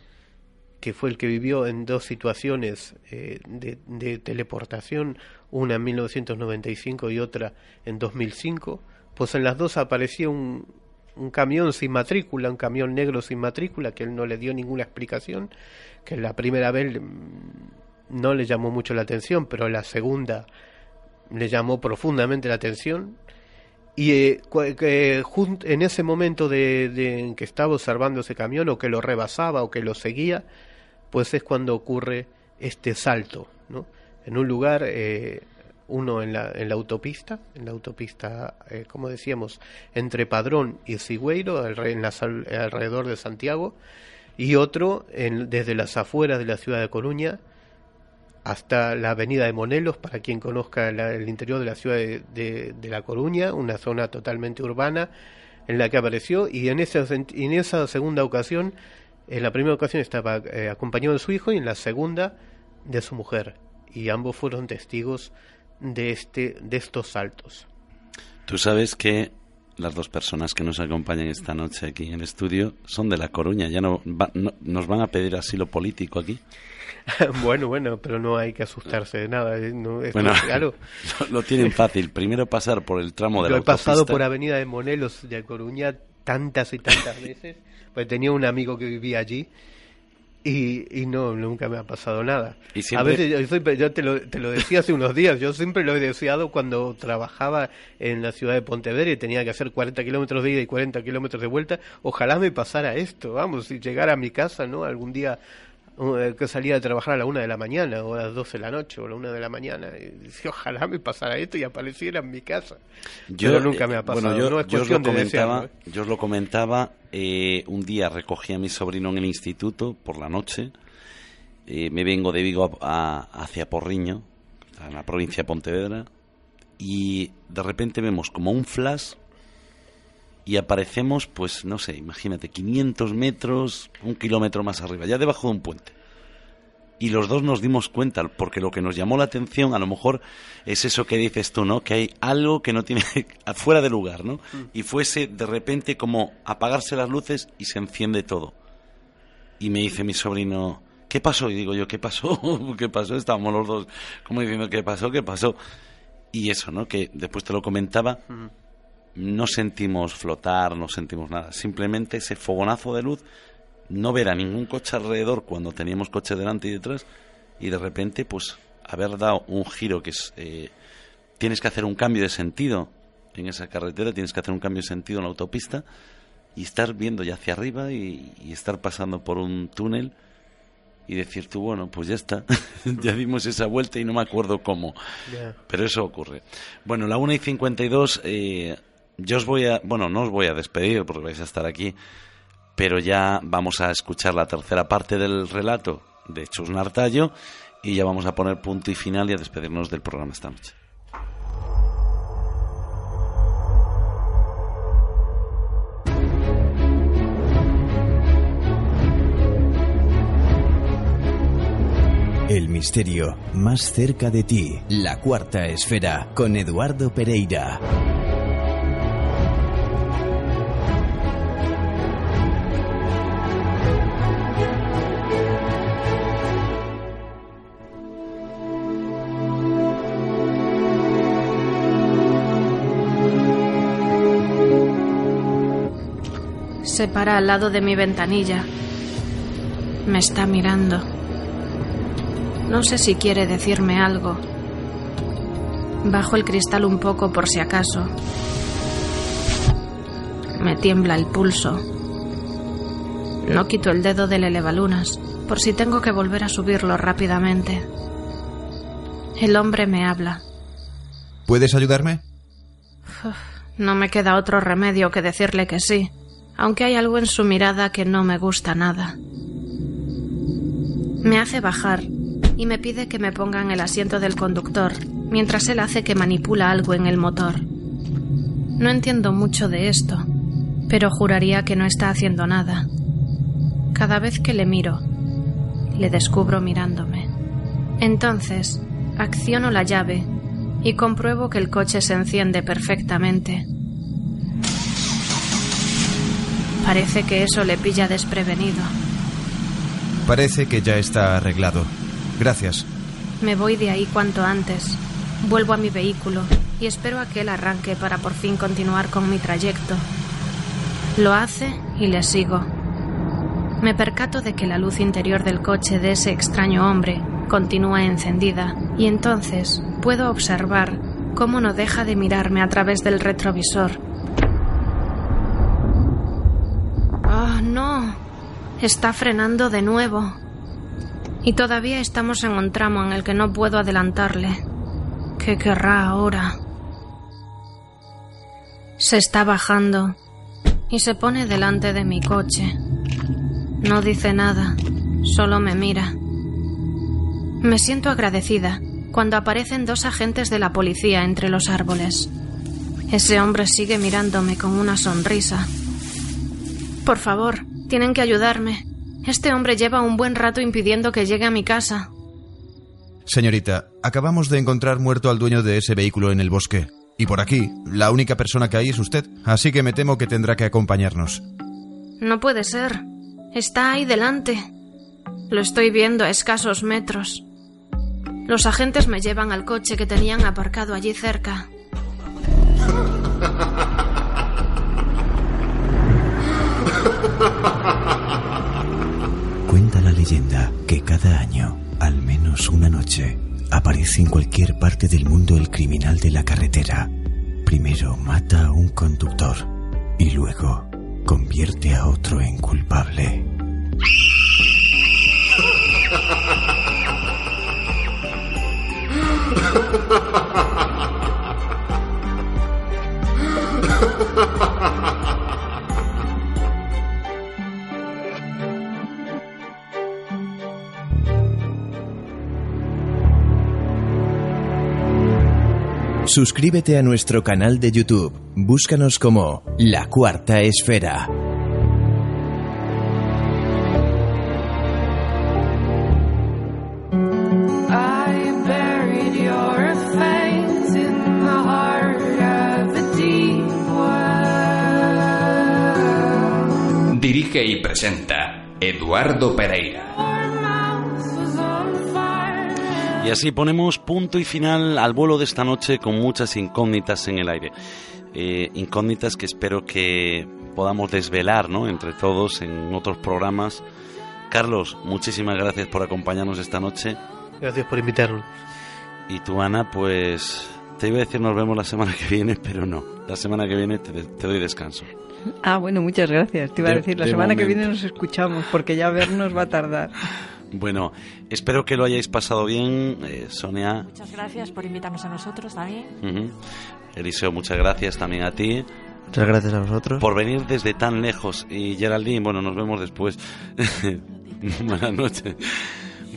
que fue el que vivió en dos situaciones eh, de, de, teleportación, una en 1995 y otra en 2005, pues en las dos aparecía un, camión sin matrícula, un camión negro sin matrícula, que él no le dio ninguna explicación, que la primera vez mm, no le llamó mucho la atención, pero la segunda le llamó profundamente la atención. Y eh, en ese momento de, de, en que estaba observando ese camión, o que lo rebasaba, o que lo seguía, pues es cuando ocurre este salto, ¿no? En un lugar, eh, uno en la, en la autopista, en la autopista, eh, como decíamos, entre Padrón y Sigüeiro, la, alrededor de Santiago, y otro en, desde las afueras de la ciudad de Coruña hasta la avenida de Monelos, para quien conozca el interior de la ciudad de, de, de, La Coruña, una zona totalmente urbana en la que apareció, y en esa, en esa segunda ocasión en la primera ocasión estaba eh, acompañado de su hijo y en la segunda de su mujer. Y ambos fueron testigos de, este, de estos saltos. Tú sabes que las dos personas que nos acompañan esta noche aquí en el estudio son de La Coruña. Ya no, va- no- nos van a pedir asilo político aquí. bueno, bueno, pero no hay que asustarse de nada. ¿eh? No, esto, Bueno, claro. lo, lo tienen fácil. Primero pasar por el tramo de la he pasado por Avenida de Monelos de Coruña tantas y tantas veces, pues tenía un amigo que vivía allí y, y no, nunca me ha pasado nada. Y A siempre- veces, yo, siempre- yo te, lo, te lo decía hace unos días, yo siempre lo he deseado cuando trabajaba en la ciudad de Pontevedra y tenía que hacer 40 kilómetros de ida y 40 kilómetros de vuelta. Ojalá me pasara esto, vamos, y llegar a mi casa, ¿no? Algún día que salía a trabajar a la una de la mañana o a las 12 de la noche o a la una de la mañana y decía, ojalá me pasara esto y apareciera en mi casa pero nunca me ha eh, pasado Bueno, yo, no es yo os lo de comentaba, ¿eh? yo os lo comentaba. eh, un día recogí a mi sobrino en el instituto por la noche. eh, me vengo de Vigo a- a- hacia Porriño, en la provincia de Pontevedra, y de repente vemos como un flash y aparecemos, pues no sé, imagínate, 500 metros, un kilómetro más arriba, ya debajo de un puente. Y los dos nos dimos cuenta, porque lo que nos llamó la atención a lo mejor es eso que dices tú, ¿no? Que hay algo que no tiene fuera de lugar, ¿no? Y fuese de repente como apagarse las luces y se enciende todo. Y me dice mi sobrino, ¿qué pasó? Y digo yo, ¿qué pasó? ¿Qué pasó? Estábamos los dos como diciendo, ¿qué pasó? ¿Qué pasó? Y eso, ¿no? Que después te lo comentaba, no sentimos flotar, no sentimos nada. Simplemente ese fogonazo de luz, no ver a ningún coche alrededor cuando teníamos coche delante y detrás, y de repente, pues, haber dado un giro que es. eh, tienes que hacer un cambio de sentido en esa carretera, tienes que hacer un cambio de sentido en la autopista y estar viendo ya hacia arriba y, y estar pasando por un túnel y decir tú, bueno, pues ya está, ya dimos esa vuelta y no me acuerdo cómo. Pero eso ocurre. Bueno, la 1 y 52, eh, yo os voy a, bueno, no os voy a despedir porque vais a estar aquí, pero ya vamos a escuchar la tercera parte del relato de Chus Nartallo y ya vamos a poner punto y final y a despedirnos del programa esta noche. El misterio más cerca de ti. La cuarta esfera con Eduardo Pereira. Se para al lado de mi ventanilla. Me está mirando. No sé si quiere decirme algo. Bajo el cristal un poco por si acaso. Me tiembla el pulso. No quito el dedo del elevalunas por si tengo que volver a subirlo rápidamente. El hombre me habla. ¿Puedes ayudarme? Uf, No me queda otro remedio que decirle que sí, aunque hay algo en su mirada que no me gusta nada. Me hace bajar y me pide que me ponga en el asiento del conductor, mientras él hace que manipula algo en el motor. No entiendo mucho de esto, pero juraría que no está haciendo nada. Cada vez que le miro, le descubro mirándome. Entonces, acciono la llave y compruebo que el coche se enciende perfectamente. Parece que eso le pilla desprevenido. Parece que ya está arreglado. Gracias. Me voy de ahí cuanto antes. Vuelvo a mi vehículo y espero a que él arranque para por fin continuar con mi trayecto. Lo hace y le sigo. Me percato de que la luz interior del coche de ese extraño hombre continúa encendida y entonces puedo observar cómo no deja de mirarme a través del retrovisor. ¡Oh, no! Está frenando de nuevo. Y todavía estamos en un tramo en el que no puedo adelantarle. ¿Qué querrá ahora? Se está bajando y se pone delante de mi coche. No dice nada, solo me mira. Me siento agradecida cuando aparecen dos agentes de la policía entre los árboles. Ese hombre sigue mirándome con una sonrisa. Por favor, tienen que ayudarme. Este hombre lleva un buen rato impidiendo que llegue a mi casa. Señorita, acabamos de encontrar muerto al dueño de ese vehículo en el bosque. Y por aquí, la única persona que hay es usted, así que me temo que tendrá que acompañarnos. No puede ser. Está ahí delante. Lo estoy viendo a escasos metros. Los agentes me llevan al coche que tenían aparcado allí cerca. Cuenta la leyenda que cada año, al menos una noche, aparece en cualquier parte del mundo el criminal de la carretera. Primero mata a un conductor y luego convierte a otro en culpable. Suscríbete a nuestro canal de YouTube. Búscanos como La Cuarta Esfera. Dirige y presenta Eduardo Pereira. Y así ponemos punto y final al vuelo de esta noche con muchas incógnitas en el aire. Eh, incógnitas que espero que podamos desvelar ¿no? entre todos en otros programas. Carlos, muchísimas gracias por acompañarnos esta noche. Gracias por invitarnos. Y tú, Ana, pues te iba a decir nos vemos la semana que viene, pero no. La semana que viene te, te doy descanso. Ah, bueno, muchas gracias. Te iba a De- decir, la de semana que momento. viene nos escuchamos, porque ya vernos va a tardar. Bueno, espero que lo hayáis pasado bien, eh, Sonia. Muchas gracias por invitarnos a nosotros también. Ujú. Eliseo, muchas gracias también a ti. Muchas gracias a vosotros. Por venir desde tan lejos. Y Geraldine, bueno, nos vemos después. Buenas noches.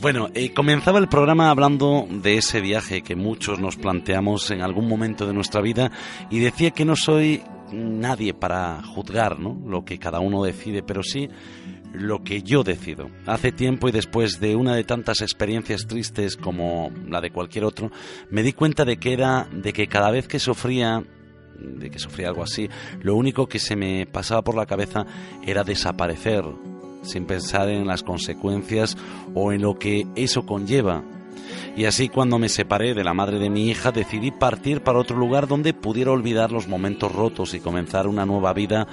Bueno, eh, comenzaba el programa hablando de ese viaje que muchos nos planteamos en algún momento de nuestra vida y decía que no soy nadie para juzgar ¿no? lo que cada uno decide, pero sí lo que yo decido. Hace tiempo y después de una de tantas experiencias tristes como la de cualquier otro, me di cuenta de que era de que cada vez que sufría de que sufría algo así, lo único que se me pasaba por la cabeza era desaparecer, sin pensar en las consecuencias o en lo que eso conlleva. Y así cuando me separé de la madre de mi hija decidí partir para otro lugar donde pudiera olvidar los momentos rotos y comenzar una nueva vida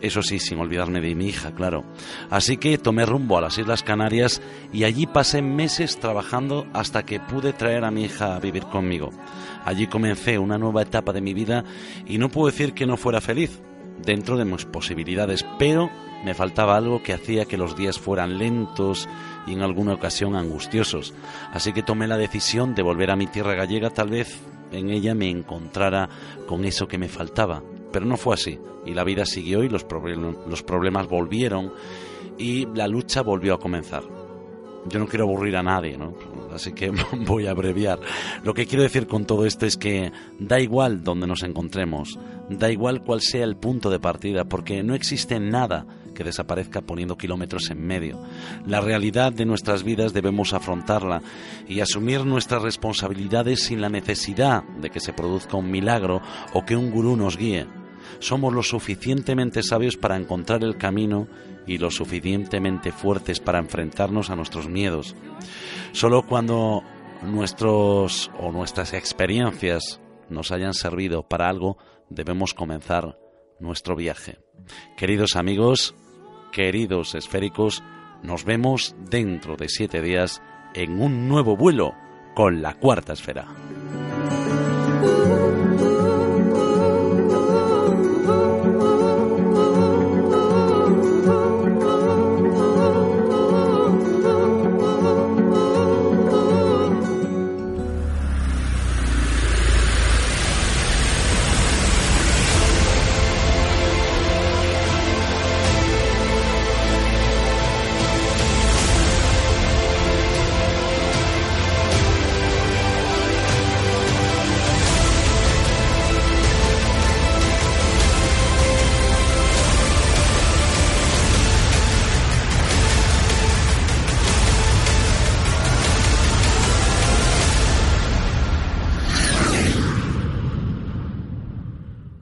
eso sí, sin olvidarme de mi hija, claro. Así que tomé rumbo a las Islas Canarias y allí pasé meses trabajando hasta que pude traer a mi hija a vivir conmigo. Allí comencé una nueva etapa de mi vida y no puedo decir que no fuera feliz, dentro de mis posibilidades, pero me faltaba algo que hacía que los días fueran lentos y en alguna ocasión angustiosos. Así que tomé la decisión de volver a mi tierra gallega, tal vez en ella me encontrara con eso que me faltaba. Pero no fue así, y la vida siguió y los, problem- los problemas volvieron y la lucha volvió a comenzar. Yo no quiero aburrir a nadie, ¿no? Así que voy a abreviar. Lo que quiero decir con todo esto es que da igual donde nos encontremos, da igual cuál sea el punto de partida, porque no existe nada que desaparezca poniendo kilómetros en medio. La realidad de nuestras vidas debemos afrontarla y asumir nuestras responsabilidades sin la necesidad de que se produzca un milagro o que un gurú nos guíe. Somos lo suficientemente sabios para encontrar el camino y lo suficientemente fuertes para enfrentarnos a nuestros miedos. Solo cuando nuestros o nuestras experiencias nos hayan servido para algo, debemos comenzar nuestro viaje. Queridos amigos, queridos esféricos, nos vemos dentro de siete días en un nuevo vuelo con la cuarta esfera.